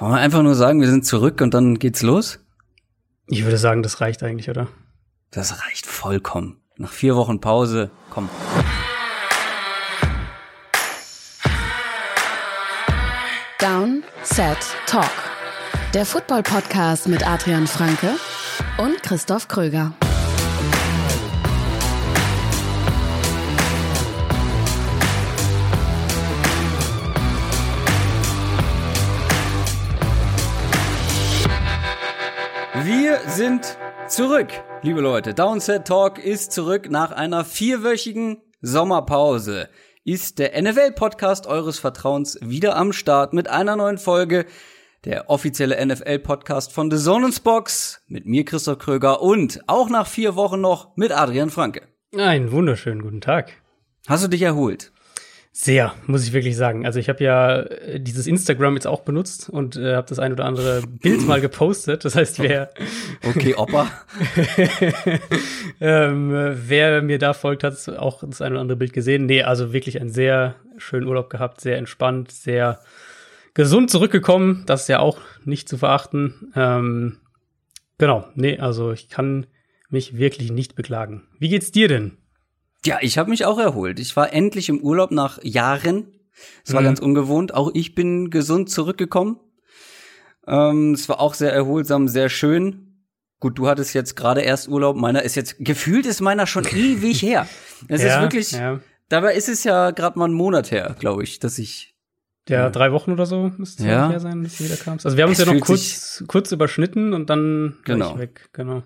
Wollen wir einfach nur sagen, wir sind zurück und dann geht's los? Ich würde sagen, das reicht eigentlich, oder? Das reicht vollkommen. Nach vier Wochen Pause, komm. Down, Set, Talk. Der Football-Podcast mit Adrian Franke und Christoph Kröger. Sind zurück, liebe Leute. Downset Talk ist zurück nach einer vierwöchigen Sommerpause. Ist der NFL-Podcast eures Vertrauens wieder am Start mit einer neuen Folge. Der offizielle NFL-Podcast von The Zonens Box mit mir, Christoph Kröger und auch nach vier Wochen noch mit Adrian Franke. Einen wunderschönen guten Tag. Hast du dich erholt? Sehr, muss ich wirklich sagen. Also ich habe ja äh, dieses Instagram jetzt auch benutzt und äh, habe das ein oder andere Bild mal gepostet. Das heißt, wer okay, Opa, ähm, wer mir da folgt, hat auch das ein oder andere Bild gesehen. Nee, also wirklich einen sehr schönen Urlaub gehabt, sehr entspannt, sehr gesund zurückgekommen. Das ist ja auch nicht zu verachten. Ähm, genau, nee, also ich kann mich wirklich nicht beklagen. Wie geht's dir denn? Ja, ich habe mich auch erholt. Ich war endlich im Urlaub nach Jahren. Es war mhm. ganz ungewohnt. Auch ich bin gesund zurückgekommen. Ähm, es war auch sehr erholsam, sehr schön. Gut, du hattest jetzt gerade erst Urlaub. Meiner ist jetzt gefühlt ist meiner schon ewig her. Es ja, ist wirklich. Ja. Dabei ist es ja gerade mal einen Monat her, glaube ich, dass ich. Ja, äh, drei Wochen oder so müsste es ja. her sein, dass du wieder kamst. Also wir haben es ja noch kurz, kurz überschnitten und dann genau. weg. Genau.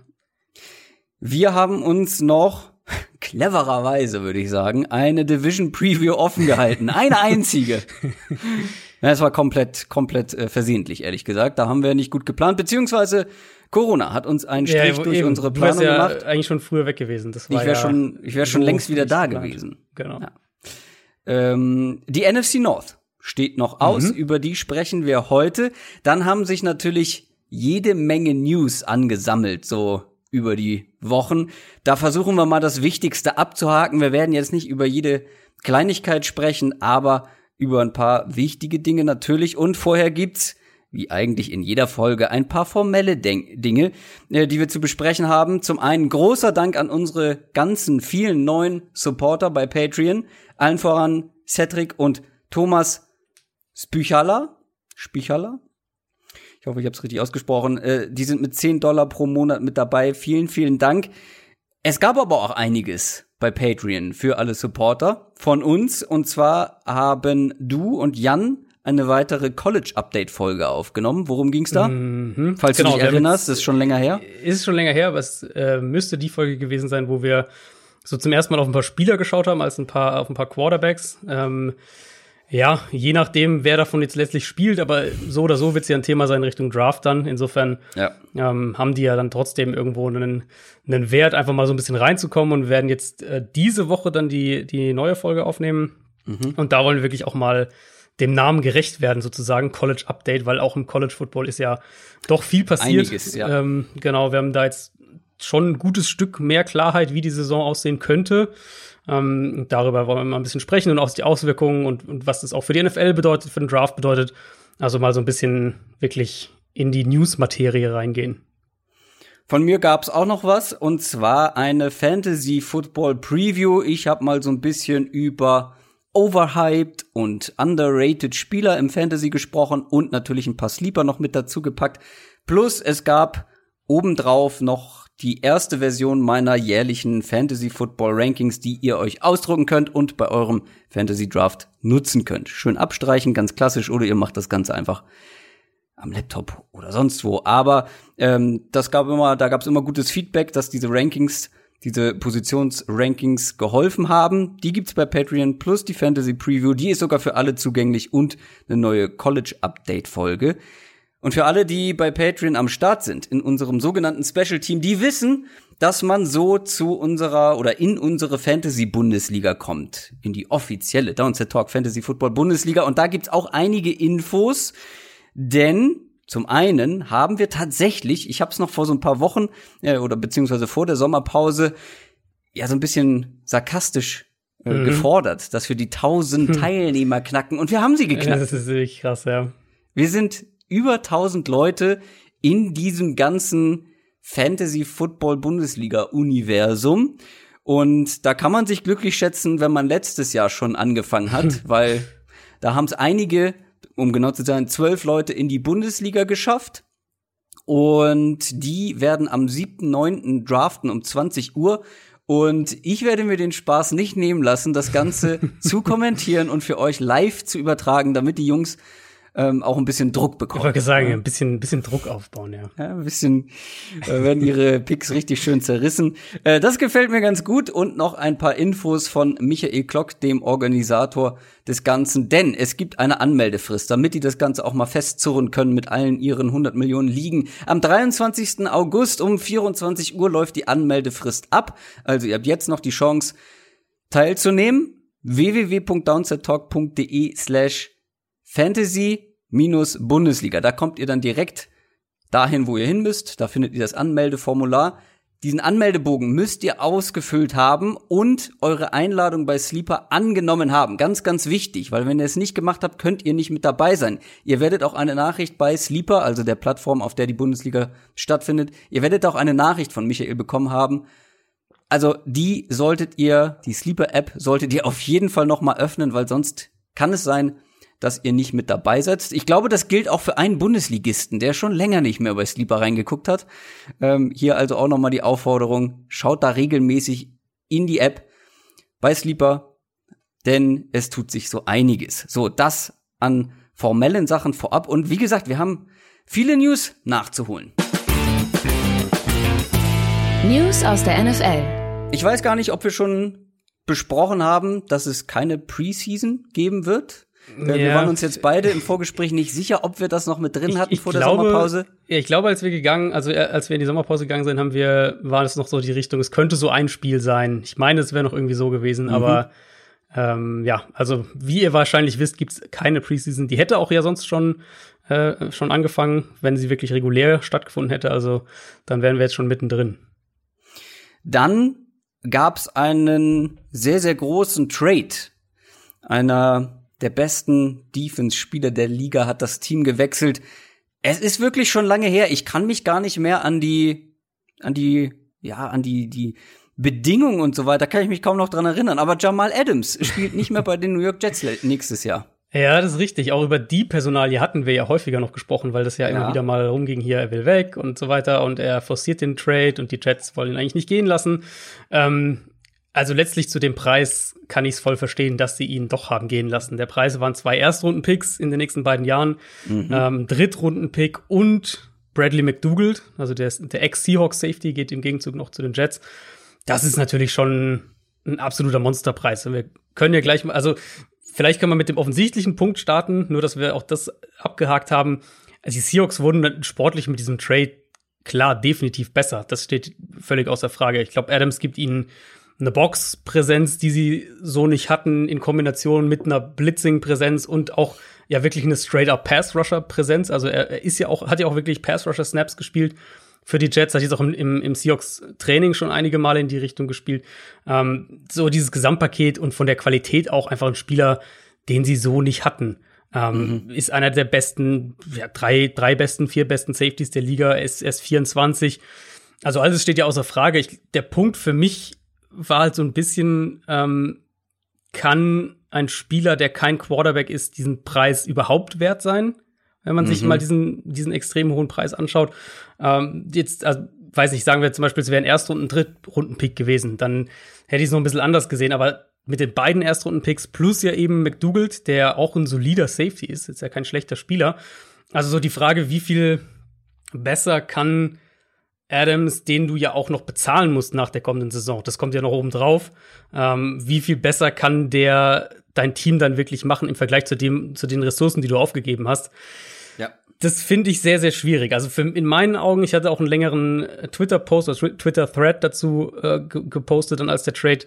Wir haben uns noch clevererweise, würde ich sagen, eine Division Preview offen gehalten. Eine einzige. es war komplett, komplett äh, versehentlich, ehrlich gesagt. Da haben wir nicht gut geplant, beziehungsweise Corona hat uns einen Strich ja, durch eben. unsere Planung ja gemacht. eigentlich schon früher weg gewesen. Das war ich wäre ja schon, ich wäre schon längst wieder da geplant. gewesen. Genau. Ja. Ähm, die NFC North steht noch aus. Mhm. Über die sprechen wir heute. Dann haben sich natürlich jede Menge News angesammelt, so über die Wochen. Da versuchen wir mal das Wichtigste abzuhaken. Wir werden jetzt nicht über jede Kleinigkeit sprechen, aber über ein paar wichtige Dinge natürlich. Und vorher gibt's, wie eigentlich in jeder Folge, ein paar formelle Den Dinge, äh, die wir zu besprechen haben. Zum einen großer Dank an unsere ganzen vielen neuen Supporter bei Patreon. Allen voran Cedric und Thomas Spüchala. Spüchala? Ich hoffe, ich habe es richtig ausgesprochen. Äh, die sind mit 10 Dollar pro Monat mit dabei. Vielen, vielen Dank. Es gab aber auch einiges bei Patreon für alle Supporter von uns. Und zwar haben du und Jan eine weitere College-Update-Folge aufgenommen. Worum ging's da? Mhm. Falls genau, du dich erinnerst, ist schon länger her. Ist schon länger her, aber es äh, müsste die Folge gewesen sein, wo wir so zum ersten Mal auf ein paar Spieler geschaut haben, als ein paar auf ein paar Quarterbacks. Ähm, ja, je nachdem, wer davon jetzt letztlich spielt, aber so oder so wird es ja ein Thema sein Richtung Draft dann. Insofern ja. ähm, haben die ja dann trotzdem irgendwo einen, einen Wert, einfach mal so ein bisschen reinzukommen und werden jetzt äh, diese Woche dann die, die neue Folge aufnehmen. Mhm. Und da wollen wir wirklich auch mal dem Namen gerecht werden, sozusagen, College Update, weil auch im College Football ist ja doch viel passiert. Einiges, ja. Ähm, genau, wir haben da jetzt schon ein gutes Stück mehr Klarheit, wie die Saison aussehen könnte. Ähm, darüber wollen wir mal ein bisschen sprechen und auch die Auswirkungen und, und was das auch für die NFL bedeutet, für den Draft bedeutet. Also mal so ein bisschen wirklich in die News-Materie reingehen. Von mir gab's auch noch was und zwar eine Fantasy Football Preview. Ich habe mal so ein bisschen über overhyped und underrated Spieler im Fantasy gesprochen und natürlich ein paar Sleeper noch mit dazu gepackt. Plus es gab obendrauf noch die erste Version meiner jährlichen Fantasy Football Rankings, die ihr euch ausdrucken könnt und bei eurem Fantasy Draft nutzen könnt. Schön abstreichen, ganz klassisch, oder ihr macht das Ganze einfach am Laptop oder sonst wo. Aber ähm, das gab immer, da gab es immer gutes Feedback, dass diese Rankings, diese Positionsrankings geholfen haben. Die gibt's bei Patreon plus die Fantasy Preview. Die ist sogar für alle zugänglich und eine neue College Update Folge. Und für alle, die bei Patreon am Start sind, in unserem sogenannten Special Team, die wissen, dass man so zu unserer oder in unsere Fantasy Bundesliga kommt. In die offizielle Downset Talk Fantasy Football Bundesliga. Und da gibt's auch einige Infos, denn zum einen haben wir tatsächlich, ich habe es noch vor so ein paar Wochen äh, oder beziehungsweise vor der Sommerpause, ja so ein bisschen sarkastisch äh, mhm. gefordert, dass wir die 1000 hm. Teilnehmer knacken. Und wir haben sie geknackt. Das ist wirklich krass, ja. Wir sind über 1000 Leute in diesem ganzen Fantasy Football Bundesliga Universum. Und da kann man sich glücklich schätzen, wenn man letztes Jahr schon angefangen hat, weil da haben es einige, um genau zu sein, zwölf Leute in die Bundesliga geschafft. Und die werden am 7.9. draften um 20 Uhr. Und ich werde mir den Spaß nicht nehmen lassen, das Ganze zu kommentieren und für euch live zu übertragen, damit die Jungs ähm, auch ein bisschen Druck bekommen. Ich wollte sagen, ein bisschen, ein bisschen Druck aufbauen, ja. ja ein bisschen äh, werden ihre Picks richtig schön zerrissen. Äh, das gefällt mir ganz gut und noch ein paar Infos von Michael Klock, dem Organisator des Ganzen, denn es gibt eine Anmeldefrist, damit die das Ganze auch mal festzurren können mit allen ihren 100 Millionen Ligen. Am 23. August um 24 Uhr läuft die Anmeldefrist ab, also ihr habt jetzt noch die Chance teilzunehmen www.downsettalk.de slash Fantasy minus Bundesliga. Da kommt ihr dann direkt dahin, wo ihr hin müsst. Da findet ihr das Anmeldeformular. Diesen Anmeldebogen müsst ihr ausgefüllt haben und eure Einladung bei Sleeper angenommen haben. Ganz, ganz wichtig, weil wenn ihr es nicht gemacht habt, könnt ihr nicht mit dabei sein. Ihr werdet auch eine Nachricht bei Sleeper, also der Plattform, auf der die Bundesliga stattfindet, ihr werdet auch eine Nachricht von Michael bekommen haben. Also die solltet ihr, die Sleeper-App solltet ihr auf jeden Fall noch mal öffnen, weil sonst kann es sein, dass ihr nicht mit dabei seid. Ich glaube, das gilt auch für einen Bundesligisten, der schon länger nicht mehr bei Sleeper reingeguckt hat. Ähm, hier also auch noch mal die Aufforderung, schaut da regelmäßig in die App bei Sleeper, denn es tut sich so einiges. So, das an formellen Sachen vorab. Und wie gesagt, wir haben viele News nachzuholen. News aus der NFL. Ich weiß gar nicht, ob wir schon besprochen haben, dass es keine Preseason geben wird. Ja. Wir waren uns jetzt beide im Vorgespräch nicht sicher, ob wir das noch mit drin hatten ich, ich vor der glaube, Sommerpause. Ja, ich glaube, als wir gegangen, also äh, als wir in die Sommerpause gegangen sind, haben wir, war das noch so die Richtung, es könnte so ein Spiel sein. Ich meine, es wäre noch irgendwie so gewesen, mhm. aber ähm, ja, also wie ihr wahrscheinlich wisst, gibt's keine Preseason. Die hätte auch ja sonst schon äh, schon angefangen, wenn sie wirklich regulär stattgefunden hätte. Also dann wären wir jetzt schon mittendrin. Dann gab's einen sehr, sehr großen Trade einer der besten Defense-Spieler der Liga, hat das Team gewechselt. Es ist wirklich schon lange her. Ich kann mich gar nicht mehr an die, an die, ja, an die, die Bedingungen und so weiter, kann ich mich kaum noch dran erinnern. Aber Jamal Adams spielt nicht mehr bei den New York Jets nächstes Jahr. Ja, das ist richtig. Auch über die Personalie hatten wir ja häufiger noch gesprochen, weil das ja, ja, immer wieder mal rumging, hier, er will weg und so weiter und er forciert den Trade und die Jets wollen ihn eigentlich nicht gehen lassen. Ähm, also letztlich zu dem Preis kann ich es voll verstehen, dass sie ihn doch haben gehen lassen. Der Preis waren zwei Erstrunden-Picks in den nächsten beiden Jahren, mhm. ähm, Drittrunden-Pick und Bradley McDougald, also der, der Ex-Seahawks-Safety, geht im Gegenzug noch zu den Jets. Das ist natürlich schon ein absoluter Monsterpreis. Wir können ja gleich mal, also vielleicht können wir mit dem offensichtlichen Punkt starten, nur dass wir auch das abgehakt haben. Also die Seahawks wurden sportlich mit diesem Trade klar definitiv besser. Das steht völlig außer Frage. Ich glaube, Adams gibt ihnen eine Box-Präsenz, die sie so nicht hatten, in Kombination mit einer Blitzing-Präsenz und auch ja wirklich eine straight-up Pass-Rusher-Präsenz. Also er, er, ist ja auch, hat ja auch wirklich Pass-Rusher-Snaps gespielt für die Jets, hat jetzt auch im, im, im Seahawks-Training schon einige Male in die Richtung gespielt. Ähm, so dieses Gesamtpaket und von der Qualität auch einfach ein Spieler, den sie so nicht hatten. Ähm, mhm. Ist einer der besten, ja, drei, drei besten, vier besten Safeties der Liga, ist erst 24. Also alles steht ja außer Frage. Ich, der Punkt für mich war halt so ein bisschen, ähm, kann ein Spieler, der kein Quarterback ist, diesen Preis überhaupt wert sein? Wenn man mhm. sich mal diesen, diesen extrem hohen Preis anschaut. Ähm, jetzt, also, weiß nicht, sagen wir zum Beispiel, es wäre ein Erstrunden-, Drittrunden-Pick gewesen, dann hätte ich es noch ein bisschen anders gesehen, aber mit den beiden Erstrunden-Picks plus ja eben McDougald, der auch ein solider Safety ist, ist ja kein schlechter Spieler. Also so die Frage, wie viel besser kann Adams, den du ja auch noch bezahlen musst nach der kommenden Saison. Das kommt ja noch oben drauf. Ähm, wie viel besser kann der dein Team dann wirklich machen im Vergleich zu dem, zu den Ressourcen, die du aufgegeben hast? Ja. Das finde ich sehr, sehr schwierig. Also für, in meinen Augen, ich hatte auch einen längeren Twitter-Post, also Twitter-Thread dazu äh, gepostet, dann als der Trade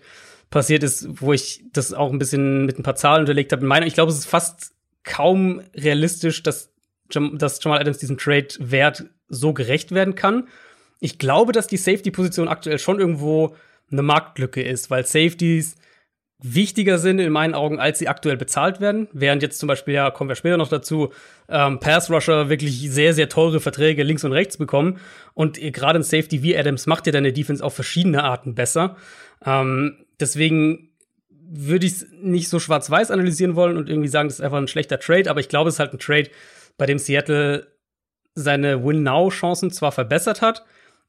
passiert ist, wo ich das auch ein bisschen mit ein paar Zahlen unterlegt habe. In meiner, ich glaube, es ist fast kaum realistisch, dass, dass Jamal Adams diesen Trade-Wert so gerecht werden kann ich glaube, dass die Safety-Position aktuell schon irgendwo eine Marktlücke ist, weil Safeties wichtiger sind in meinen Augen, als sie aktuell bezahlt werden. Während jetzt zum Beispiel, ja, kommen wir später noch dazu, ähm, Pass-Rusher wirklich sehr, sehr teure Verträge links und rechts bekommen. Und gerade ein Safety wie Adams macht ja deine Defense auf verschiedene Arten besser. Ähm, deswegen würde ich es nicht so schwarz-weiß analysieren wollen und irgendwie sagen, das ist einfach ein schlechter Trade, aber ich glaube, es ist halt ein Trade, bei dem Seattle seine Win-Now-Chancen zwar verbessert hat,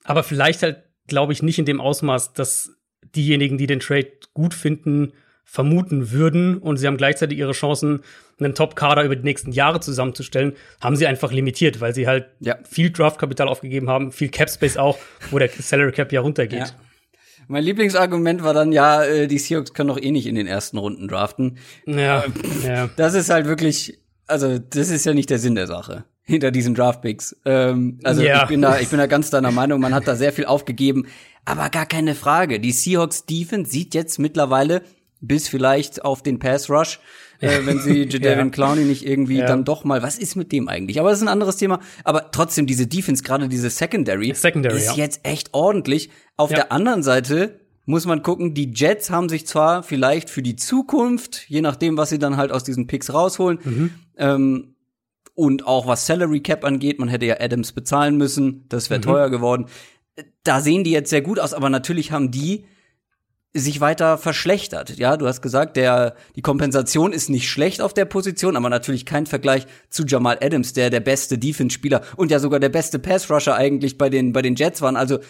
aber vielleicht halt, glaube ich, nicht in dem Ausmaß, dass diejenigen, die den Trade gut finden, vermuten würden und sie haben gleichzeitig ihre Chancen, einen Top-Kader über die nächsten Jahre zusammenzustellen, haben sie einfach limitiert, weil sie halt ja. viel Draft-Kapital aufgegeben haben, viel Cap-Space auch, wo der Salary Cap ja runtergeht. Ja. Mein Lieblingsargument war dann, ja, äh, die Seahawks können doch eh nicht in den ersten Runden draften. Ja, ja. Das ist halt wirklich, also das ist ja nicht der Sinn der Sache hinter diesen Draftpicks. Ähm, also ja. ich bin da, ich bin da ganz deiner Meinung. Man hat da sehr viel aufgegeben, aber gar keine Frage. Die Seahawks Defense sieht jetzt mittlerweile bis vielleicht auf den Pass Rush, äh, wenn sie Jadavion ja. Clowney nicht irgendwie ja. dann doch mal, was ist mit dem eigentlich? Aber das ist ein anderes Thema. Aber trotzdem diese Defense, gerade diese Secondary, Secondary ist ja. jetzt echt ordentlich. Auf der anderen Seite muss man gucken, die Jets haben sich zwar vielleicht für die Zukunft, je nachdem, was sie dann halt aus diesen Picks rausholen, mhm. ähm, und auch was Salary Cap angeht, man hätte ja Adams bezahlen müssen, das wäre mhm. teuer geworden. Da sehen die jetzt sehr gut aus, aber natürlich haben die sich weiter verschlechtert. Ja, du hast gesagt, der die Kompensation ist nicht schlecht auf der Position, aber natürlich kein Vergleich zu Jamal Adams, der der beste Defense-Spieler und ja sogar der beste Pass-Rusher eigentlich bei den bei den Jets waren. Also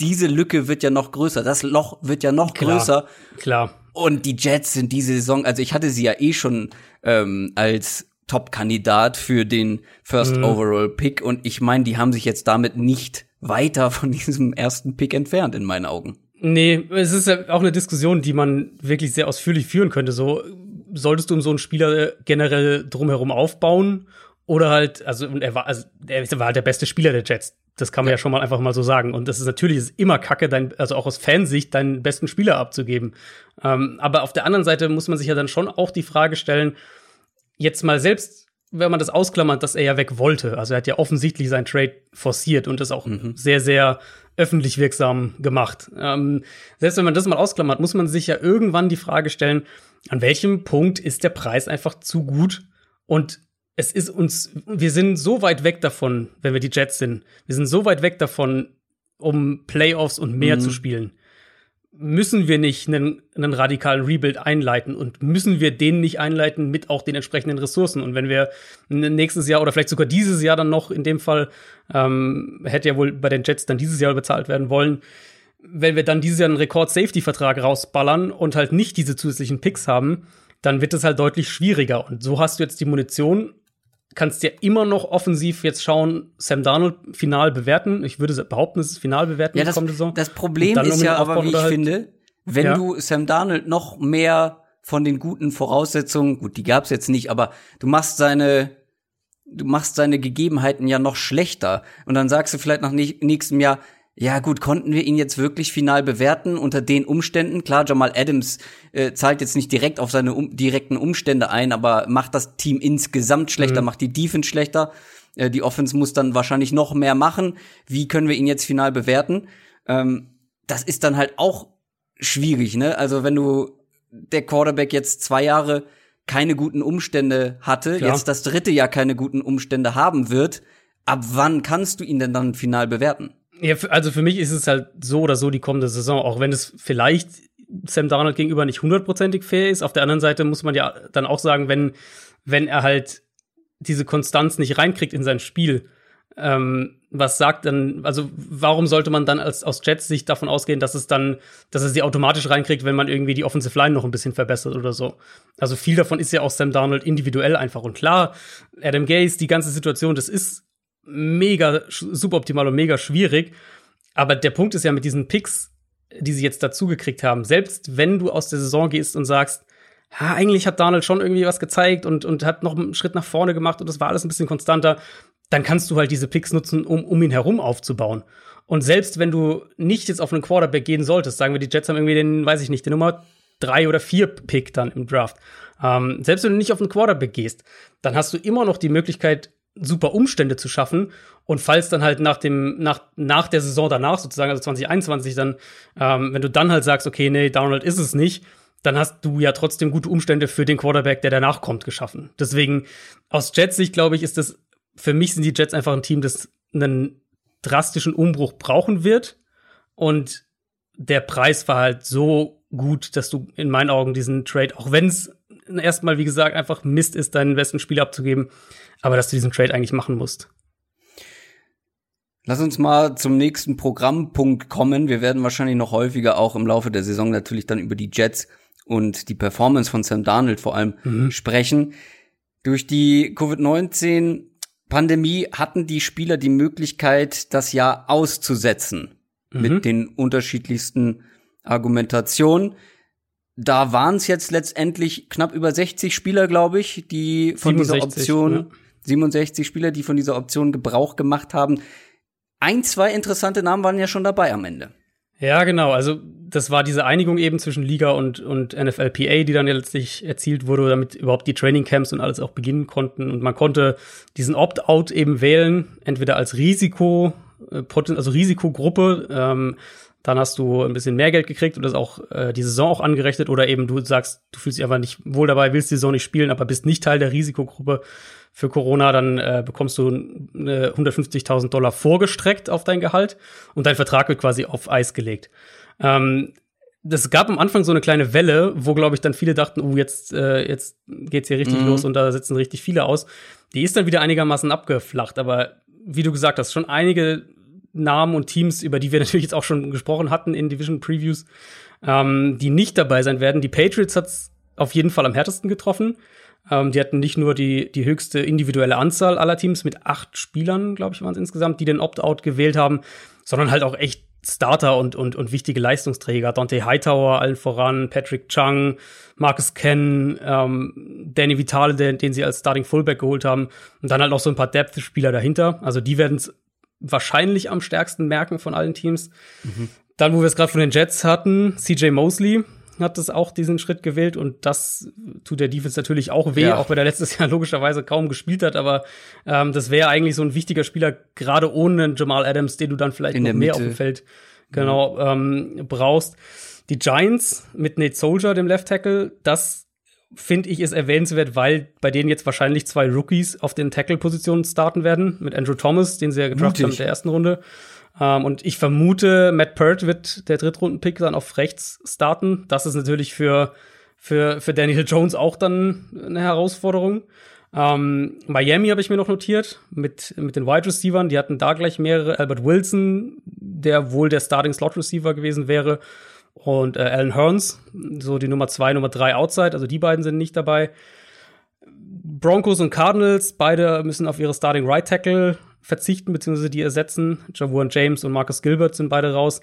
diese Lücke wird ja noch größer, das Loch wird ja noch klar, größer. Klar. Und die Jets sind diese Saison, also ich hatte sie ja eh schon ähm, als Top-Kandidat für den First mhm. Overall Pick und ich meine, die haben sich jetzt damit nicht weiter von diesem ersten Pick entfernt in meinen Augen. Nee, es ist ja auch eine Diskussion, die man wirklich sehr ausführlich führen könnte. So, solltest du um so einen Spieler generell drumherum aufbauen? Oder halt, also, er war, also, er war halt der beste Spieler der Jets. Das kann man ja. ja schon mal einfach mal so sagen. Und das ist natürlich ist immer Kacke, dein, also auch aus Fansicht, deinen besten Spieler abzugeben. Ähm, aber auf der anderen Seite muss man sich ja dann schon auch die Frage stellen, jetzt mal selbst, wenn man das ausklammert, dass er ja weg wollte. Also er hat ja offensichtlich sein Trade forciert und das auch mhm. sehr, sehr öffentlich wirksam gemacht. Ähm, selbst wenn man das mal ausklammert, muss man sich ja irgendwann die Frage stellen, an welchem Punkt ist der Preis einfach zu gut? Und es ist uns, wir sind so weit weg davon, wenn wir die Jets sind. Wir sind so weit weg davon, um Playoffs und mehr mhm. zu spielen müssen wir nicht einen, einen radikalen Rebuild einleiten und müssen wir den nicht einleiten mit auch den entsprechenden Ressourcen. Und wenn wir nächstes Jahr oder vielleicht sogar dieses Jahr dann noch in dem Fall, ähm, hätte ja wohl bei den Jets dann dieses Jahr bezahlt werden wollen, wenn wir dann dieses Jahr einen Rekord-Safety-Vertrag rausballern und halt nicht diese zusätzlichen Picks haben, dann wird es halt deutlich schwieriger. Und so hast du jetzt die Munition kannst ja immer noch offensiv jetzt schauen, Sam Darnold final bewerten. Ich würde behaupten, es ist final bewerten. Ja, das, das Problem ist ja aber, wie ich halt, finde, wenn ja. du Sam Darnold noch mehr von den guten Voraussetzungen, gut, die gab's jetzt nicht, aber du machst seine, du machst seine Gegebenheiten ja noch schlechter. Und dann sagst du vielleicht nach nächstem Jahr, ja gut, konnten wir ihn jetzt wirklich final bewerten unter den Umständen? Klar, Jamal Adams äh, zahlt jetzt nicht direkt auf seine um, direkten Umstände ein, aber macht das Team insgesamt schlechter, mhm. macht die Defense schlechter. Äh, die Offense muss dann wahrscheinlich noch mehr machen. Wie können wir ihn jetzt final bewerten? Ähm, das ist dann halt auch schwierig, ne? Also wenn du der Quarterback jetzt zwei Jahre keine guten Umstände hatte, Klar. jetzt das dritte Jahr keine guten Umstände haben wird, ab wann kannst du ihn denn dann final bewerten? Ja, also für mich ist es halt so oder so die kommende Saison, auch wenn es vielleicht Sam Darnold gegenüber nicht hundertprozentig fair ist. Auf der anderen Seite muss man ja dann auch sagen, wenn, wenn er halt diese Konstanz nicht reinkriegt in sein Spiel, ähm, was sagt dann, also warum sollte man dann als, aus Jets Sicht davon ausgehen, dass es dann, dass er sie automatisch reinkriegt, wenn man irgendwie die Offensive Line noch ein bisschen verbessert oder so? Also viel davon ist ja auch Sam Darnold individuell einfach. Und klar, Adam Gaze, die ganze Situation, das ist mega suboptimal und mega schwierig. Aber der Punkt ist ja mit diesen Picks, die sie jetzt dazu gekriegt haben, selbst wenn du aus der Saison gehst und sagst, ha, eigentlich hat Donald schon irgendwie was gezeigt und, und hat noch einen Schritt nach vorne gemacht und das war alles ein bisschen konstanter, dann kannst du halt diese Picks nutzen, um, um ihn herum aufzubauen. Und selbst wenn du nicht jetzt auf einen Quarterback gehen solltest, sagen wir, die Jets haben irgendwie den, weiß ich nicht, den Nummer drei oder vier Pick dann im Draft. Ähm, selbst wenn du nicht auf einen Quarterback gehst, dann hast du immer noch die Möglichkeit, super Umstände zu schaffen. Und falls dann halt nach dem, nach, nach der Saison danach sozusagen, also 2021 dann, ähm, wenn du dann halt sagst, okay, nee, Donald ist es nicht, dann hast du ja trotzdem gute Umstände für den Quarterback, der danach kommt, geschaffen. Deswegen aus Jets Sicht, glaube ich, ist das, für mich sind die Jets einfach ein Team, das einen drastischen Umbruch brauchen wird. Und der Preis war halt so gut, dass du in meinen Augen diesen Trade, auch wenn es erstmal, wie gesagt, einfach Mist ist, deinen besten Spieler abzugeben, aber dass du diesen Trade eigentlich machen musst. Lass uns mal zum nächsten Programmpunkt kommen. Wir werden wahrscheinlich noch häufiger auch im Laufe der Saison natürlich dann über die Jets und die Performance von Sam Darnold vor allem mhm. sprechen. Durch die Covid-19 Pandemie hatten die Spieler die Möglichkeit, das Jahr auszusetzen mhm. mit den unterschiedlichsten Argumentationen. Da waren es jetzt letztendlich knapp über 60 Spieler, glaube ich, die von 67, dieser Option, ja. 67 Spieler, die von dieser Option Gebrauch gemacht haben. Ein, zwei interessante Namen waren ja schon dabei am Ende. Ja, genau. Also das war diese Einigung eben zwischen Liga und, und NFLPA, die dann ja letztlich erzielt wurde, damit überhaupt die Trainingcamps und alles auch beginnen konnten. Und man konnte diesen Opt-out eben wählen, entweder als Risiko, äh, also Risikogruppe, ähm, dann hast du ein bisschen mehr Geld gekriegt und das auch äh, die Saison auch angerechnet oder eben du sagst, du fühlst dich einfach nicht wohl dabei, willst die Saison nicht spielen, aber bist nicht Teil der Risikogruppe für Corona, dann äh, bekommst du 150.000 Dollar vorgestreckt auf dein Gehalt und dein Vertrag wird quasi auf Eis gelegt. Ähm, das gab am Anfang so eine kleine Welle, wo, glaube ich, dann viele dachten, oh, jetzt, äh, jetzt geht's hier richtig mhm. los und da sitzen richtig viele aus. Die ist dann wieder einigermaßen abgeflacht, aber wie du gesagt hast, schon einige Namen und Teams, über die wir natürlich jetzt auch schon gesprochen hatten in Division Previews, ähm, die nicht dabei sein werden. Die Patriots hat's auf jeden Fall am härtesten getroffen. Ähm, die hatten nicht nur die, die höchste individuelle Anzahl aller Teams mit acht Spielern, glaube ich, waren es insgesamt, die den Opt-out gewählt haben, sondern halt auch echt Starter und, und, und wichtige Leistungsträger. Dante Hightower allen voran, Patrick Chung, Marcus Ken, ähm, Danny Vitale, den, den sie als Starting Fullback geholt haben. Und dann halt noch so ein paar Depth-Spieler dahinter. Also die werden es wahrscheinlich am stärksten merken von allen Teams. Mhm. Dann, wo wir es gerade von den Jets hatten, CJ Mosley, hat das auch diesen Schritt gewählt und das tut der Defense natürlich auch weh, ja. auch wenn er letztes Jahr logischerweise kaum gespielt hat, aber ähm, das wäre eigentlich so ein wichtiger Spieler, gerade ohne Jamal Adams, den du dann vielleicht In noch mehr auf dem Feld genau ähm, brauchst. Die Giants mit Nate Soldier, dem Left Tackle, das finde ich ist erwähnenswert, weil bei denen jetzt wahrscheinlich zwei Rookies auf den Tackle-Positionen starten werden, mit Andrew Thomas, den sie ja gedraftet haben in der ersten Runde, ähm, und ich vermute, Matt Pert wird der Drittrunden-Pick dann auf rechts starten. Das ist natürlich für, für, für Daniel Jones auch dann eine Herausforderung. Ähm, Miami habe ich mir noch notiert mit, mit den Wide Receivers. Die hatten da gleich mehrere. Albert Wilson, der wohl der Starting Slot Receiver gewesen wäre. Und äh, Alan Hearns, so die Nummer zwei, Nummer drei Outside. Also die beiden sind nicht dabei. Broncos und Cardinals, beide müssen auf ihre Starting Right Tackle verzichten, beziehungsweise die ersetzen. Javuan James und Marcus Gilbert sind beide raus.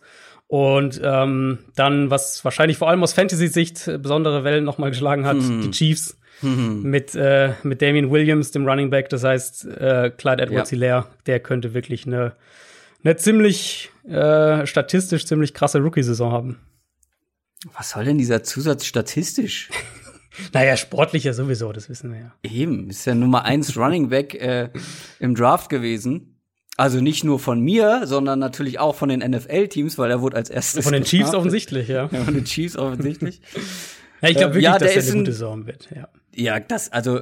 Und ähm, dann, was wahrscheinlich vor allem aus Fantasy-Sicht besondere Wellen nochmal geschlagen hat, hm. die Chiefs hm. mit, äh, mit Damian Williams, dem Running Back. Das heißt, äh, Clyde Edwards-Hilaire, ja. der könnte wirklich eine, eine ziemlich äh, statistisch ziemlich krasse Rookie-Saison haben. Was soll denn dieser Zusatz statistisch? Naja, sportlicher sowieso, das wissen wir ja. Eben, ist ja Nummer eins Running Back äh, im Draft gewesen. Also nicht nur von mir, sondern natürlich auch von den NFL-Teams, weil er wurde als erstes. Von den Chiefs offensichtlich, ja. ja. Von den Chiefs offensichtlich. ja, ich glaube wirklich, ja, dass er eine gute Saison wird, ja. Ja, das, also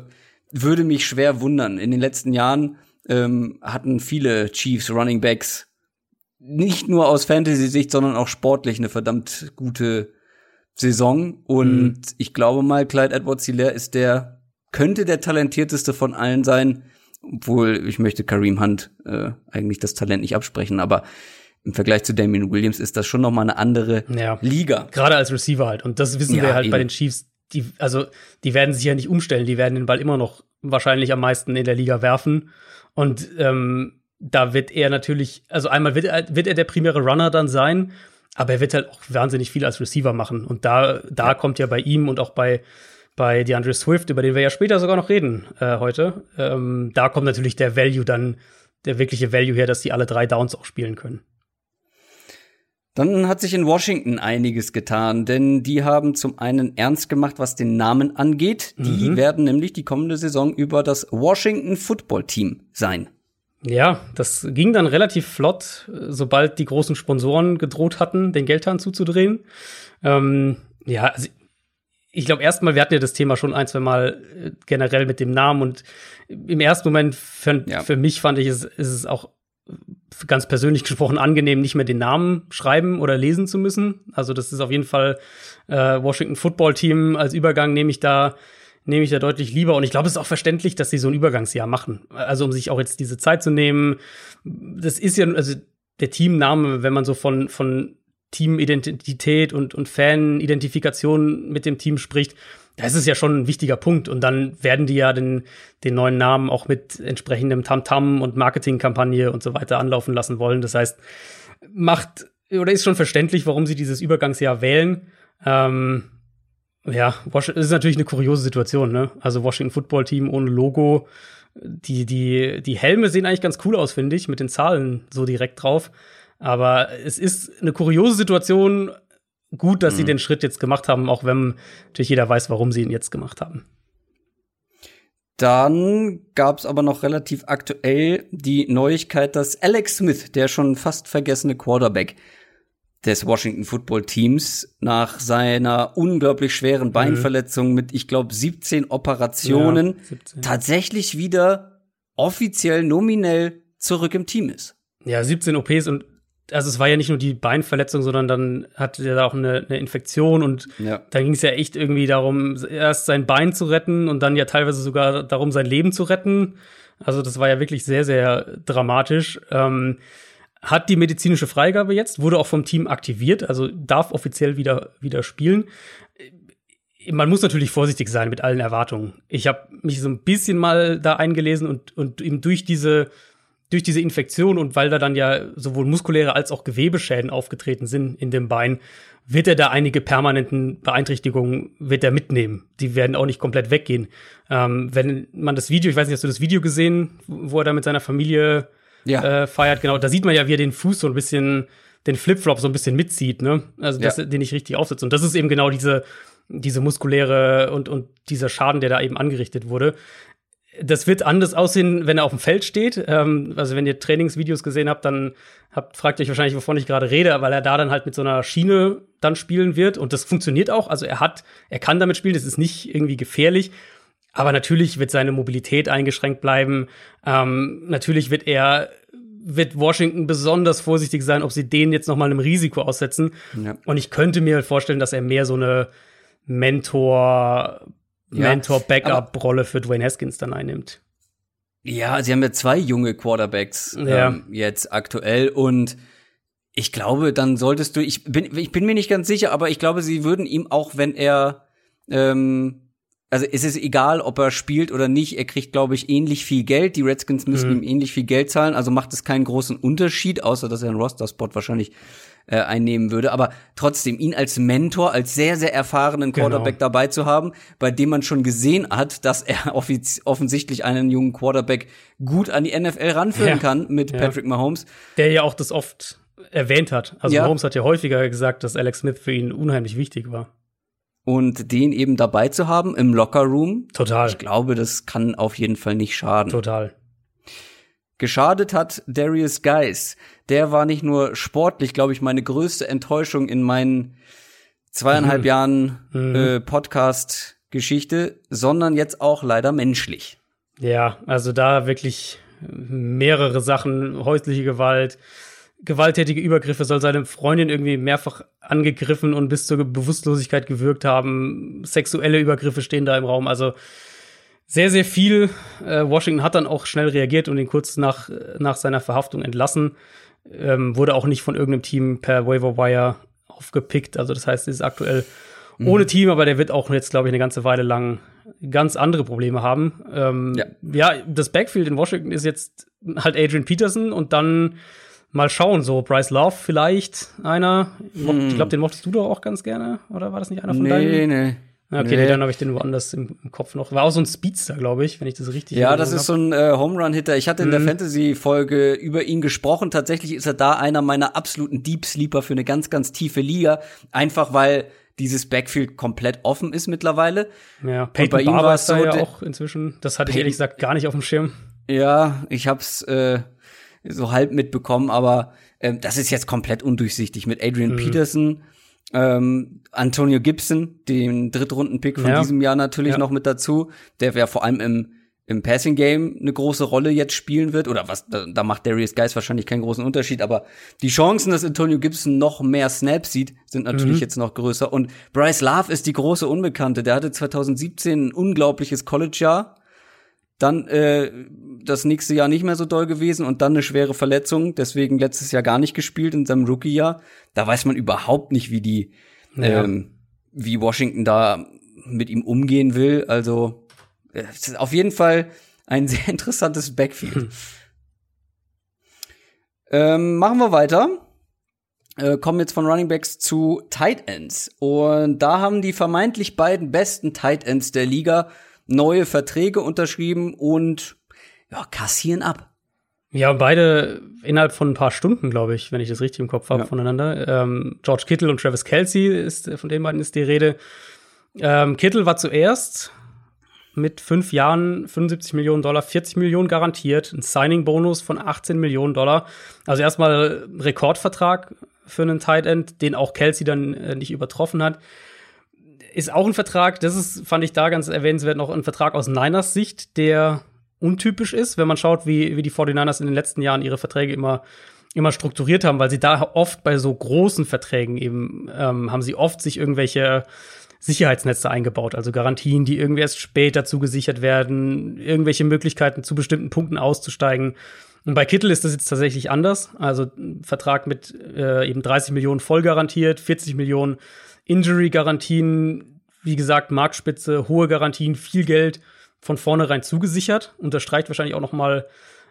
würde mich schwer wundern. In den letzten Jahren ähm, hatten viele Chiefs Running Backs nicht nur aus Fantasy-Sicht, sondern auch sportlich eine verdammt gute Saison und mhm. ich glaube mal, Clyde Edwards Hilaire ist der, könnte der talentierteste von allen sein, obwohl ich möchte Kareem Hunt äh, eigentlich das Talent nicht absprechen, aber im Vergleich zu Damien Williams ist das schon noch mal eine andere ja. Liga. Gerade als Receiver halt. Und das wissen ja, wir halt eben. bei den Chiefs. Die, also, die werden sich ja nicht umstellen. Die werden den Ball immer noch wahrscheinlich am meisten in der Liga werfen. Und ähm, da wird er natürlich, also einmal wird er, wird er der primäre Runner dann sein. Aber er wird halt auch wahnsinnig viel als Receiver machen. Und da, da ja. kommt ja bei ihm und auch bei, bei DeAndre Swift, über den wir ja später sogar noch reden äh, heute, ähm, da kommt natürlich der Value dann, der wirkliche Value her, dass die alle drei Downs auch spielen können. Dann hat sich in Washington einiges getan, denn die haben zum einen ernst gemacht, was den Namen angeht. Die mhm. werden nämlich die kommende Saison über das Washington Football Team sein. Ja, das ging dann relativ flott, sobald die großen Sponsoren gedroht hatten, den Geldhahn zuzudrehen. Ähm, ja, also ich glaube, erstmal, wir hatten ja das Thema schon ein, zwei Mal äh, generell mit dem Namen und im ersten Moment für, ja. für mich fand ich es, ist es auch ganz persönlich gesprochen angenehm, nicht mehr den Namen schreiben oder lesen zu müssen. Also das ist auf jeden Fall äh, Washington Football Team als Übergang nehme ich da nehme ich da deutlich lieber und ich glaube, es ist auch verständlich, dass sie so ein Übergangsjahr machen. Also um sich auch jetzt diese Zeit zu nehmen. Das ist ja also der Teamname, wenn man so von von Teamidentität und und Fanidentifikation mit dem Team spricht, das ist ja schon ein wichtiger Punkt. Und dann werden die ja den, den neuen Namen auch mit entsprechendem Tamtam -Tam und Marketingkampagne und so weiter anlaufen lassen wollen. Das heißt, macht oder ist schon verständlich, warum sie dieses Übergangsjahr wählen. Ähm, ja, das ist natürlich eine kuriose Situation, ne? Also Washington Football Team ohne Logo. Die, die, die Helme sehen eigentlich ganz cool aus, finde ich, mit den Zahlen so direkt drauf. Aber es ist eine kuriose Situation, gut, dass mhm. sie den Schritt jetzt gemacht haben, auch wenn natürlich jeder weiß, warum sie ihn jetzt gemacht haben. Dann gab es aber noch relativ aktuell die Neuigkeit, dass Alex Smith, der schon fast vergessene Quarterback des Washington Football Teams, nach seiner unglaublich schweren mhm. Beinverletzung mit, ich glaube, 17 Operationen ja, 17. tatsächlich wieder offiziell nominell zurück im Team ist. Ja, 17 OPs und also es war ja nicht nur die Beinverletzung, sondern dann hatte er auch eine, eine Infektion und ja. dann ging es ja echt irgendwie darum, erst sein Bein zu retten und dann ja teilweise sogar darum, sein Leben zu retten. Also das war ja wirklich sehr, sehr dramatisch. Ähm, hat die medizinische Freigabe jetzt, wurde auch vom Team aktiviert, also darf offiziell wieder, wieder spielen. Man muss natürlich vorsichtig sein mit allen Erwartungen. Ich habe mich so ein bisschen mal da eingelesen und, und eben durch diese durch diese Infektion und weil da dann ja sowohl muskuläre als auch Gewebeschäden aufgetreten sind in dem Bein, wird er da einige permanenten Beeinträchtigungen wird er mitnehmen. Die werden auch nicht komplett weggehen. Ähm, wenn man das Video, ich weiß nicht, hast du das Video gesehen, wo er da mit seiner Familie ja. äh, feiert? Genau, da sieht man ja, wie er den Fuß so ein bisschen, den Flipflop so ein bisschen mitzieht, ne? Also, dass ja. er den nicht richtig aufsetzt. Und das ist eben genau diese, diese muskuläre und, und dieser Schaden, der da eben angerichtet wurde das wird anders aussehen, wenn er auf dem Feld steht. Ähm, also wenn ihr Trainingsvideos gesehen habt, dann habt, fragt ihr euch wahrscheinlich, wovon ich gerade rede, weil er da dann halt mit so einer Schiene dann spielen wird. Und das funktioniert auch. Also er hat, er kann damit spielen, das ist nicht irgendwie gefährlich. Aber natürlich wird seine Mobilität eingeschränkt bleiben. Ähm, natürlich wird er, wird Washington besonders vorsichtig sein, ob sie den jetzt noch mal einem Risiko aussetzen. Ja. Und ich könnte mir vorstellen, dass er mehr so eine Mentor ja, Mentor-Backup-Rolle für Dwayne Haskins dann einnimmt. Ja, sie haben ja zwei junge Quarterbacks ja. ähm, jetzt aktuell und ich glaube, dann solltest du, ich bin, ich bin mir nicht ganz sicher, aber ich glaube, sie würden ihm auch, wenn er, ähm, also es ist egal, ob er spielt oder nicht, er kriegt, glaube ich, ähnlich viel Geld. Die Redskins müssen mhm. ihm ähnlich viel Geld zahlen, also macht es keinen großen Unterschied, außer dass er einen Roster-Spot wahrscheinlich äh, einnehmen würde. Aber trotzdem, ihn als Mentor, als sehr, sehr erfahrenen genau. Quarterback genau. dabei zu haben, bei dem man schon gesehen hat, dass er offensichtlich einen jungen Quarterback gut an die NFL ranführen ja. kann mit ja. Patrick Mahomes. Der ja auch das oft erwähnt hat. Also ja. Mahomes hat ja häufiger gesagt, dass Alex Smith für ihn unheimlich wichtig war. Und den eben dabei zu haben im Locker Room. Total. Ich glaube, das kann auf jeden Fall nicht schaden. Total. Geschadet hat Darius Geis. Der war nicht nur sportlich, glaube ich, meine größte Enttäuschung in meinen zweieinhalb mhm. Jahren mhm. äh, Podcast-Geschichte, sondern jetzt auch leider menschlich. Ja, also da wirklich mehrere Sachen, häusliche Gewalt, gewalttätige Übergriffe, soll seine Freundin irgendwie mehrfach angegriffen und bis zur Bewusstlosigkeit gewirkt haben, sexuelle Übergriffe stehen da im Raum, also sehr, sehr viel. Äh, Washington hat dann auch schnell reagiert und ihn kurz nach, nach seiner Verhaftung entlassen. Ähm, wurde auch nicht von irgendeinem Team per Waiver Wire aufgepickt. Also das heißt, er ist aktuell mhm. ohne Team, aber der wird auch jetzt, glaube ich, eine ganze Weile lang ganz andere Probleme haben. Ähm, ja. ja, das Backfield in Washington ist jetzt halt Adrian Peterson und dann mal schauen, so Bryce Love vielleicht einer. Mhm. Ich glaube, den mochtest du doch auch ganz gerne, oder war das nicht einer von nee, deinen? Nee, nee. Okay, nee. dann habe ich den woanders im, im, Kopf noch. War auch so ein Speedster, glaube ich, wenn ich das richtig Ja, das ist hab. so ein äh, Home Run Hitter. Ich hatte in mhm. der Fantasy Folge über ihn gesprochen. Tatsächlich ist er da einer meiner absoluten Deep Sleeper für eine ganz ganz tiefe Liga, einfach weil dieses Backfield komplett offen ist mittlerweile. Ja, Peyton bei ihm war es so, ja auch inzwischen. Das hatte Peyton, ich ehrlich gesagt gar nicht auf dem Schirm. Ja, ich hab's äh, so halb mitbekommen, aber äh, das ist jetzt komplett undurchsichtig mit Adrian mhm. Peterson Ähm, Antonio Gibson, den Drittrunden-Pick von Ja. diesem Jahr natürlich Ja. noch mit dazu, der ja vor allem im, im Passing Game eine große Rolle jetzt spielen wird. Oder was, da, da macht Darius Geis wahrscheinlich keinen großen Unterschied, aber die Chancen, dass Antonio Gibson noch mehr Snaps sieht, sind natürlich Mhm. jetzt noch größer. Und Bryce Love ist die große Unbekannte. Der hatte 2017 ein unglaubliches College-Jahr. Dann äh, das nächste Jahr nicht mehr so doll gewesen und dann eine schwere Verletzung, deswegen letztes Jahr gar nicht gespielt in seinem Rookie-Jahr. Da weiß man überhaupt nicht, wie die, Ja. ähm, wie Washington da mit ihm umgehen will. Also äh, es ist auf jeden Fall ein sehr interessantes Backfield. ähm, machen wir weiter. Äh, kommen jetzt von Running Backs zu Tight Ends. Und da haben die vermeintlich beiden besten Tight Ends der Liga neue Verträge unterschrieben und ja, kassieren ab. Ja, beide innerhalb von ein paar Stunden, glaube ich, wenn ich das richtig im Kopf habe, Ja. voneinander. Ähm, George Kittle und Travis Kelsey ist von den beiden ist die Rede. Ähm, Kittle war zuerst mit fünf Jahren 75 Millionen Dollar, 40 Millionen garantiert, ein Signing-Bonus von 18 Millionen Dollar. Also erstmal Rekordvertrag für einen Tight End, den auch Kelsey dann äh, nicht übertroffen hat. Ist auch ein Vertrag, das ist, fand ich da ganz erwähnenswert, noch ein Vertrag aus Niners Sicht, der untypisch ist, wenn man schaut, wie, wie die 49ers in den letzten Jahren ihre Verträge immer, immer strukturiert haben, weil sie da oft bei so großen Verträgen eben, ähm, haben sie oft sich irgendwelche Sicherheitsnetze eingebaut, also Garantien, die irgendwie erst später zugesichert werden, irgendwelche Möglichkeiten zu bestimmten Punkten auszusteigen. Und bei Kittel ist das jetzt tatsächlich anders. Also Vertrag mit äh, eben 30 Millionen voll garantiert, 40 Millionen Injury-Garantien, wie gesagt, Marktspitze, hohe Garantien, viel Geld von vornherein zugesichert. Unterstreicht wahrscheinlich auch noch mal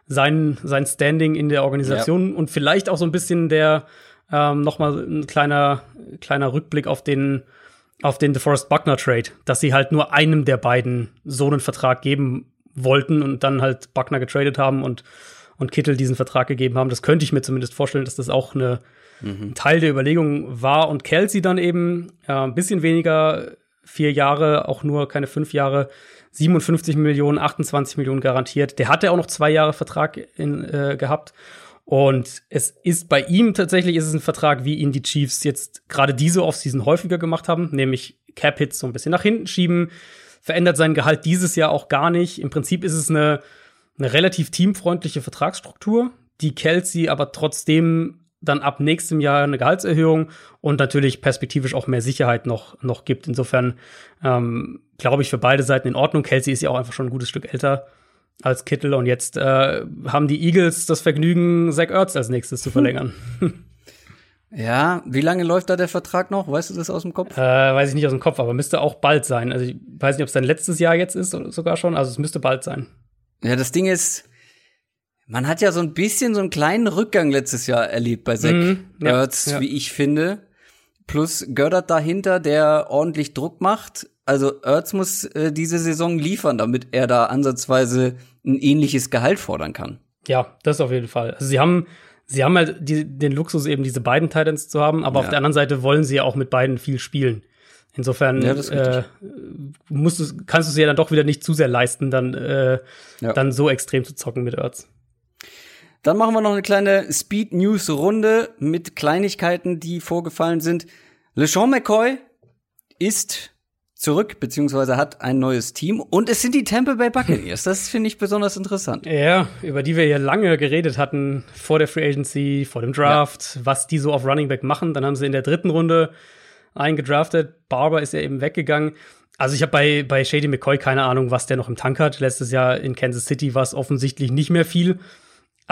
sein, sein Standing in der Organisation und vielleicht auch so ein bisschen der ähm, noch mal ein kleiner, kleiner Rückblick auf den auf den DeForest Buckner Trade, dass sie halt nur einem der beiden so einen Vertrag geben wollten und dann halt Buckner getradet haben und und Kittel diesen Vertrag gegeben haben. Das könnte ich mir zumindest vorstellen, dass das auch eine ein Teil der Überlegung war und Kelsey dann eben äh, ein bisschen weniger, vier Jahre, auch nur keine fünf Jahre, 57 Millionen, 28 Millionen garantiert. Der hatte auch noch zwei Jahre Vertrag in, äh, gehabt. Und es ist bei ihm tatsächlich ist es ein Vertrag, wie ihn die Chiefs jetzt gerade diese Offseason häufiger gemacht haben, nämlich Cap-Hits so ein bisschen nach hinten schieben, verändert sein Gehalt dieses Jahr auch gar nicht. Im Prinzip ist es eine, eine relativ teamfreundliche Vertragsstruktur, die Kelsey aber trotzdem dann ab nächstem Jahr eine Gehaltserhöhung und natürlich perspektivisch auch mehr Sicherheit noch, noch gibt. Insofern ähm, glaube ich für beide Seiten in Ordnung. Kelsey ist ja auch einfach schon ein gutes Stück älter als Kittel und jetzt äh, haben die Eagles das Vergnügen, Zach Ertz als nächstes zu verlängern. Ja, wie lange läuft da der Vertrag noch? Weißt du das aus dem Kopf? äh, weiß ich nicht aus dem Kopf, aber müsste auch bald sein. Also ich weiß nicht, ob es dann letztes Jahr jetzt ist oder sogar schon. Also es müsste bald sein. Ja, das Ding ist, man hat ja so ein bisschen so einen kleinen Rückgang letztes Jahr erlebt bei Zach Mhm, Ertz, ja. wie ich finde. Plus Gördert dahinter, der ordentlich Druck macht. Also Ertz muss äh, diese Saison liefern, damit er da ansatzweise ein ähnliches Gehalt fordern kann. Ja, das auf jeden Fall. Also sie haben, sie haben halt die, den Luxus, eben diese beiden Titans zu haben, aber Ja. auf der anderen Seite wollen sie ja auch mit beiden viel spielen. Insofern Ja, äh, musst du, kannst du es ja dann doch wieder nicht zu sehr leisten, dann, äh, Ja. dann so extrem zu zocken mit Ertz. Dann machen wir noch eine kleine Speed News Runde mit Kleinigkeiten, die vorgefallen sind. LeSean McCoy ist zurück, beziehungsweise hat ein neues Team und es sind die Tampa Bay Buccaneers. Das finde ich besonders interessant. Ja, über die wir ja lange geredet hatten, vor der Free Agency, vor dem Draft, was die so auf Running Back machen. Dann haben sie in der dritten Runde eingedraftet. Barber ist ja eben weggegangen. Also ich habe bei, bei Shady McCoy keine Ahnung, was der noch im Tank hat. Letztes Jahr in Kansas City war es offensichtlich nicht mehr viel.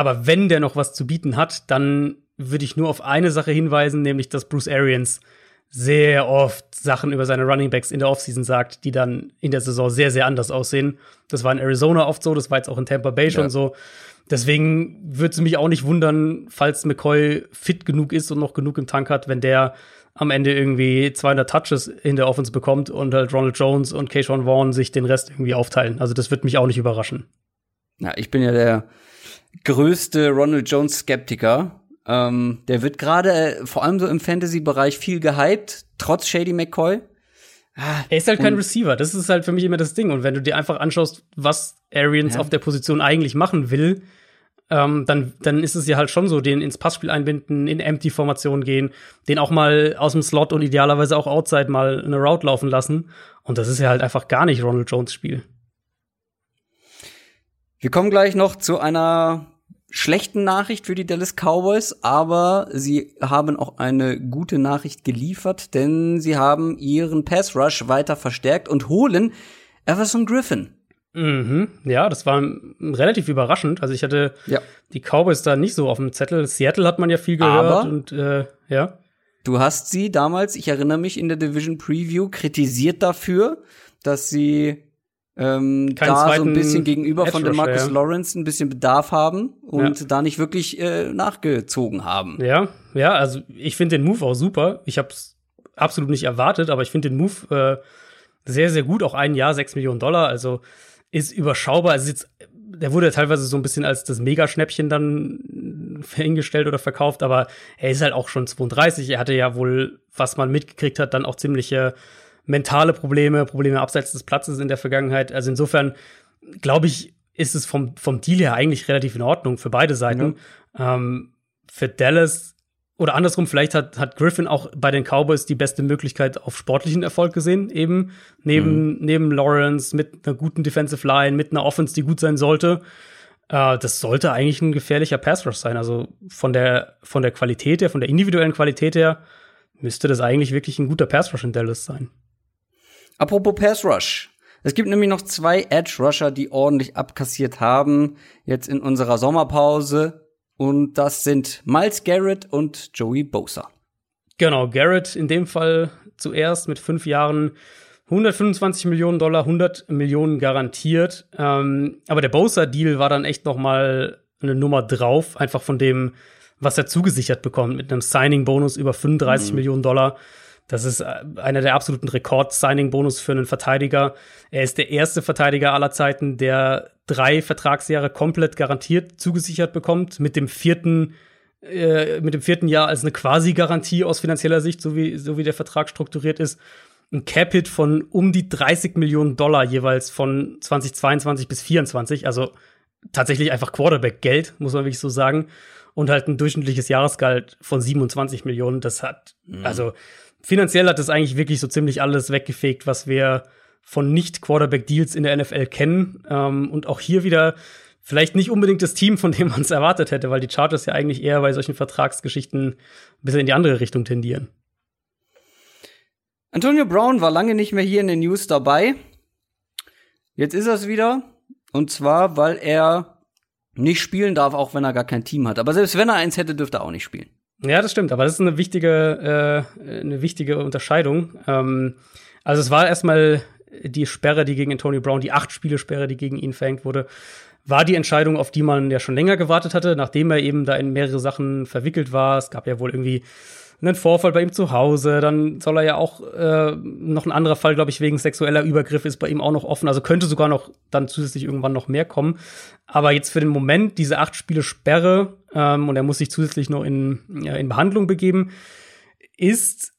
Aber wenn der noch was zu bieten hat, dann würde ich nur auf eine Sache hinweisen, nämlich dass Bruce Arians sehr oft Sachen über seine Running Backs in der Offseason sagt, die dann in der Saison sehr, sehr anders aussehen. Das war in Arizona oft so, das war jetzt auch in Tampa Bay schon Ja. so. Deswegen würde es mich auch nicht wundern, falls McCoy fit genug ist und noch genug im Tank hat, wenn der am Ende irgendwie 200 Touches in der Offense bekommt und halt Ronald Jones und Keyshawn Vaughn sich den Rest irgendwie aufteilen. Also das wird mich auch nicht überraschen. Ja, ich bin ja der größte Ronald Jones Skeptiker. Ähm, der wird gerade äh, vor allem so im Fantasy-Bereich viel gehypt, trotz Shady McCoy. Er ist halt kein Receiver. Das ist halt für mich immer das Ding. Und wenn du dir einfach anschaust, was Arians Ja. auf der Position eigentlich machen will, ähm, dann, dann ist es ja halt schon so, den ins Passspiel einbinden, in Empty-Formation gehen, den auch mal aus dem Slot und idealerweise auch outside mal eine Route laufen lassen. Und das ist ja halt einfach gar nicht Ronald Jones Spiel. Wir kommen gleich noch zu einer schlechten Nachricht für die Dallas Cowboys, aber sie haben auch eine gute Nachricht geliefert, denn sie haben ihren Pass Rush weiter verstärkt und holen Everson Griffin. Mhm. Ja, das war relativ überraschend. Also ich hatte ja. die Cowboys da nicht so auf dem Zettel. Seattle hat man ja viel gehört aber und äh, ja. Du hast sie damals, ich erinnere mich, in der Division Preview kritisiert dafür, dass sie ähm, da so ein bisschen gegenüber Edge von dem Marcus ja. Lawrence ein bisschen Bedarf haben und ja. da nicht wirklich äh, nachgezogen haben. Ja, ja, also ich finde den Move auch super. Ich habe es absolut nicht erwartet, aber ich finde den Move äh, sehr, sehr gut. Auch ein Jahr, sechs Millionen Dollar, also ist überschaubar. Also jetzt, der wurde teilweise so ein bisschen als das Megaschnäppchen dann hingestellt oder verkauft, aber er ist halt auch schon 32. Er hatte ja wohl, was man mitgekriegt hat, dann auch ziemliche mentale Probleme, Probleme abseits des Platzes in der Vergangenheit. Also insofern glaube ich, ist es vom, vom Deal her eigentlich relativ in Ordnung für beide Seiten. Ja. Ähm, für Dallas oder andersrum, vielleicht hat, hat Griffin auch bei den Cowboys die beste Möglichkeit auf sportlichen Erfolg gesehen, eben neben, mhm. neben Lawrence mit einer guten Defensive Line, mit einer Offense, die gut sein sollte. Äh, das sollte eigentlich ein gefährlicher Pass Rush sein. Also von der, von der Qualität her, von der individuellen Qualität her, müsste das eigentlich wirklich ein guter Pass Rush in Dallas sein. Apropos Pass Rush. Es gibt nämlich noch zwei Edge Rusher, die ordentlich abkassiert haben, jetzt in unserer Sommerpause. Und das sind Miles Garrett und Joey Bosa. Genau, Garrett in dem Fall zuerst mit fünf Jahren 125 Millionen Dollar, 100 Millionen garantiert. Ähm, aber der Bosa-Deal war dann echt noch mal eine Nummer drauf, einfach von dem, was er zugesichert bekommt, mit einem Signing-Bonus über 35 mhm. Millionen Dollar. Das ist äh, einer der absoluten Rekord-Signing-Bonus für einen Verteidiger. Er ist der erste Verteidiger aller Zeiten, der drei Vertragsjahre komplett garantiert zugesichert bekommt, mit dem vierten äh, mit dem vierten Jahr als eine Quasi-Garantie aus finanzieller Sicht, so wie, so wie der Vertrag strukturiert ist. Ein Cap-Hit von um die 30 Millionen Dollar jeweils von 2022 bis 2024. Also tatsächlich einfach Quarterback-Geld, muss man wirklich so sagen. Und halt ein durchschnittliches Jahresgehalt von 27 Millionen. Das hat, mhm. also finanziell hat das eigentlich wirklich so ziemlich alles weggefegt, was wir von Nicht-Quarterback-Deals in der NFL kennen. Ähm, und auch hier wieder vielleicht nicht unbedingt das Team, von dem man es erwartet hätte, weil die Chargers ja eigentlich eher bei solchen Vertragsgeschichten ein bisschen in die andere Richtung tendieren. Antonio Brown war lange nicht mehr hier in den News dabei. Jetzt ist er es wieder. Und zwar, weil er nicht spielen darf, auch wenn er gar kein Team hat. Aber selbst wenn er eins hätte, dürfte er auch nicht spielen. Ja, das stimmt, aber das ist eine wichtige, äh, eine wichtige Unterscheidung. Ähm, also es war erstmal die Sperre, die gegen Antonio Brown, die acht Spiele Sperre, die gegen ihn verhängt wurde, war die Entscheidung, auf die man ja schon länger gewartet hatte, nachdem er eben da in mehrere Sachen verwickelt war. Es gab ja wohl irgendwie einen Vorfall bei ihm zu Hause, dann soll er ja auch äh, noch ein anderer Fall, glaube ich, wegen sexueller Übergriff ist bei ihm auch noch offen. Also könnte sogar noch dann zusätzlich irgendwann noch mehr kommen. Aber jetzt für den Moment diese acht Spiele Sperre ähm, und er muss sich zusätzlich noch in, ja, in Behandlung begeben, ist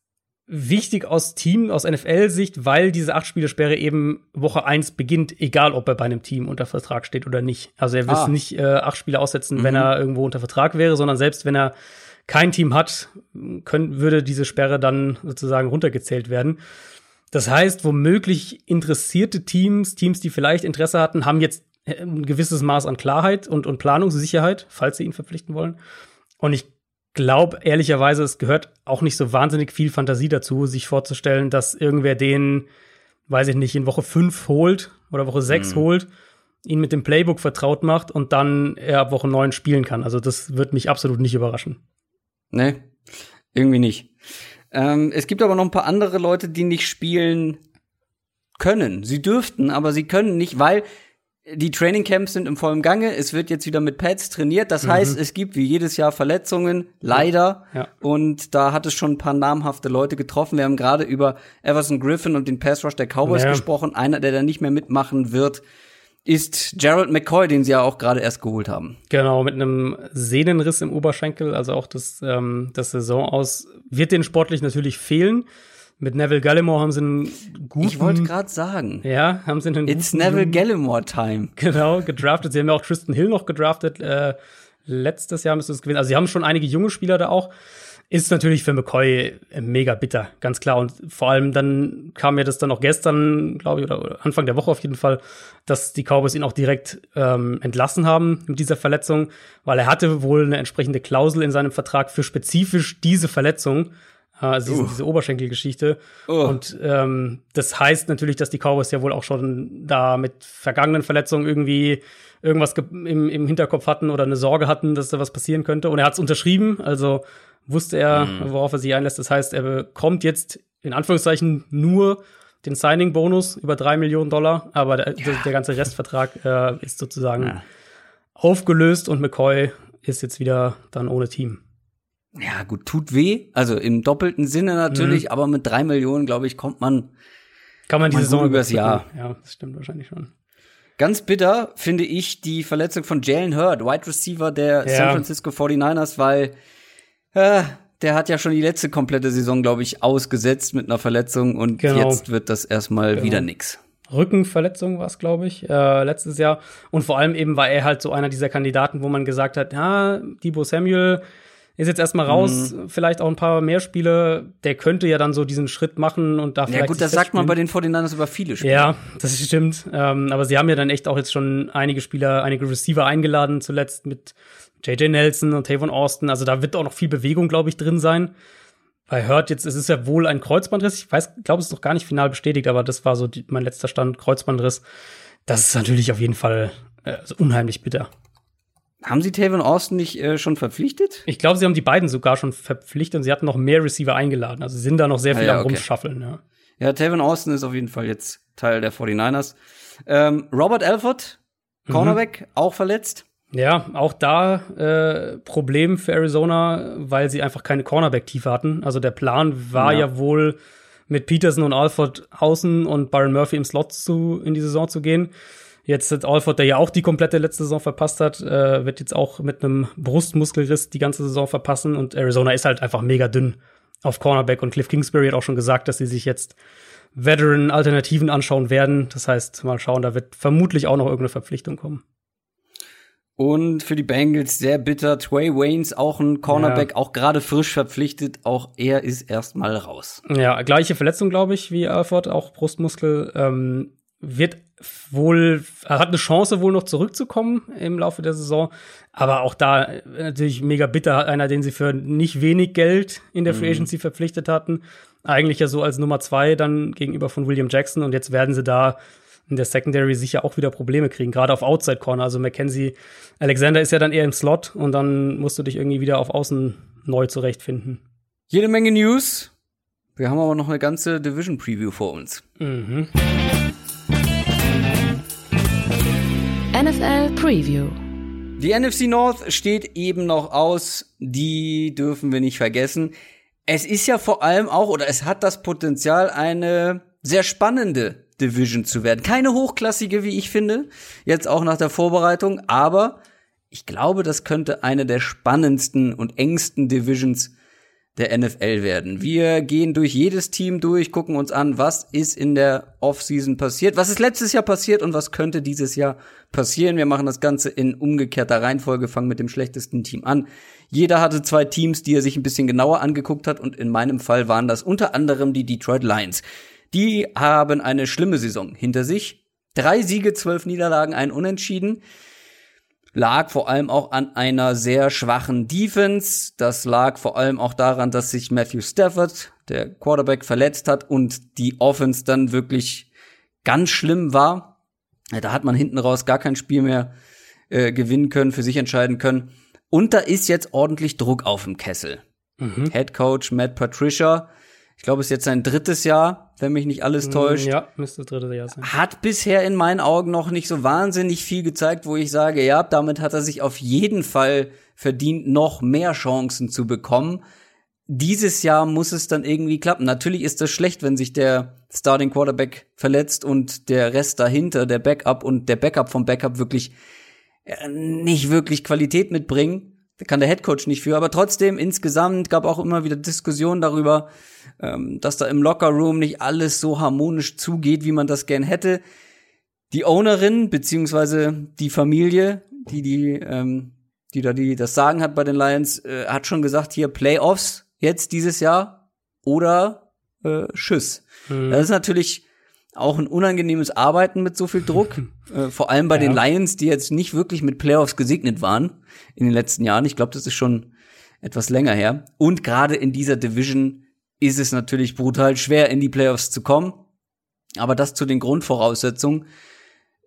wichtig aus Team, aus NFL-Sicht, weil diese acht Spiele Sperre eben Woche eins beginnt, egal ob er bei einem Team unter Vertrag steht oder nicht. Also er wird ah. nicht äh, acht Spiele aussetzen, mhm. wenn er irgendwo unter Vertrag wäre, sondern selbst wenn er kein Team hat, können, würde diese Sperre dann sozusagen runtergezählt werden. Das heißt, womöglich interessierte Teams, Teams, die vielleicht Interesse hatten, haben jetzt ein gewisses Maß an Klarheit und, und Planungssicherheit, falls sie ihn verpflichten wollen. Und ich glaube ehrlicherweise, es gehört auch nicht so wahnsinnig viel Fantasie dazu, sich vorzustellen, dass irgendwer den, weiß ich nicht, in Woche 5 holt oder Woche 6 mhm. holt, ihn mit dem Playbook vertraut macht und dann er ab Woche 9 spielen kann. Also das wird mich absolut nicht überraschen. Nee, irgendwie nicht. Ähm, es gibt aber noch ein paar andere Leute, die nicht spielen können. Sie dürften, aber sie können nicht, weil die Trainingcamps sind im vollen Gange. Es wird jetzt wieder mit Pads trainiert. Das mhm. heißt, es gibt wie jedes Jahr Verletzungen, leider. Ja. Und da hat es schon ein paar namhafte Leute getroffen. Wir haben gerade über Everson Griffin und den Pass Rush der Cowboys ja. gesprochen. Einer, der da nicht mehr mitmachen wird, ist Gerald McCoy, den sie ja auch gerade erst geholt haben. Genau, mit einem Sehnenriss im Oberschenkel, also auch das, ähm, das Saison aus, wird den sportlich natürlich fehlen. Mit Neville Gallimore haben sie einen guten. Ich wollte gerade sagen. Ja, haben sie einen It's guten Neville jungen- Gallimore time. Genau, gedraftet. Sie haben ja auch Tristan Hill noch gedraftet. Äh, letztes Jahr müsste es gewesen. Also sie haben schon einige junge Spieler da auch. Ist natürlich für McCoy äh, mega bitter, ganz klar. Und vor allem dann kam mir das dann auch gestern, glaube ich, oder Anfang der Woche auf jeden Fall, dass die Cowboys ihn auch direkt ähm, entlassen haben mit dieser Verletzung, weil er hatte wohl eine entsprechende Klausel in seinem Vertrag für spezifisch diese Verletzung, äh, also diese, diese Oberschenkelgeschichte. Oh. Und ähm, das heißt natürlich, dass die Cowboys ja wohl auch schon da mit vergangenen Verletzungen irgendwie irgendwas ge- im, im Hinterkopf hatten oder eine Sorge hatten, dass da was passieren könnte. Und er hat es unterschrieben, also wusste er, worauf er sich einlässt. Das heißt, er bekommt jetzt in Anführungszeichen nur den Signing-Bonus über drei Millionen Dollar, aber der, der, der ganze Restvertrag äh, ist sozusagen Ja. aufgelöst und McCoy ist jetzt wieder dann ohne Team. Ja, gut, tut weh. Also im doppelten Sinne natürlich, aber mit drei Millionen, glaube ich, kommt man Kann man die Man Saison übers überbrücken. Ja, das stimmt wahrscheinlich schon. Ganz bitter finde ich die Verletzung von Jalen Hurd, Wide Receiver der Ja. San Francisco 49ers, weil äh, der hat ja schon die letzte komplette Saison, glaube ich, ausgesetzt mit einer Verletzung und Genau. jetzt wird das erstmal Genau. wieder nix. Rückenverletzung war es, glaube ich, äh, letztes Jahr. Und vor allem eben war er halt so einer dieser Kandidaten, wo man gesagt hat, ja, Debo Samuel ist jetzt erstmal raus, Mhm. vielleicht auch ein paar mehr Spiele. Der könnte ja dann so diesen Schritt machen und da Ja vielleicht gut, sich das sagt man bei den 49ers über viele Spiele. Ja, das stimmt. Ähm, aber sie haben ja dann echt auch jetzt schon einige Spieler, einige Receiver eingeladen, zuletzt mit JJ Nelson und Tavon Austin. Also da wird auch noch viel Bewegung, glaube ich, drin sein. Bei Hurt jetzt, es ist ja wohl ein Kreuzbandriss. Ich weiß, glaube, es ist noch gar nicht final bestätigt, aber das war so die, mein letzter Stand, Kreuzbandriss. Das ist natürlich auf jeden Fall äh, so unheimlich bitter. Haben sie Tavon Austin nicht äh, schon verpflichtet? Ich glaube, sie haben die beiden sogar schon verpflichtet und sie hatten noch mehr Receiver eingeladen. Also sie sind da noch sehr Ah viel ja, am okay. Rumschaffeln. Ja. Ja, Tavon Austin ist auf jeden Fall jetzt Teil der 49ers. Ähm, Robert Alford, Mhm. Cornerback, auch verletzt. Ja, auch da äh, Problem für Arizona, weil sie einfach keine Cornerback-Tiefe hatten. Also der Plan war Ja. ja. wohl mit Peterson und Alford außen und Byron Murphy im Slot zu in die Saison zu gehen. Jetzt hat Alford, der ja auch die komplette letzte Saison verpasst hat, äh, wird jetzt auch mit einem Brustmuskelriss die ganze Saison verpassen und Arizona ist halt einfach mega dünn auf Cornerback und Cliff Kingsbury hat auch schon gesagt, dass sie sich jetzt Veteran-Alternativen anschauen werden. Das heißt, mal schauen, da wird vermutlich auch noch irgendeine Verpflichtung kommen. Und für die Bengals sehr bitter. Trey Waynes, auch ein Cornerback, auch gerade frisch verpflichtet. Auch er ist erstmal raus. Ja, gleiche Verletzung, glaube ich, wie Alford, auch Brustmuskel. Ähm, wird wohl, er hat eine Chance wohl noch zurückzukommen im Laufe der Saison. Aber auch da äh, natürlich mega bitter, einer, den sie für nicht wenig Geld in der Free Agency verpflichtet hatten. Eigentlich ja so als Nummer zwei dann gegenüber von William Jackson. Und jetzt werden sie da in der Secondary sicher auch wieder Probleme kriegen, gerade auf Outside Corner. Also Mackenzie Alexander ist ja dann eher im Slot und dann musst du dich irgendwie wieder auf Außen neu zurechtfinden. Jede Menge News. Wir haben aber noch eine ganze Division Preview vor uns. Mhm. NFL Preview. Die NFC North steht eben noch aus. Die dürfen wir nicht vergessen. Es ist ja vor allem auch, oder es hat das Potenzial, eine sehr spannende Division zu werden. Keine hochklassige, wie ich finde, jetzt auch nach der Vorbereitung, aber ich glaube, das könnte eine der spannendsten und engsten Divisions der NFL werden. Wir gehen durch jedes Team durch, gucken uns an, was ist in der Offseason passiert, was ist letztes Jahr passiert und was könnte dieses Jahr passieren. Wir machen das Ganze in umgekehrter Reihenfolge, fangen mit dem schlechtesten Team an. Jeder hatte zwei Teams, die er sich ein bisschen genauer angeguckt hat und in meinem Fall waren das unter anderem die Detroit Lions. Die haben eine schlimme Saison hinter sich. Drei Siege, zwölf Niederlagen, ein Unentschieden lag vor allem auch an einer sehr schwachen Defense. Das lag vor allem auch daran, dass sich Matthew Stafford, der Quarterback, verletzt hat und die Offense dann wirklich ganz schlimm war. Da hat man hinten raus gar kein Spiel mehr äh, gewinnen können, für sich entscheiden können. Und da ist jetzt ordentlich Druck auf dem Kessel. Mhm. Head Coach Matt Patricia, ich glaube, es ist jetzt sein drittes Jahr, wenn mich nicht alles täuscht Ja, müsste das dritte Jahr sein. hat bisher in meinen Augen noch nicht so wahnsinnig viel gezeigt, wo ich sage, ja, damit hat er sich auf jeden Fall verdient, noch mehr Chancen zu bekommen. Dieses Jahr muss es dann irgendwie klappen. Natürlich ist das schlecht, wenn sich der Starting Quarterback verletzt und der Rest dahinter, der Backup und der Backup vom Backup wirklich äh, nicht wirklich Qualität mitbringen. Kann der Headcoach nicht für. Aber trotzdem, insgesamt gab auch immer wieder Diskussionen darüber, ähm, dass da im Lockerroom nicht alles so harmonisch zugeht, wie man das gern hätte. Die Ownerin, beziehungsweise die Familie, die die, ähm, die da die das Sagen hat bei den Lions, äh, hat schon gesagt, hier Playoffs jetzt dieses Jahr oder äh, Tschüss. Mhm. Das ist natürlich auch ein unangenehmes Arbeiten mit so viel Druck. äh, vor allem bei ja. den Lions, die jetzt nicht wirklich mit Playoffs gesegnet waren in den letzten Jahren. Ich glaube, das ist schon etwas länger her. Und gerade in dieser Division ist es natürlich brutal schwer, in die Playoffs zu kommen. Aber das zu den Grundvoraussetzungen.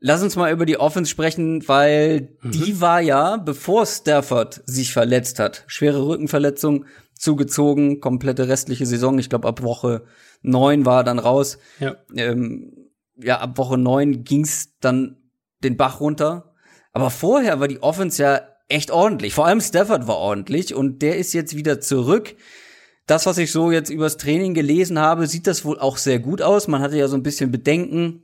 Lass uns mal über die Offense sprechen, weil mhm. die war ja, bevor Stafford sich verletzt hat, schwere Rückenverletzung zugezogen, komplette restliche Saison. Ich glaube, ab Woche neun war er dann raus. Ja, ähm, ja ab Woche neun ging's dann den Bach runter. Aber vorher war die Offense ja echt ordentlich. Vor allem Stafford war ordentlich und der ist jetzt wieder zurück. Das, was ich so jetzt übers Training gelesen habe, sieht das wohl auch sehr gut aus. Man hatte ja so ein bisschen Bedenken,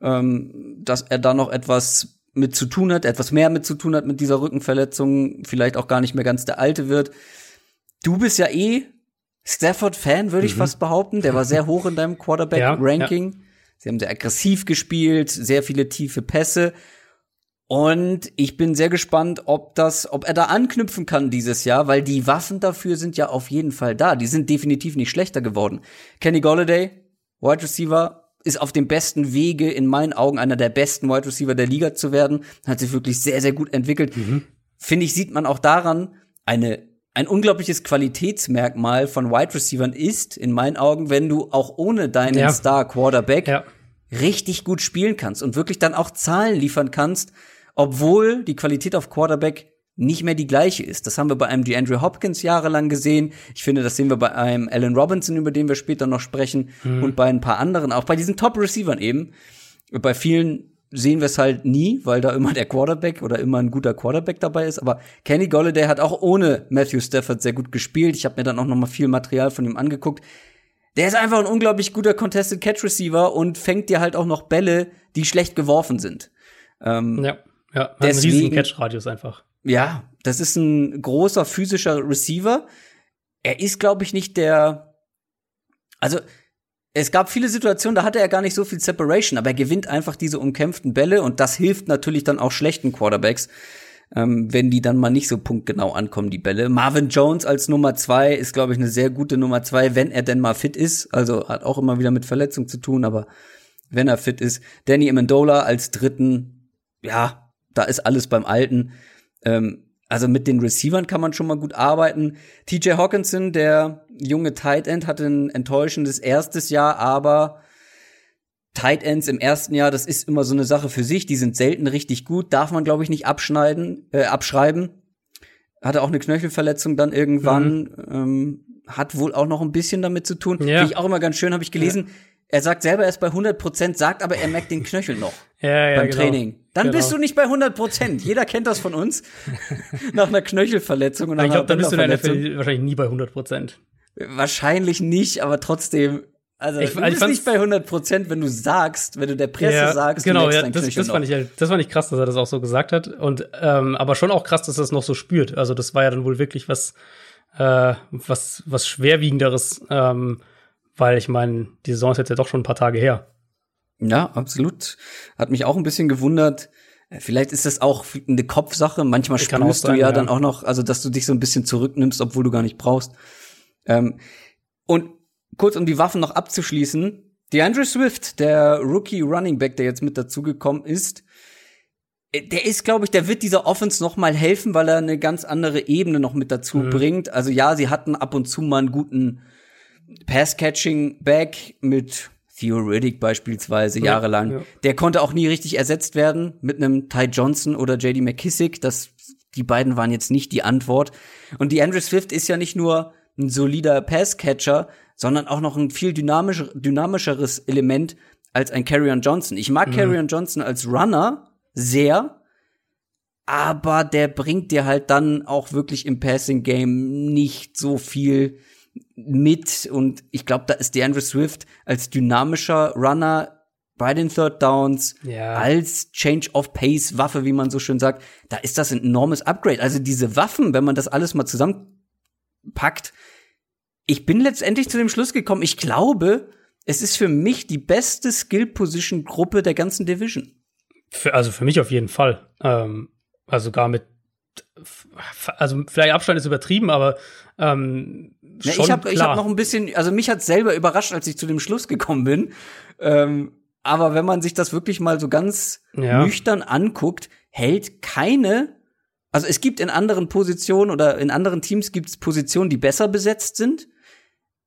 ähm, dass er da noch etwas mit zu tun hat, etwas mehr mit zu tun hat mit dieser Rückenverletzung, vielleicht auch gar nicht mehr ganz der alte wird. Du bist ja eh Stafford-Fan, würde ich mhm. fast behaupten. Der war sehr hoch in deinem Quarterback-Ranking. Ja, ja. Sie haben sehr aggressiv gespielt, sehr viele tiefe Pässe. Und ich bin sehr gespannt, ob das, ob er da anknüpfen kann dieses Jahr, weil die Waffen dafür sind ja auf jeden Fall da. Die sind definitiv nicht schlechter geworden. Kenny Golladay, Wide Receiver, ist auf dem besten Wege, in meinen Augen einer der besten Wide Receiver der Liga zu werden. Hat sich wirklich sehr, sehr gut entwickelt. Mhm. Finde ich, sieht man auch daran, eine ein unglaubliches Qualitätsmerkmal von Wide Receivern ist, in meinen Augen, wenn du auch ohne deinen ja. Star Quarterback ja. richtig gut spielen kannst und wirklich dann auch Zahlen liefern kannst, obwohl die Qualität auf Quarterback nicht mehr die gleiche ist. Das haben wir bei einem DeAndre Hopkins jahrelang gesehen. Ich finde, das sehen wir bei einem Allen Robinson, über den wir später noch sprechen, mhm. und bei ein paar anderen, auch bei diesen Top-Receivern eben. Bei vielen sehen wir es halt nie, weil da immer der Quarterback oder immer ein guter Quarterback dabei ist. Aber Kenny Golladay hat auch ohne Matthew Stafford sehr gut gespielt. Ich habe mir dann auch noch mal viel Material von ihm angeguckt. Der ist einfach ein unglaublich guter Contested Catch Receiver und fängt dir halt auch noch Bälle, die schlecht geworfen sind. Ähm, ja, ja, deswegen, einen riesigen Catch-Radius einfach. Ja, das ist ein großer physischer Receiver. Er ist, glaube ich, nicht der. Also es gab viele Situationen, da hatte er gar nicht so viel Separation, aber er gewinnt einfach diese umkämpften Bälle und das hilft natürlich dann auch schlechten Quarterbacks, ähm, wenn die dann mal nicht so punktgenau ankommen, die Bälle. Marvin Jones als Nummer zwei ist, glaube ich, eine sehr gute Nummer zwei, wenn er denn mal fit ist. Also hat auch immer wieder mit Verletzung zu tun, aber wenn er fit ist. Danny Amendola als dritten, ja, da ist alles beim Alten. Ähm, also mit den Receivern kann man schon mal gut arbeiten. TJ Hawkinson, der junge Tight End, hatte ein enttäuschendes erstes Jahr, aber Tight Ends im ersten Jahr, das ist immer so eine Sache für sich. Die sind selten richtig gut, darf man glaube ich nicht abschneiden, äh, abschreiben. Hatte auch eine Knöchelverletzung dann irgendwann. Mhm. Ähm, hat wohl auch noch ein bisschen damit zu tun. Ja. Finde ich auch immer ganz schön, habe ich gelesen. Ja. Er sagt selber, er ist bei 100 Prozent, sagt aber, er merkt den Knöchel noch ja, ja, beim genau. Training. Dann genau. bist du nicht bei 100 Prozent. Jeder kennt das von uns. nach einer Knöchelverletzung und nach Ich glaube, dann bist du in der NFL wahrscheinlich nie bei 100 Prozent. Wahrscheinlich nicht, aber trotzdem. Also ich, du bist nicht bei 100 Prozent, wenn du sagst, wenn du der Presse ja, sagst, genau, ja, das, das fand ich halt, das fand ich krass, dass er das auch so gesagt hat und ähm, aber schon auch krass, dass er es noch so spürt. Also das war ja dann wohl wirklich was äh, was was schwerwiegenderes ähm, weil ich meine, die Saison ist jetzt ja doch schon ein paar Tage her. Ja, absolut. Hat mich auch ein bisschen gewundert. Äh, vielleicht ist das auch eine Kopfsache. Manchmal ich spürst sein, du ja, ja, dann auch noch, also dass du dich so ein bisschen zurücknimmst, obwohl du gar nicht brauchst. Ähm, und kurz um die Waffen noch abzuschließen. DeAndre Swift, der Rookie Running Back, der jetzt mit dazugekommen ist, äh, der ist, glaube ich, der wird dieser Offense noch mal helfen, weil er eine ganz andere Ebene noch mit dazu mhm. bringt. Also ja, sie hatten ab und zu mal einen guten Pass-Catching-Back mit Theoretic beispielsweise ja, jahrelang. Ja. Der konnte auch nie richtig ersetzt werden mit einem Ty Johnson oder JD McKissick. Das, die beiden waren jetzt nicht die Antwort. Und die Andrew Swift ist ja nicht nur ein solider Pass-Catcher, sondern auch noch ein viel dynamisch, dynamischeres Element als ein Carrion Johnson. Ich mag mhm. Carrion Johnson als Runner sehr, aber der bringt dir halt dann auch wirklich im Passing Game nicht so viel mit und ich glaube, da ist DeAndre Swift als dynamischer Runner bei den Third Downs, Ja. als Change of Pace Waffe, wie man so schön sagt, da ist das ein enormes Upgrade. Also diese Waffen, wenn man das alles mal zusammenpackt, ich bin letztendlich zu dem Schluss gekommen, ich glaube, es ist für mich die beste Skill-Position-Gruppe der ganzen Division. Für, also für mich auf jeden Fall. Ähm, also gar mit, also vielleicht Abstand ist übertrieben, aber ähm, Ja, schon ich habe hab noch ein bisschen, also mich hat selber überrascht, als ich zu dem Schluss gekommen bin. Ähm, aber wenn man sich das wirklich mal so ganz Ja. nüchtern anguckt, hält keine, also es gibt in anderen Positionen oder in anderen Teams gibt es Positionen, die besser besetzt sind.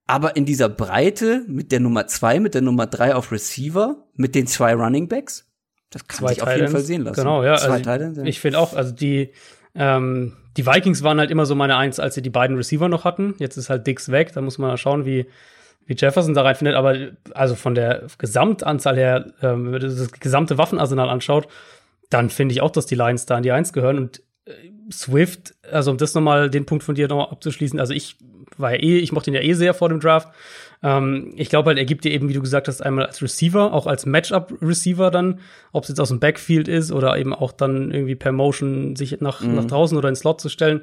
Aber in dieser Breite mit der Nummer zwei, mit der Nummer drei auf Receiver, mit den zwei Running Backs, das kann sich auf jeden. Fall sehen lassen. Genau, ja. Zwei also Titans, ja. Ich finde auch, also die, ähm, die Vikings waren halt immer so meine Eins, als sie die beiden Receiver noch hatten. Jetzt ist halt Dix weg, da muss man mal schauen, wie, wie Jefferson da reinfindet. Aber also von der Gesamtanzahl her, ähm, wenn man das gesamte Waffenarsenal anschaut, dann finde ich auch, dass die Lions da an die Eins gehören. Und äh, Swift, also um das nochmal, den Punkt von dir noch abzuschließen, also ich war ja eh, ich mochte ihn ja eh sehr vor dem Draft. Ähm, ich glaube halt, er gibt dir eben, wie du gesagt hast, einmal als Receiver, auch als Matchup-Receiver dann, ob es jetzt aus dem Backfield ist oder eben auch dann irgendwie per Motion sich nach, nach draußen oder ins Slot zu stellen.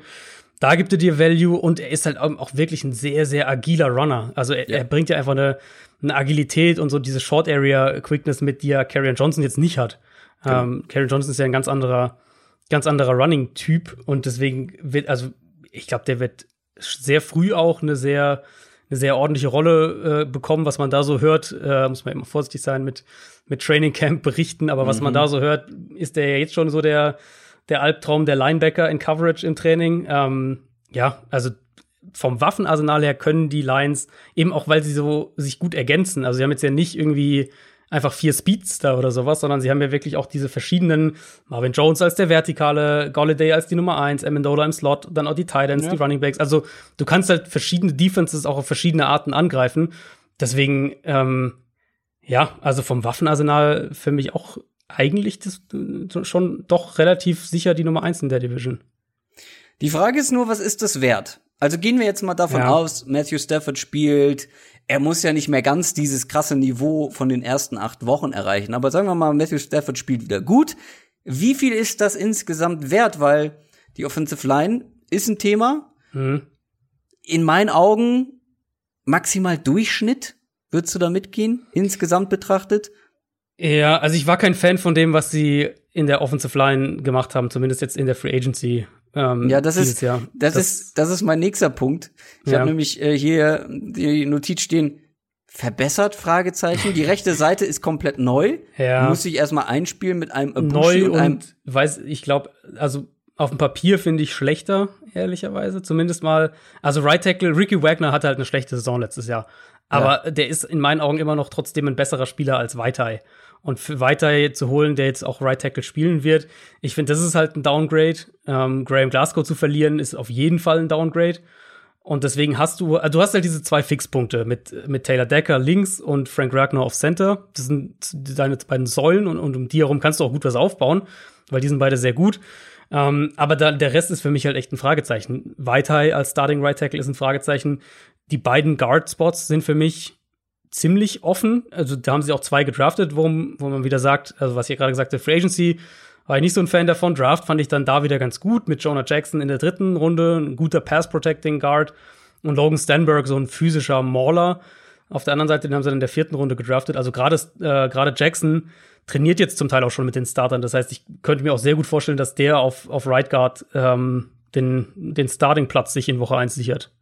Da gibt er dir Value und er ist halt auch wirklich ein sehr, sehr agiler Runner. Also er, Ja. er bringt ja einfach eine, eine Agilität und so diese Short Area Quickness mit, die ja Carrion Johnson jetzt nicht hat. Ähm, Carrion Johnson ist ja ein ganz anderer, ganz anderer Running-Typ und deswegen wird, also ich glaube, der wird sehr früh auch eine sehr, eine sehr ordentliche Rolle äh, bekommen, was man da so hört. Äh, muss man immer vorsichtig sein mit, mit Training Camp berichten, aber was man da so hört, ist der ja jetzt schon so der, der Albtraum der Linebacker in Coverage im Training. Ähm, ja, also vom Waffenarsenal her können die Lions eben auch, weil sie so sich gut ergänzen. Also sie haben jetzt ja nicht irgendwie einfach vier Speedster oder sowas, sondern sie haben ja wirklich auch diese verschiedenen Marvin Jones als der Vertikale, Golladay als die Nummer eins, Amendola im Slot, dann auch die Titans, Ja. die Running Backs. Also du kannst halt verschiedene Defenses auch auf verschiedene Arten angreifen. Deswegen, ähm, ja, also vom Waffenarsenal für mich auch eigentlich das, äh, schon doch relativ sicher die Nummer eins in der Division. Die Frage ist nur, was ist das wert? Also gehen wir jetzt mal davon Ja. aus, Matthew Stafford spielt, er muss ja nicht mehr ganz dieses krasse Niveau von den ersten acht Wochen erreichen. Aber sagen wir mal, Matthew Stafford spielt wieder gut. Wie viel ist das insgesamt wert? Weil die Offensive Line ist ein Thema. Mhm. In meinen Augen maximal Durchschnitt. Würdest du da mitgehen, insgesamt betrachtet? Ja, also ich war kein Fan von dem, was sie in der Offensive Line gemacht haben, zumindest jetzt in der Free Agency. Ähm, Ja, das ist, Jahr. das, ist, das ist mein nächster Punkt. Ich Ja. habe nämlich äh, hier die Notiz stehen, verbessert, Fragezeichen. Die rechte Seite ist komplett neu. Ja. Muss ich erstmal einspielen mit einem Abushi neu und einem und weiß, ich glaube, also auf dem Papier finde ich schlechter, ehrlicherweise. Zumindest mal, also Right Tackle, Ricky Wagner hatte halt eine schlechte Saison letztes Jahr. Aber der ist in meinen Augen immer noch trotzdem ein besserer Spieler als Vaitai. Und für Vaitai zu holen, der jetzt auch Right Tackle spielen wird, ich finde, das ist halt ein Downgrade. Ähm, Graham Glasgow zu verlieren, ist auf jeden Fall ein Downgrade. Und deswegen hast du, also du hast halt diese zwei Fixpunkte mit, mit Taylor Decker links und Frank Ragnar auf Center. Das sind deine beiden Säulen und, und um die herum kannst du auch gut was aufbauen, weil die sind beide sehr gut. Ähm, aber da, der Rest ist für mich halt echt ein Fragezeichen. Vaitai als Starting Right Tackle ist ein Fragezeichen. Die beiden Guard-Spots sind für mich ziemlich offen. Also da haben sie auch zwei gedraftet, wo, wo man wieder sagt, also was ihr gerade gesagt habt, Free Agency war ich nicht so ein Fan davon. Draft fand ich dann da wieder ganz gut mit Jonah Jackson in der dritten Runde, ein guter Pass-Protecting Guard und Logan Stanberg, so ein physischer Mauler. Auf der anderen Seite, den haben sie dann in der vierten Runde gedraftet. Also gerade äh, Jackson trainiert jetzt zum Teil auch schon mit den Startern. Das heißt, ich könnte mir auch sehr gut vorstellen, dass der auf, auf Right Guard ähm, den, den Starting-Platz sich in Woche 1 sichert.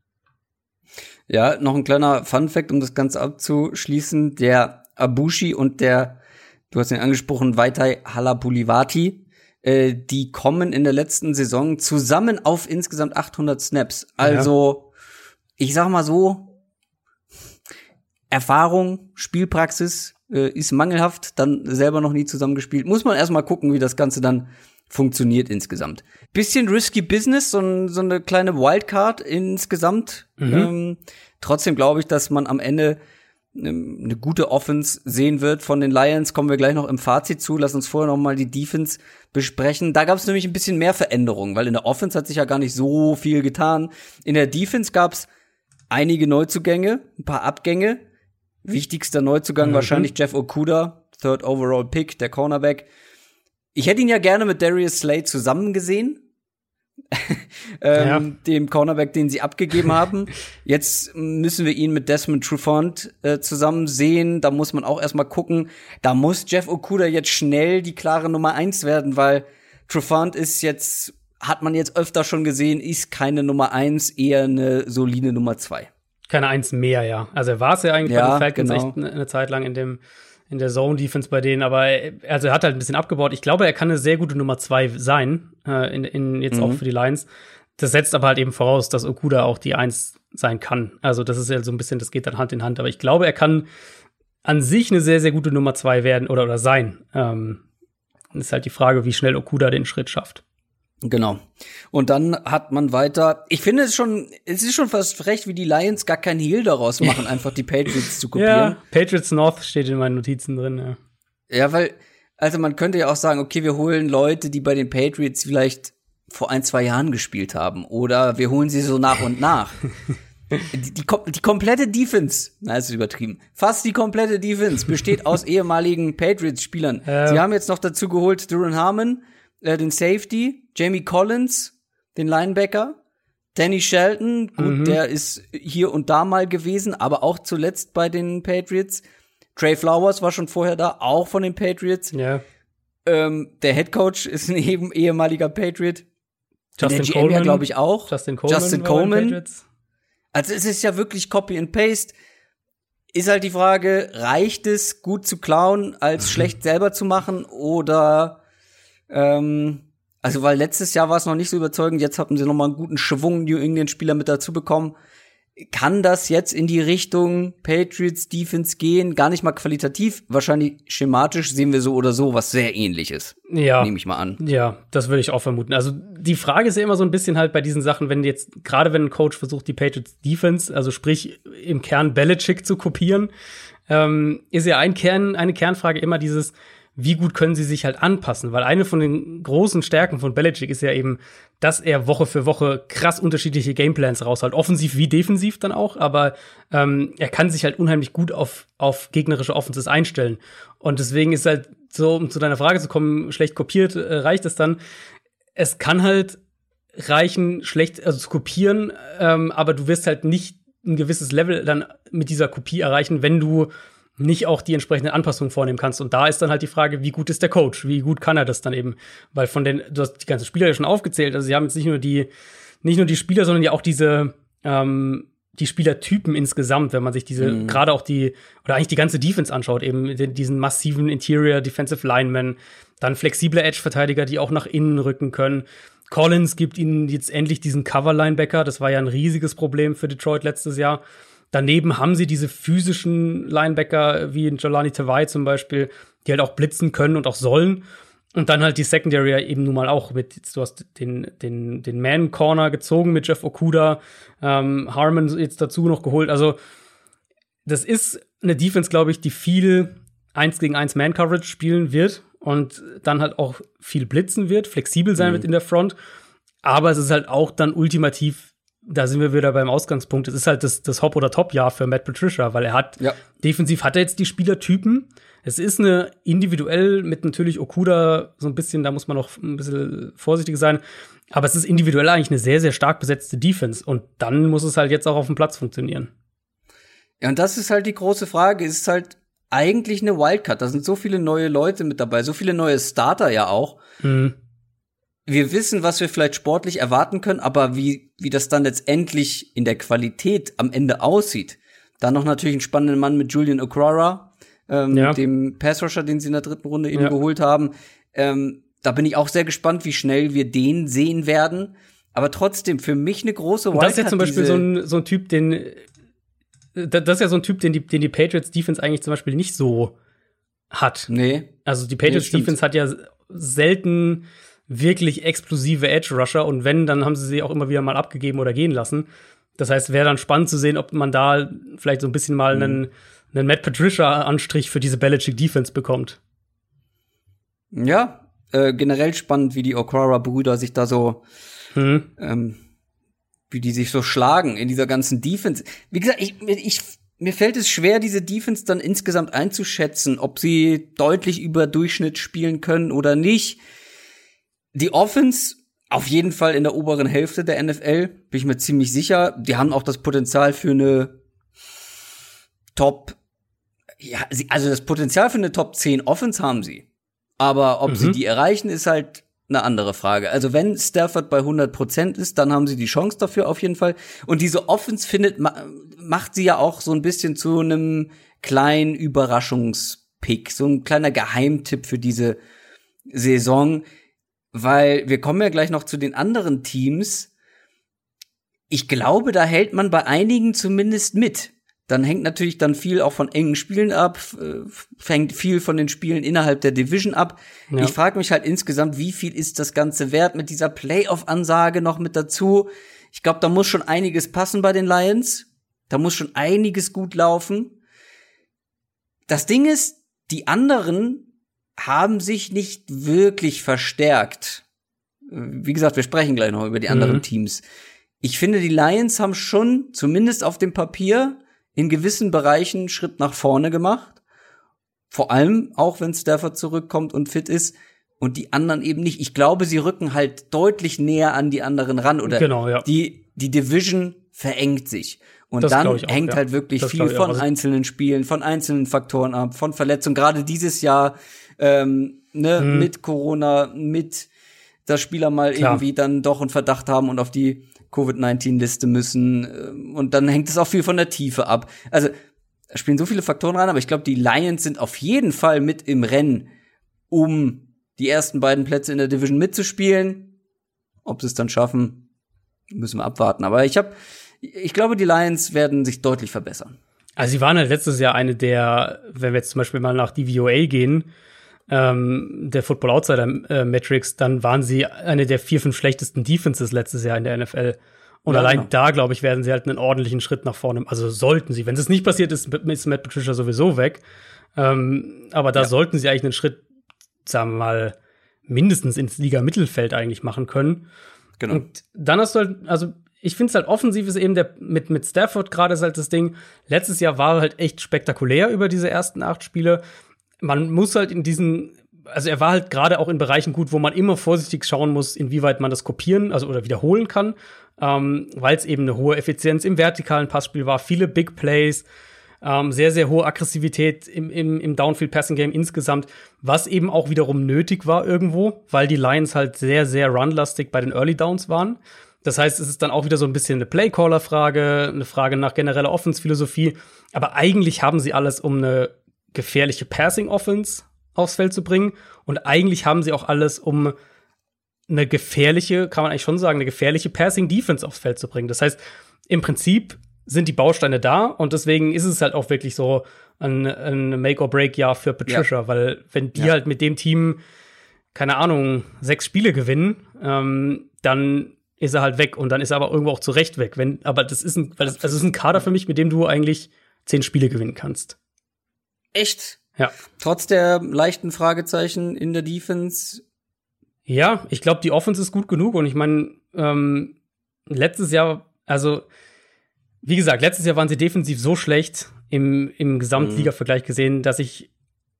Ja, noch ein kleiner Fun-Fact, um das Ganze abzuschließen. Der Abushi und der, du hast ihn angesprochen, Vaitai Halapulivati, äh, die kommen in der letzten Saison zusammen auf insgesamt 800 Snaps. Also, ich sag mal so, Erfahrung, Spielpraxis äh, ist mangelhaft, dann selber noch nie zusammengespielt. Muss man erstmal gucken, wie das Ganze dann funktioniert insgesamt. Bisschen risky Business, so, so eine kleine Wildcard insgesamt. Ähm, trotzdem glaube ich, dass man am Ende eine gute Offense sehen wird von den Lions. Kommen wir gleich noch im Fazit zu. Lass uns vorher noch mal die Defense besprechen. Da gab es nämlich ein bisschen mehr Veränderungen, weil in der Offense hat sich ja gar nicht so viel getan. In der Defense gab es einige Neuzugänge, ein paar Abgänge. Wichtigster Neuzugang mhm. wahrscheinlich Jeff Okuda, Third Overall Pick, der Cornerback. Ich hätte ihn ja gerne mit Darius Slade zusammen gesehen. ähm, ja. dem Cornerback, den sie abgegeben haben. Jetzt müssen wir ihn mit Desmond Trufant äh, zusammen sehen. Da muss man auch erstmal gucken. Da muss Jeff Okuda jetzt schnell die klare Nummer eins werden, weil Trufant ist jetzt, hat man jetzt öfter schon gesehen, ist keine Nummer eins, eher eine solide Nummer zwei. Keine eins mehr, ja. Also er war es ja eigentlich ja, bei den Falcons genau. echt eine, eine Zeit lang in dem in der Zone Defense bei denen, aber also er hat halt ein bisschen abgebaut. Ich glaube, er kann eine sehr gute Nummer zwei sein, äh, in, in jetzt mhm. auch für die Lions. Das setzt aber halt eben voraus, dass Okuda auch die Eins sein kann. Also das ist ja so ein bisschen, das geht dann Hand in Hand. Aber ich glaube, er kann an sich eine sehr, sehr gute Nummer zwei werden oder, oder sein. Ähm, ist halt die Frage, wie schnell Okuda den Schritt schafft. Genau. Und dann hat man weiter, ich finde es schon, es ist schon fast frech, wie die Lions gar kein Heal daraus machen, einfach die Patriots zu kopieren. Ja, Patriots North steht in meinen Notizen drin, ja. Ja, weil, also man könnte ja auch sagen, okay, wir holen Leute, die bei den Patriots vielleicht vor ein, zwei Jahren gespielt haben. Oder wir holen sie so nach und nach. die, die, die, komplette Defense, na, ist übertrieben. Fast die komplette Defense besteht aus ehemaligen Patriots-Spielern. Ähm. Sie haben jetzt noch dazu geholt Duran Harmon, äh, den Safety, Jamie Collins, den Linebacker, Danny Shelton, gut, mhm. der ist hier und da mal gewesen, aber auch zuletzt bei den Patriots. Trey Flowers war schon vorher da, auch von den Patriots. Ja. Ähm, der Head Coach ist ein eben ehemaliger Patriot. Justin der Coleman, glaube ich auch. Justin Coleman. Justin Coleman. Also es ist ja wirklich Copy and Paste. Ist halt die Frage, reicht es gut zu klauen, als schlecht selber zu machen oder ähm, also, weil letztes Jahr war es noch nicht so überzeugend, jetzt hatten sie noch mal einen guten Schwung New England-Spieler mit dazu bekommen. Kann das jetzt in die Richtung Patriots Defense gehen? Gar nicht mal qualitativ, wahrscheinlich schematisch sehen wir so oder so was sehr ähnliches. Ja. Nehme ich mal an. Ja, das würde ich auch vermuten. Also die Frage ist ja immer so ein bisschen halt bei diesen Sachen, wenn jetzt, gerade wenn ein Coach versucht, die Patriots Defense, also sprich im Kern Belichick zu kopieren, ähm, ist ja ein Kern, eine Kernfrage immer dieses, wie gut können sie sich halt anpassen? Weil eine von den großen Stärken von Belichick ist ja eben, dass er Woche für Woche krass unterschiedliche Gameplans raushält. Offensiv wie defensiv dann auch, aber ähm, er kann sich halt unheimlich gut auf, auf gegnerische Offenses einstellen. Und deswegen ist halt so, um zu deiner Frage zu kommen, schlecht kopiert, äh, reicht es dann. Es kann halt reichen, schlecht, also zu kopieren, ähm, aber du wirst halt nicht ein gewisses Level dann mit dieser Kopie erreichen, wenn du nicht auch die entsprechenden Anpassungen vornehmen kannst. Und da ist dann halt die Frage, wie gut ist der Coach? Wie gut kann er das dann eben? Weil von den, du hast die ganzen Spieler ja schon aufgezählt, also sie haben jetzt nicht nur die, nicht nur die Spieler, sondern ja auch diese, ähm, die Spielertypen insgesamt, wenn man sich diese, mhm. gerade auch die, oder eigentlich die ganze Defense anschaut, eben diesen massiven Interior Defensive Linemen, dann flexible Edge-Verteidiger, die auch nach innen rücken können. Collins gibt ihnen jetzt endlich diesen Cover-Linebacker, das war ja ein riesiges Problem für Detroit letztes Jahr. Daneben haben sie diese physischen Linebacker wie Jolani Tawai zum Beispiel, die halt auch blitzen können und auch sollen. Und dann halt die Secondary eben nun mal auch mit, du hast den, den, den Man-Corner gezogen mit Jeff Okuda, ähm, Harmon jetzt dazu noch geholt. Also, das ist eine Defense, glaube ich, die viel 1 gegen 1 Man-Coverage spielen wird und dann halt auch viel blitzen wird, flexibel sein mhm. wird in der Front. Aber es ist halt auch dann ultimativ da sind wir wieder beim Ausgangspunkt. Es ist halt das, das Hop- oder Top-Jahr für Matt Patricia, weil er hat, ja. defensiv hat er jetzt die Spielertypen. Es ist eine individuell mit natürlich Okuda so ein bisschen, da muss man noch ein bisschen vorsichtig sein. Aber es ist individuell eigentlich eine sehr, sehr stark besetzte Defense. Und dann muss es halt jetzt auch auf dem Platz funktionieren. Ja, und das ist halt die große Frage. Es ist halt eigentlich eine Wildcard. Da sind so viele neue Leute mit dabei, so viele neue Starter ja auch. Mhm wir wissen, was wir vielleicht sportlich erwarten können, aber wie, wie das dann letztendlich in der Qualität am Ende aussieht. Dann noch natürlich einen spannenden Mann mit Julian Okwara, ähm, ja. dem Passrusher, den sie in der dritten Runde eben ja. geholt haben. Ähm, da bin ich auch sehr gespannt, wie schnell wir den sehen werden. Aber trotzdem, für mich eine große Wildcard. Das ist ja zum Beispiel so ein, so ein Typ, den, das ist ja so ein Typ, den die, den die Patriots Defense eigentlich zum Beispiel nicht so hat. Nee. Also die Patriots nee, Defense hat ja selten wirklich explosive Edge-Rusher und wenn, dann haben sie sie auch immer wieder mal abgegeben oder gehen lassen. Das heißt, wäre dann spannend zu sehen, ob man da vielleicht so ein bisschen mal mhm. einen, einen Matt Patricia-Anstrich für diese Belichick-Defense bekommt. Ja, äh, generell spannend, wie die Okara-Brüder sich da so, mhm. ähm, wie die sich so schlagen in dieser ganzen Defense. Wie gesagt, ich, ich mir fällt es schwer, diese Defense dann insgesamt einzuschätzen, ob sie deutlich über Durchschnitt spielen können oder nicht. Die Offense auf jeden Fall in der oberen Hälfte der NFL, bin ich mir ziemlich sicher. Die haben auch das Potenzial für eine Top, ja, also das Potenzial für eine Top 10 Offense haben sie. Aber ob mhm. sie die erreichen, ist halt eine andere Frage. Also wenn Stafford bei 100 Prozent ist, dann haben sie die Chance dafür auf jeden Fall. Und diese Offense findet, macht sie ja auch so ein bisschen zu einem kleinen Überraschungspick, so ein kleiner Geheimtipp für diese Saison, weil wir kommen ja gleich noch zu den anderen Teams. Ich glaube, da hält man bei einigen zumindest mit dann hängt natürlich dann viel auch von engen Spielen ab, fängt viel von den Spielen innerhalb der Division ab. Ja. Ich frage mich halt insgesamt, wie viel ist das Ganze wert mit dieser Playoff-Ansage noch mit dazu? Ich glaube, da muss schon einiges passen bei den Lions. Da muss schon einiges gut laufen. Das Ding ist, die anderen haben sich nicht wirklich verstärkt. Wie gesagt, wir sprechen gleich noch über die anderen mhm. Teams. Ich finde, die Lions haben schon, zumindest auf dem Papier, in gewissen Bereichen Schritt nach vorne gemacht. Vor allem auch, wenn Stafford zurückkommt und fit ist und die anderen eben nicht. Ich glaube, sie rücken halt deutlich näher an die anderen ran oder genau, ja. die, die Division verengt sich. Und das dann auch, hängt ja. halt wirklich das viel von also einzelnen Spielen, von einzelnen Faktoren ab, von Verletzungen. Gerade dieses Jahr ähm, ne, hm. mit Corona, mit dass Spieler mal Klar. irgendwie dann doch einen Verdacht haben und auf die Covid-19-Liste müssen. Ähm, und dann hängt es auch viel von der Tiefe ab. Also, da spielen so viele Faktoren rein, aber ich glaube, die Lions sind auf jeden Fall mit im Rennen, um die ersten beiden Plätze in der Division mitzuspielen. Ob sie es dann schaffen, müssen wir abwarten. Aber ich habe, ich glaube, die Lions werden sich deutlich verbessern. Also sie waren halt letztes Jahr eine der, wenn wir jetzt zum Beispiel mal nach DVOA gehen, ähm, der Football Outsider äh, Metrics, dann waren sie eine der vier, fünf schlechtesten Defenses letztes Jahr in der NFL. Und ja, allein genau. da, glaube ich, werden sie halt einen ordentlichen Schritt nach vorne. Also sollten sie. Wenn es nicht passiert ist, ist Matt Patricia sowieso weg. Ähm, aber da ja. sollten sie eigentlich einen Schritt, sagen wir mal, mindestens ins Liga-Mittelfeld eigentlich machen können. Genau. Und dann hast du halt, also ich finde es halt offensiv ist eben der mit mit Stafford gerade ist halt das Ding. Letztes Jahr war halt echt spektakulär über diese ersten acht Spiele man muss halt in diesen also er war halt gerade auch in Bereichen gut, wo man immer vorsichtig schauen muss, inwieweit man das kopieren, also oder wiederholen kann, ähm, weil es eben eine hohe Effizienz im vertikalen Passspiel war, viele Big Plays, ähm, sehr, sehr hohe Aggressivität im, im, im Downfield-Passing-Game insgesamt, was eben auch wiederum nötig war irgendwo, weil die Lions halt sehr, sehr runlastig bei den Early Downs waren. Das heißt, es ist dann auch wieder so ein bisschen eine Playcaller-Frage, eine Frage nach genereller Offensphilosophie. Aber eigentlich haben sie alles, um eine gefährliche Passing Offense aufs Feld zu bringen. Und eigentlich haben sie auch alles, um eine gefährliche, kann man eigentlich schon sagen, eine gefährliche Passing Defense aufs Feld zu bringen. Das heißt, im Prinzip sind die Bausteine da und deswegen ist es halt auch wirklich so ein, ein Make-or-Break-Jahr für Patricia, ja. weil wenn die ja. halt mit dem Team, keine Ahnung, sechs Spiele gewinnen, ähm, dann ist er halt weg und dann ist er aber irgendwo auch zu Recht weg. Wenn, aber das ist ein, weil das, das ist ein Kader für mich, mit dem du eigentlich zehn Spiele gewinnen kannst. Echt? Ja. Trotz der leichten Fragezeichen in der Defense. Ja, ich glaube, die Offense ist gut genug und ich meine, ähm, letztes Jahr, also wie gesagt, letztes Jahr waren sie defensiv so schlecht im, im Gesamtliga-Vergleich gesehen, dass ich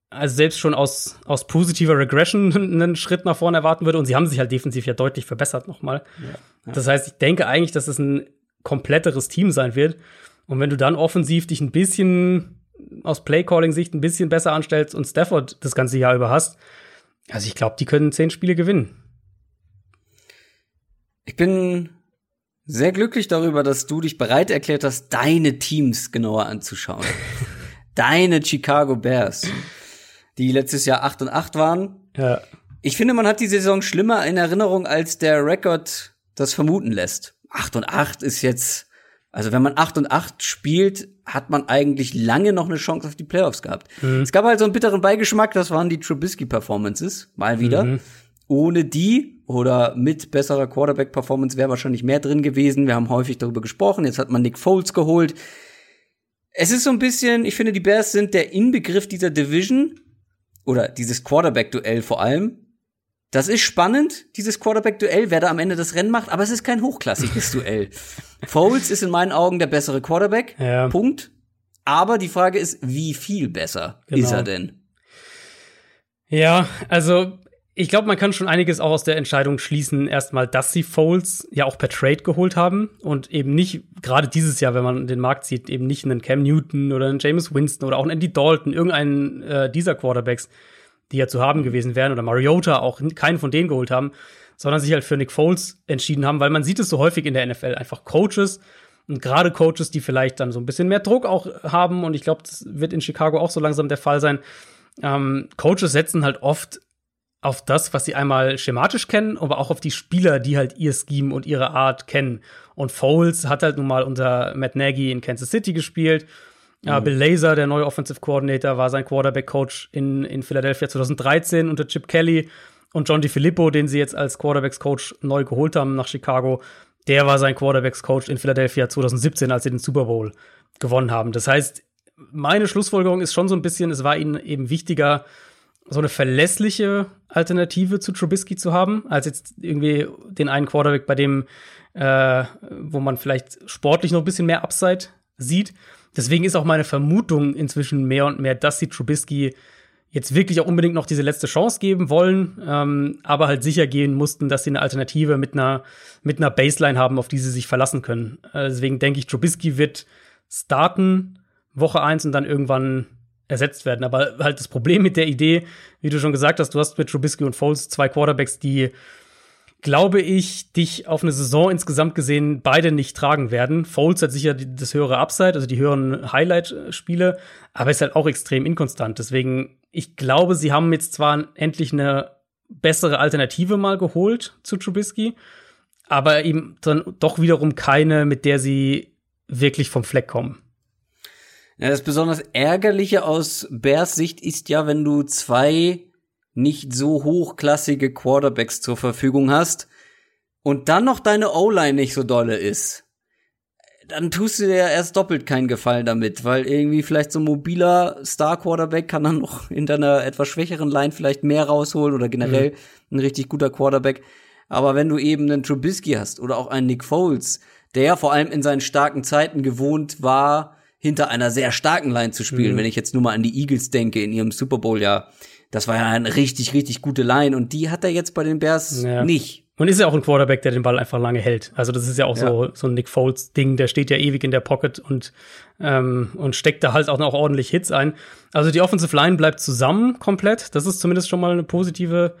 also selbst schon aus, aus positiver Regression einen Schritt nach vorne erwarten würde. Und sie haben sich halt defensiv ja deutlich verbessert nochmal. Ja, ja. Das heißt, ich denke eigentlich, dass es ein kompletteres Team sein wird. Und wenn du dann offensiv dich ein bisschen aus Playcalling-Sicht ein bisschen besser anstellst und Stafford das ganze Jahr über hast, also ich glaube, die können zehn Spiele gewinnen. Ich bin sehr glücklich darüber, dass du dich bereit erklärt hast, deine Teams genauer anzuschauen. deine Chicago Bears, die letztes Jahr 8 und 8 waren. Ja. Ich finde, man hat die Saison schlimmer in Erinnerung, als der Rekord das vermuten lässt. 8 und 8 ist jetzt also wenn man 8 und 8 spielt, hat man eigentlich lange noch eine Chance auf die Playoffs gehabt. Mhm. Es gab halt so einen bitteren Beigeschmack, das waren die Trubisky-Performances, mal wieder. Mhm. Ohne die oder mit besserer Quarterback-Performance wäre wahrscheinlich mehr drin gewesen. Wir haben häufig darüber gesprochen. Jetzt hat man Nick Foles geholt. Es ist so ein bisschen, ich finde, die Bears sind der Inbegriff dieser Division oder dieses Quarterback-Duell vor allem. Das ist spannend, dieses Quarterback-Duell, wer da am Ende das Rennen macht, aber es ist kein hochklassiges Duell. Foles ist in meinen Augen der bessere Quarterback. Ja. Punkt. Aber die Frage ist, wie viel besser Genau. ist er denn? Ja, also ich glaube, man kann schon einiges auch aus der Entscheidung schließen, erstmal, dass sie Foles ja auch per Trade geholt haben und eben nicht, gerade dieses Jahr, wenn man den Markt sieht, eben nicht einen Cam Newton oder einen James Winston oder auch einen Andy Dalton, irgendeinen äh, dieser Quarterbacks, die ja zu haben gewesen wären, oder Mariota auch keinen von denen geholt haben, sondern sich halt für Nick Foles entschieden haben, weil man sieht es so häufig in der NFL, einfach Coaches und gerade Coaches, die vielleicht dann so ein bisschen mehr Druck auch haben und ich glaube, das wird in Chicago auch so langsam der Fall sein. Ähm, Coaches setzen halt oft auf das, was sie einmal schematisch kennen, aber auch auf die Spieler, die halt ihr Scheme und ihre Art kennen. Und Foles hat halt nun mal unter Matt Nagy in Kansas City gespielt. Ja, Bill Lazor, der neue Offensive Coordinator, war sein Quarterback-Coach in, in Philadelphia 2013 unter Chip Kelly. Und John DiFilippo, den sie jetzt als Quarterbacks-Coach neu geholt haben nach Chicago, der war sein Quarterbacks-Coach in Philadelphia 2017, als sie den Super Bowl gewonnen haben. Das heißt, meine Schlussfolgerung ist schon so ein bisschen, es war ihnen eben wichtiger, so eine verlässliche Alternative zu Trubisky zu haben, als jetzt irgendwie den einen Quarterback, bei dem, äh, wo man vielleicht sportlich noch ein bisschen mehr Upside sieht. Deswegen ist auch meine Vermutung inzwischen mehr und mehr, dass sie Trubisky jetzt wirklich auch unbedingt noch diese letzte Chance geben wollen, ähm, aber halt sicher gehen mussten, dass sie eine Alternative mit einer, mit einer Baseline haben, auf die sie sich verlassen können. Äh, deswegen denke ich, Trubisky wird starten Woche eins und dann irgendwann ersetzt werden. Aber halt das Problem mit der Idee, wie du schon gesagt hast, du hast mit Trubisky und Foles zwei Quarterbacks, die, glaube ich, dich auf eine Saison insgesamt gesehen beide nicht tragen werden. Foles hat sicher das höhere Upside, also die höheren Highlight-Spiele, aber ist halt auch extrem inkonstant. Deswegen, ich glaube, sie haben jetzt zwar endlich eine bessere Alternative mal geholt zu Trubisky, aber eben dann doch wiederum keine, mit der sie wirklich vom Fleck kommen. Ja, das besonders Ärgerliche aus Bears Sicht ist ja, wenn du zwei nicht so hochklassige Quarterbacks zur Verfügung hast und dann noch deine O-Line nicht so dolle ist. Dann tust du dir ja erst doppelt keinen Gefallen damit, weil irgendwie vielleicht so ein mobiler Star-Quarterback kann dann noch hinter einer etwas schwächeren Line vielleicht mehr rausholen oder generell ein richtig guter Quarterback. Aber wenn du eben einen Trubisky hast oder auch einen Nick Foles, der ja vor allem in seinen starken Zeiten gewohnt war, hinter einer sehr starken Line zu spielen. Mhm. Wenn ich jetzt nur mal an die Eagles denke in ihrem Super Bowl, ja, das war ja eine richtig, richtig gute Line und die hat er jetzt bei den Bears Ja. nicht. Und ist ja auch ein Quarterback, der den Ball einfach lange hält. Also das ist ja auch so, so ein Nick Foles-Ding, der steht ja ewig in der Pocket und, ähm, und steckt da halt auch noch ordentlich Hits ein. Also die Offensive Line bleibt zusammen komplett. Das ist zumindest schon mal eine positive,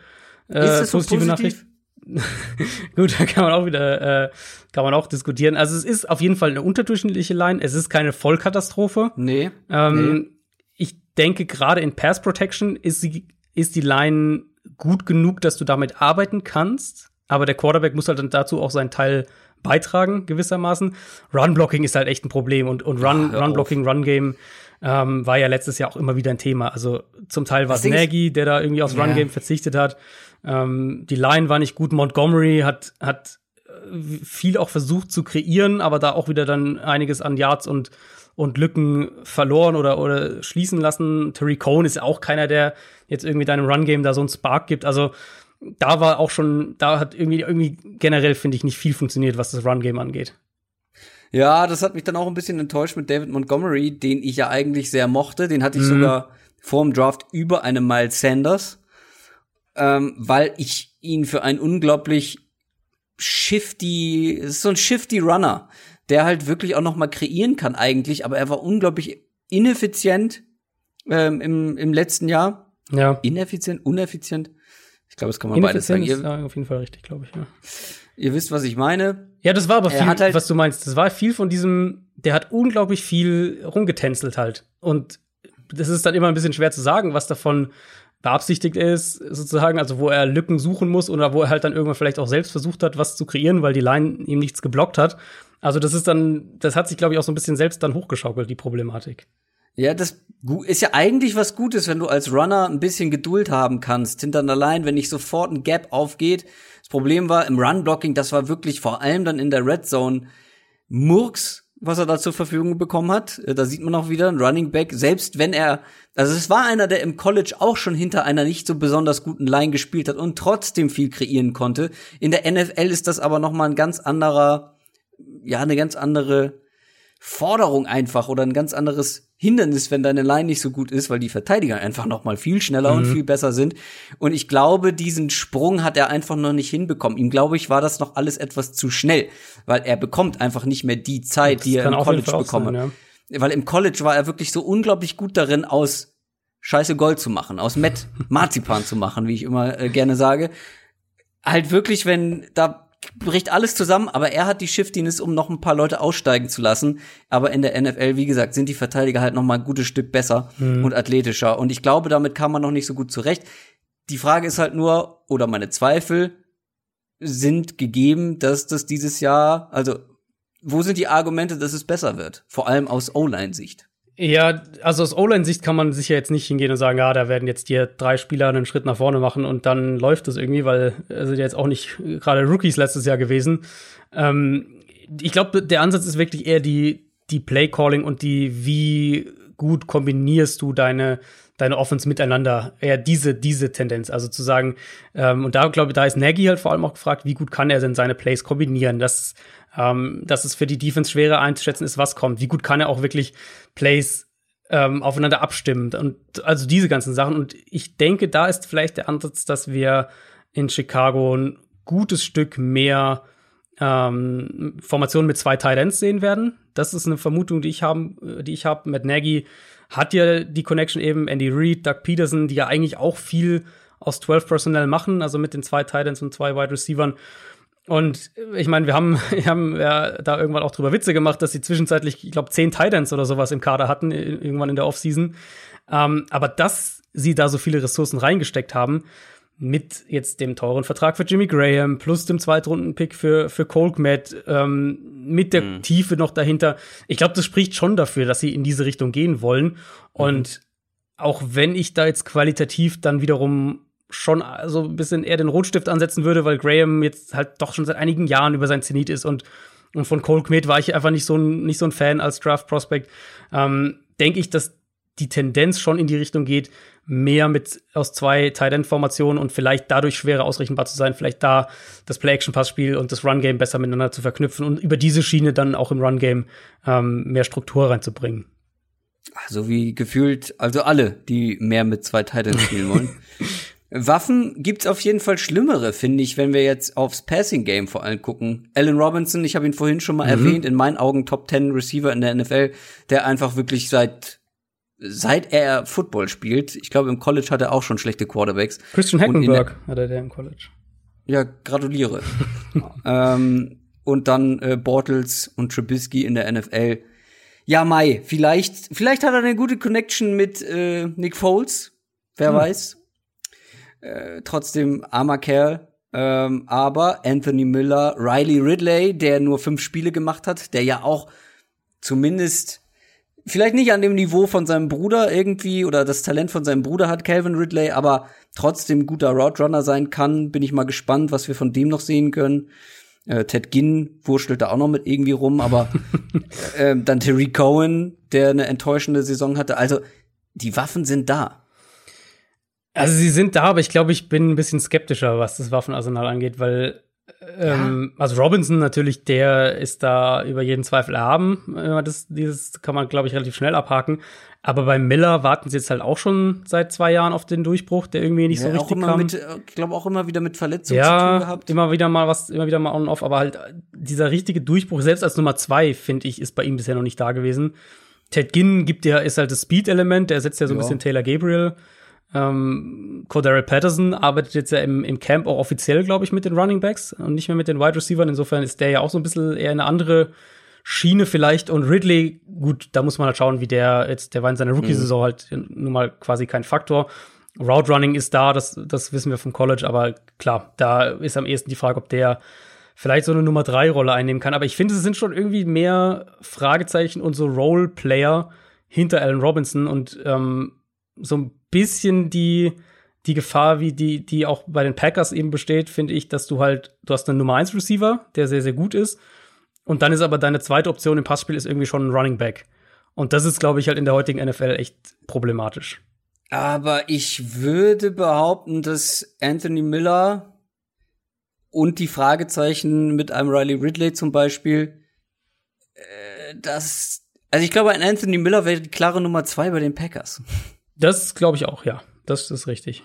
äh, Ist das so positive positiv? Nachricht. Gut, da kann man auch wieder, äh, kann man auch diskutieren. Also es ist auf jeden Fall eine unterdurchschnittliche Line. Es ist keine Vollkatastrophe. Nee. Ähm, Ich denke, gerade in Pass Protection ist, sie, ist die Line gut genug, dass du damit arbeiten kannst. Aber der Quarterback muss halt dann dazu auch seinen Teil beitragen, gewissermaßen. Run-Blocking ist halt echt ein Problem. Und, und Run, Ach. Run-Blocking, Run-Game ähm, war ja letztes Jahr auch immer wieder ein Thema. Also zum Teil war es Nagy, der da irgendwie aufs Ja. Run-Game verzichtet hat. Ähm, die Line war nicht gut. Montgomery hat, hat äh, viel auch versucht zu kreieren, aber da auch wieder dann einiges an Yards und, und Lücken verloren oder, oder schließen lassen. Terry Cohn ist auch keiner, der jetzt irgendwie deinem Run-Game da so einen Spark gibt. Also da war auch schon, da hat irgendwie, irgendwie generell, finde ich, nicht viel funktioniert, was das Run-Game angeht. Ja, das hat mich dann auch ein bisschen enttäuscht mit David Montgomery, den ich ja eigentlich sehr mochte. Den hatte ich Mhm. sogar vor dem Draft über einem Miles Sanders, ähm, weil ich ihn für einen unglaublich shifty, so ein shifty Runner, der halt wirklich auch noch mal kreieren kann eigentlich, aber er war unglaublich ineffizient ähm, im, im letzten Jahr. Ja. Ineffizient, uneffizient? Ich glaube, das kann man beides sagen. Ineffizient ist Ihr, ja, auf jeden Fall richtig, glaube ich, ja. ihr wisst, was ich meine. Ja, das war aber Er viel, halt- was du meinst. Das war viel von diesem, der hat unglaublich viel rumgetänzelt halt. Und das ist dann immer ein bisschen schwer zu sagen, was davon beabsichtigt ist, sozusagen, also wo er Lücken suchen muss oder wo er halt dann irgendwann vielleicht auch selbst versucht hat, was zu kreieren, weil die Line ihm nichts geblockt hat. Also das ist dann, das hat sich, glaube ich, auch so ein bisschen selbst dann hochgeschaukelt, die Problematik. Ja, das ist ja eigentlich was Gutes, wenn du als Runner ein bisschen Geduld haben kannst hinter einer Line, wenn nicht sofort ein Gap aufgeht. Das Problem war im Run-Blocking, das war wirklich vor allem dann in der Red Zone Murks, was er da zur Verfügung bekommen hat. Äh, Da sieht man auch wieder ein Running Back, selbst wenn er, also es war einer, der im College auch schon hinter einer nicht so besonders guten Line gespielt hat und trotzdem viel kreieren konnte. In der NFL ist das aber noch mal ein ganz anderer, ja, eine ganz andere Forderung einfach oder ein ganz anderes Hindernis, wenn deine Line nicht so gut ist, weil die Verteidiger einfach noch mal viel schneller mhm. und viel besser sind. Und ich glaube, diesen Sprung hat er einfach noch nicht hinbekommen. Ihm glaube ich, war das noch alles etwas zu schnell, weil er bekommt einfach nicht mehr die Zeit, das die er im College bekommen. Ja. Weil im College war er wirklich so unglaublich gut darin, aus Scheiße Gold zu machen, aus Met Marzipan zu machen, wie ich immer äh, gerne sage. Halt wirklich, wenn da bricht alles zusammen, aber er hat die Shiftiness, um noch ein paar Leute aussteigen zu lassen. Aber in der NFL, wie gesagt, sind die Verteidiger halt noch mal ein gutes Stück besser mhm. und athletischer. Und ich glaube, damit kam man noch nicht so gut zurecht. Die Frage ist halt nur, oder meine Zweifel sind gegeben, dass das dieses Jahr, also wo sind die Argumente, dass es besser wird? Vor allem aus O-Line-Sicht. Ja, also aus O-Line-Sicht kann man sicher jetzt nicht hingehen und sagen, ja, da werden jetzt hier drei Spieler einen Schritt nach vorne machen und dann läuft es irgendwie, weil es sind jetzt auch nicht gerade Rookies letztes Jahr gewesen. Ähm, ich glaube, der Ansatz ist wirklich eher die, die Play-Calling und die, wie gut kombinierst du deine, deine Offense miteinander. Eher diese, diese Tendenz. Also zu sagen, ähm, und da glaube ich, da ist Nagy halt vor allem auch gefragt, wie gut kann er denn seine Plays kombinieren? Das ähm, dass es für die Defense schwerer einzuschätzen ist, was kommt. Wie gut kann er auch wirklich Plays ähm, aufeinander abstimmen und also diese ganzen Sachen. Und ich denke, da ist vielleicht der Ansatz, dass wir in Chicago ein gutes Stück mehr ähm, Formationen mit zwei Titans sehen werden. Das ist eine Vermutung, die ich habe, die ich habe. Mit Nagy hat ja die Connection eben Andy Reid, Doug Peterson, die ja eigentlich auch viel aus 12 Personnel machen, also mit den zwei Titans und zwei Wide Receivers. Und ich meine, wir haben, wir haben ja da irgendwann auch drüber Witze gemacht, dass sie zwischenzeitlich, ich glaube, zehn Titans oder sowas im Kader hatten, irgendwann in der Offseason. Ähm, aber dass sie da so viele Ressourcen reingesteckt haben, mit jetzt dem teuren Vertrag für Jimmy Graham, plus dem Zweitrunden-Pick für, für Colt Matt, ähm, mit der mhm. Tiefe noch dahinter. Ich glaube, das spricht schon dafür, dass sie in diese Richtung gehen wollen. Mhm. Und auch wenn ich da jetzt qualitativ dann wiederum schon so ein bisschen eher den Rotstift ansetzen würde, weil Graham jetzt halt doch schon seit einigen Jahren über sein Zenit ist und, und von Cole Kmet war ich einfach nicht so ein, nicht so ein Fan als Draft Prospect. Ähm, Denke ich, dass die Tendenz schon in die Richtung geht, mehr mit aus zwei Tight End Formationen und vielleicht dadurch schwerer ausrechenbar zu sein, vielleicht da das Play Action Passspiel und das Run Game besser miteinander zu verknüpfen und über diese Schiene dann auch im Run Game ähm, mehr Struktur reinzubringen. Also wie gefühlt, also alle, die mehr mit zwei Titans spielen wollen. Waffen gibt's auf jeden Fall schlimmere, finde ich, wenn wir jetzt aufs Passing Game vor allem gucken. Allen Robinson, ich habe ihn vorhin schon mal mhm. erwähnt, in meinen Augen Top 10 Receiver in der NFL, der einfach wirklich seit seit er Football spielt, ich glaube im College hat er auch schon schlechte Quarterbacks. Christian Hackenberg hatte der im College. Ja, gratuliere. ähm, und dann äh, Bortles und Trubisky in der NFL. Ja, Mai, vielleicht, vielleicht hat er eine gute Connection mit äh, Nick Foles. Wer hm. weiß. Äh, trotzdem armer Kerl. Ähm, aber Anthony Miller, Riley Ridley, der nur fünf Spiele gemacht hat, der ja auch zumindest vielleicht nicht an dem Niveau von seinem Bruder irgendwie oder das Talent von seinem Bruder hat, Calvin Ridley, aber trotzdem guter Roadrunner sein kann. Bin ich mal gespannt, was wir von dem noch sehen können. Äh, Ted Ginn wurschtelt da auch noch mit irgendwie rum, aber äh, dann Terry Cohen, der eine enttäuschende Saison hatte. Also die Waffen sind da. Also sie sind da, aber ich glaube, ich bin ein bisschen skeptischer, was das Waffenarsenal angeht, weil ähm, ja. also Robinson natürlich, der ist da über jeden Zweifel erhaben. Das, dieses kann man, glaube ich, relativ schnell abhaken. Aber bei Miller warten sie jetzt halt auch schon seit zwei Jahren auf den Durchbruch, der irgendwie nicht ja, so richtig kam. Mit, ich glaube auch immer wieder mit Verletzungen ja, zu tun gehabt. Immer wieder mal was, immer wieder mal on und off, aber halt dieser richtige Durchbruch, selbst als Nummer zwei, finde ich, ist bei ihm bisher noch nicht da gewesen. Ted Ginn gibt ja, ist halt das Speed-Element, der setzt ja so ein bisschen Taylor Gabriel. Ähm, Cordero Patterson arbeitet jetzt ja im, im Camp auch offiziell, glaube ich, mit den Running Backs und nicht mehr mit den Wide Receivers. Insofern ist der ja auch so ein bisschen eher eine andere Schiene vielleicht. Und Ridley, gut, da muss man halt schauen, wie der jetzt, der war in seiner Rookie-Saison mhm. halt nun mal quasi kein Faktor. Route Running ist da, das, das wissen wir vom College, aber klar, da ist am ehesten die Frage, ob der vielleicht so eine Nummer drei Rolle einnehmen kann. Aber ich finde, es sind schon irgendwie mehr Fragezeichen und so Role-Player hinter Allen Robinson und ähm, so ein bisschen die, die Gefahr, wie die, die auch bei den Packers eben besteht, finde ich, dass du halt, du hast einen Nummer 1 Receiver, der sehr, sehr gut ist. Und dann ist aber deine zweite Option im Passspiel ist irgendwie schon ein Running Back. Und das ist, glaube ich, halt in der heutigen NFL echt problematisch. Aber ich würde behaupten, dass Anthony Miller und die Fragezeichen mit einem Riley Ridley zum Beispiel äh, das, also ich glaube, ein Anthony Miller wäre die klare Nummer zwei bei den Packers. Das glaube ich auch, ja. Das ist richtig.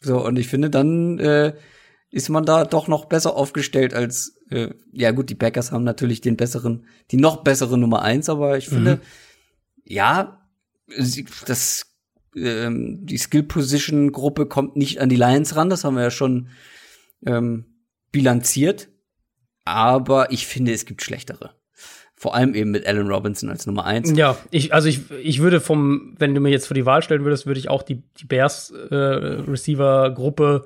So, und ich finde, dann äh, ist man da doch noch besser aufgestellt als, äh, ja gut, die Packers haben natürlich den besseren, die noch bessere Nummer eins, aber ich finde, mhm. ja, das, ähm, die Skill-Position-Gruppe kommt nicht an die Lions ran, das haben wir ja schon ähm, bilanziert. Aber ich finde, es gibt schlechtere. Vor allem eben mit Allen Robinson als Nummer eins. Ja, ich, also ich, ich würde vom, wenn du mir jetzt vor die Wahl stellen würdest, würde ich auch die, die Bears äh, Receiver-Gruppe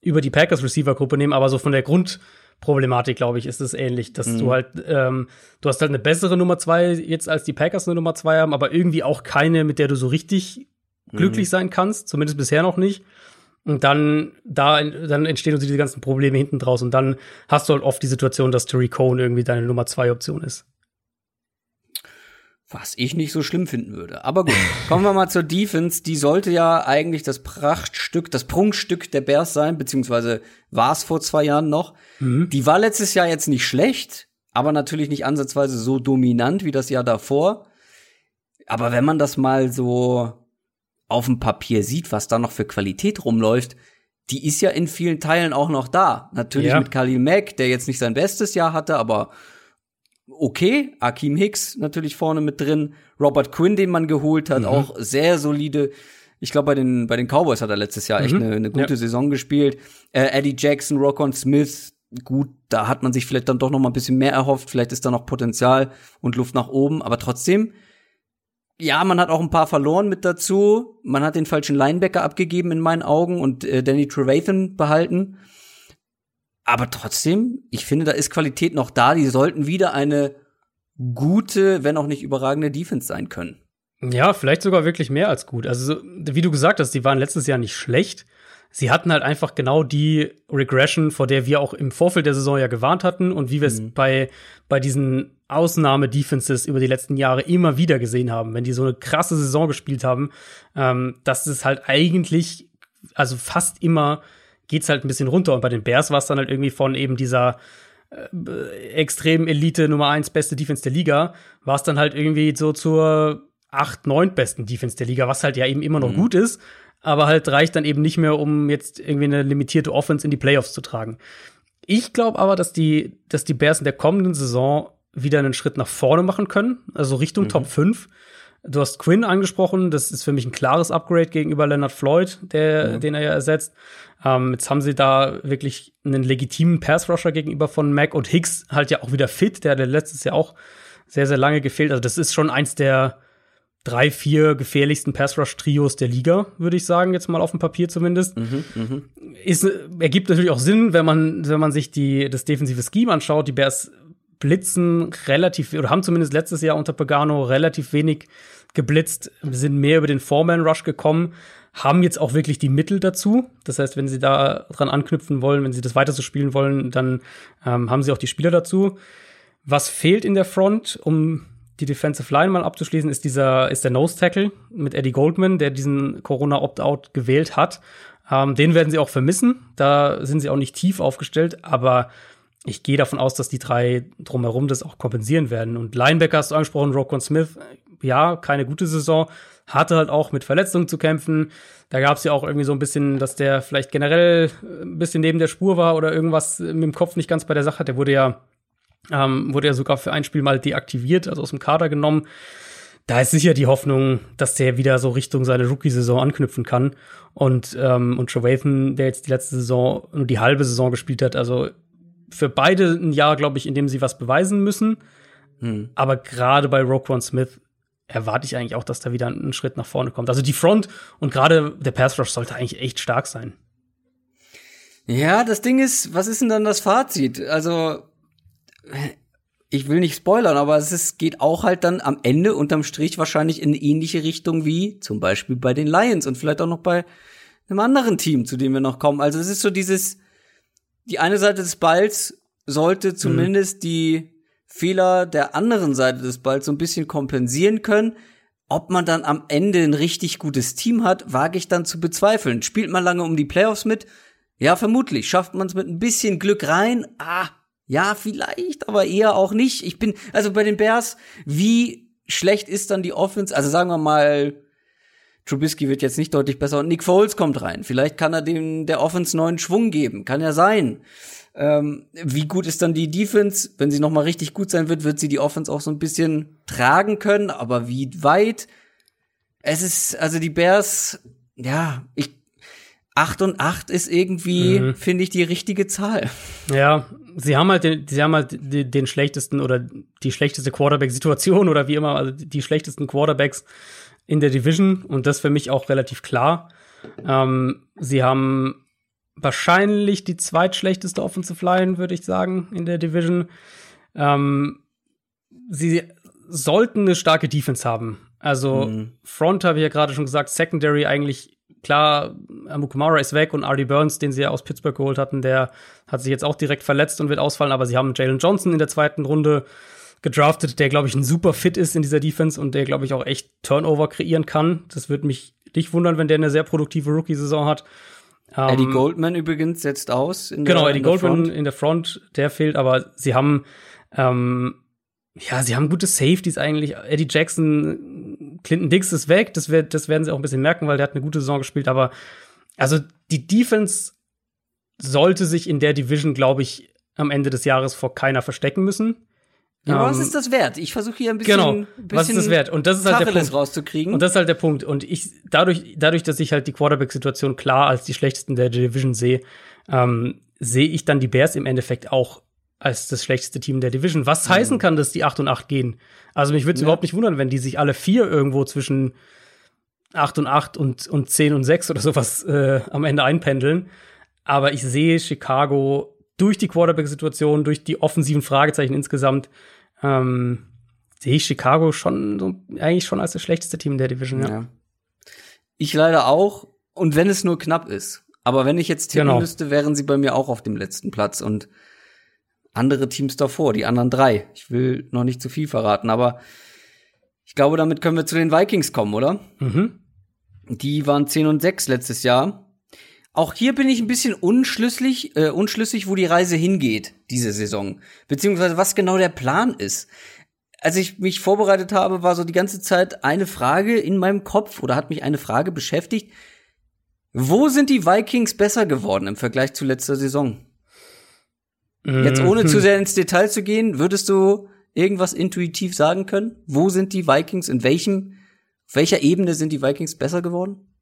über die Packers Receiver-Gruppe nehmen, aber so von der Grundproblematik, glaube ich, ist es ähnlich, dass mhm. du halt, ähm, du hast halt eine bessere Nummer zwei jetzt als die Packers eine Nummer zwei haben, aber irgendwie auch keine, mit der du so richtig mhm. glücklich sein kannst, zumindest bisher noch nicht. Und dann, da, dann entstehen uns diese ganzen Probleme hinten draus. Und dann hast du halt oft die Situation, dass Terry Cohn irgendwie deine Nummer zwei Option ist. Was ich nicht so schlimm finden würde. Aber gut, kommen wir mal zur Defense. Die sollte ja eigentlich das Prachtstück, das Prunkstück der Bears sein, beziehungsweise war es vor zwei Jahren noch. Mhm. Die war letztes Jahr jetzt nicht schlecht, aber natürlich nicht ansatzweise so dominant wie das Jahr davor. Aber wenn man das mal so auf dem Papier sieht, was da noch für Qualität rumläuft, die ist ja in vielen Teilen auch noch da. Natürlich ja. mit Khalil Mack, der jetzt nicht sein bestes Jahr hatte, aber okay. Akeem Hicks natürlich vorne mit drin. Robert Quinn, den man geholt hat, mhm. auch sehr solide. Ich glaube, bei den, bei den Cowboys hat er letztes Jahr echt mhm. eine, eine gute ja. Saison gespielt. Äh, Eddie Jackson, Rockon Smith, gut, da hat man sich vielleicht dann doch noch mal ein bisschen mehr erhofft. Vielleicht ist da noch Potenzial und Luft nach oben. Aber trotzdem, ja, man hat auch ein paar verloren mit dazu. Man hat den falschen Linebacker abgegeben in meinen Augen und äh, Danny Trevathan behalten. Aber trotzdem, ich finde, da ist Qualität noch da. Die sollten wieder eine gute, wenn auch nicht überragende Defense sein können. Ja, vielleicht sogar wirklich mehr als gut. Also, wie du gesagt hast, die waren letztes Jahr nicht schlecht. Sie hatten halt einfach genau die Regression, vor der wir auch im Vorfeld der Saison ja gewarnt hatten und wie wir es mhm. bei, bei diesen Ausnahme-Defenses über die letzten Jahre immer wieder gesehen haben, wenn die so eine krasse Saison gespielt haben, ähm, dass es halt eigentlich, also fast immer geht's halt ein bisschen runter. Und bei den Bears war es dann halt irgendwie von eben dieser äh, extrem Elite Nummer eins beste Defense der Liga, war es dann halt irgendwie so zur acht, neun besten Defense der Liga, was halt ja eben immer noch mhm. gut ist, aber halt reicht dann eben nicht mehr, um jetzt irgendwie eine limitierte Offense in die Playoffs zu tragen. Ich glaube aber, dass die, dass die Bears in der kommenden Saison wieder einen Schritt nach vorne machen können, also Richtung mhm. Top 5. Du hast Quinn angesprochen, das ist für mich ein klares Upgrade gegenüber Leonard Floyd, der, ja. den er ja ersetzt. Ähm, jetzt haben sie da wirklich einen legitimen Pass-Rusher gegenüber von Mac und Hicks halt ja auch wieder fit, der hat letztes Jahr auch sehr, sehr lange gefehlt. Also das ist schon eins der drei, vier gefährlichsten Pass-Rush-Trios der Liga, würde ich sagen, jetzt mal auf dem Papier zumindest. Mhm, mh. Ist, ergibt natürlich auch Sinn, wenn man, wenn man sich die, das defensive Scheme anschaut. Die Bears blitzen relativ, oder haben zumindest letztes Jahr unter Pagano relativ wenig geblitzt, sind mehr über den Foreman-Rush gekommen, haben jetzt auch wirklich die Mittel dazu. Das heißt, wenn sie da dran anknüpfen wollen, wenn sie das weiter so spielen wollen, dann ähm, haben sie auch die Spieler dazu. Was fehlt in der Front, um die Defensive Line mal abzuschließen, ist dieser, ist der Nose Tackle mit Eddie Goldman, der diesen Corona Opt-out gewählt hat. Ähm, den werden sie auch vermissen. Da sind sie auch nicht tief aufgestellt, aber ich gehe davon aus, dass die drei drumherum das auch kompensieren werden. Und Linebacker hast du angesprochen, Rokon Smith, ja, keine gute Saison, hatte halt auch mit Verletzungen zu kämpfen. Da gab es ja auch irgendwie so ein bisschen, dass der vielleicht generell ein bisschen neben der Spur war oder irgendwas mit dem Kopf nicht ganz bei der Sache hat. Der wurde ja, ähm, wurde ja sogar für ein Spiel mal deaktiviert, also aus dem Kader genommen. Da ist sicher die Hoffnung, dass der wieder so Richtung seine Rookie-Saison anknüpfen kann. Und, ähm, und Trevathan, der jetzt die letzte Saison nur die halbe Saison gespielt hat, also für beide ein Jahr, glaube ich, in dem sie was beweisen müssen. Hm. Aber gerade bei Roquan Smith erwarte ich eigentlich auch, dass da wieder ein Schritt nach vorne kommt. Also die Front und gerade der Pass Rush sollte eigentlich echt stark sein. Ja, das Ding ist, was ist denn dann das Fazit? Also ich will nicht spoilern, aber es ist, geht auch halt dann am Ende unterm Strich wahrscheinlich in eine ähnliche Richtung wie zum Beispiel bei den Lions und vielleicht auch noch bei einem anderen Team, zu dem wir noch kommen. Also es ist so dieses, die eine Seite des Balls sollte mhm. zumindest mhm. die Fehler der anderen Seite des Balls so ein bisschen kompensieren können. Ob man dann am Ende ein richtig gutes Team hat, wage ich dann zu bezweifeln. Spielt man lange um die Playoffs mit? Ja, vermutlich. Schafft man es mit ein bisschen Glück rein? Ah, Ja, vielleicht, aber eher auch nicht. Ich bin, also bei den Bears, wie schlecht ist dann die Offense? Also sagen wir mal, Trubisky wird jetzt nicht deutlich besser und Nick Foles kommt rein. Vielleicht kann er dem der Offense neuen Schwung geben. Kann ja sein. Ähm, wie gut ist dann die Defense? Wenn sie noch mal richtig gut sein wird, wird sie die Offense auch so ein bisschen tragen können. Aber wie weit? Es ist, also die Bears, ja, ich, acht und acht ist irgendwie, mhm. finde ich, die richtige Zahl. Ja, sie haben halt den, sie haben halt den, den schlechtesten oder die schlechteste Quarterback-Situation oder wie immer, also die schlechtesten Quarterbacks in der Division und das für mich auch relativ klar. Ähm, sie haben wahrscheinlich die zweitschlechteste Offensive Line, würde ich sagen, in der Division. Ähm, sie sollten eine starke Defense haben. Also mhm. Front habe ich ja gerade schon gesagt, Secondary eigentlich klar, Amukamara ist weg und Artie Burns, den sie ja aus Pittsburgh geholt hatten, der hat sich jetzt auch direkt verletzt und wird ausfallen, aber sie haben Jalen Johnson in der zweiten Runde gedraftet, der, glaube ich, ein super Fit ist in dieser Defense und der, glaube ich, auch echt Turnover kreieren kann. Das würde mich nicht wundern, wenn der eine sehr produktive Rookie-Saison hat. Eddie ähm, Goldman übrigens setzt aus. In genau, der, Eddie in Goldman Front. in der Front, der fehlt, aber sie haben, ähm, ja, sie haben gute Safeties eigentlich. Eddie Jackson, Clinton Dix ist weg, das, wird, das werden sie auch ein bisschen merken, weil der hat eine gute Saison gespielt, aber also die Defense sollte sich in der Division, glaube ich, am Ende des Jahres vor keiner verstecken müssen. Ja, um, was ist das wert? Ich versuche hier ein bisschen, genau, bisschen was ist das wert? Und das ist halt der Punkt rauszukriegen. Und das ist halt der Punkt. Und ich dadurch, dadurch, dass ich halt die Quarterback-Situation klar als die schlechtesten der Division sehe, ähm, sehe ich dann die Bears im Endeffekt auch als das schlechteste Team der Division. Was mhm. heißen kann, dass die 8 und 8 gehen? Also mich würde es ja. überhaupt nicht wundern, wenn die sich alle vier irgendwo zwischen 8 und 8 und, und 10 und 6 oder sowas äh, am Ende einpendeln. Aber ich sehe Chicago durch die Quarterback-Situation, durch die offensiven Fragezeichen insgesamt ähm, sehe ich Chicago schon so, eigentlich schon als das schlechteste Team der Division, ja. ja. Ich leider auch. Und wenn es nur knapp ist. Aber wenn ich jetzt tippen genau. müsste, wären sie bei mir auch auf dem letzten Platz und andere Teams davor, die anderen drei. Ich will noch nicht zu viel verraten, aber ich glaube, damit können wir zu den Vikings kommen, oder? Mhm. Die waren 10 und 6 letztes Jahr. Auch hier bin ich ein bisschen unschlüssig, äh, unschlüssig, wo die Reise hingeht, diese Saison. Beziehungsweise was genau der Plan ist. Als ich mich vorbereitet habe, war so die ganze Zeit eine Frage in meinem Kopf oder hat mich eine Frage beschäftigt. Wo sind die Vikings besser geworden im Vergleich zu letzter Saison? Mhm. Jetzt ohne zu sehr ins Detail zu gehen, würdest du irgendwas intuitiv sagen können? Wo sind die Vikings, in welchem, auf welcher Ebene sind die Vikings besser geworden?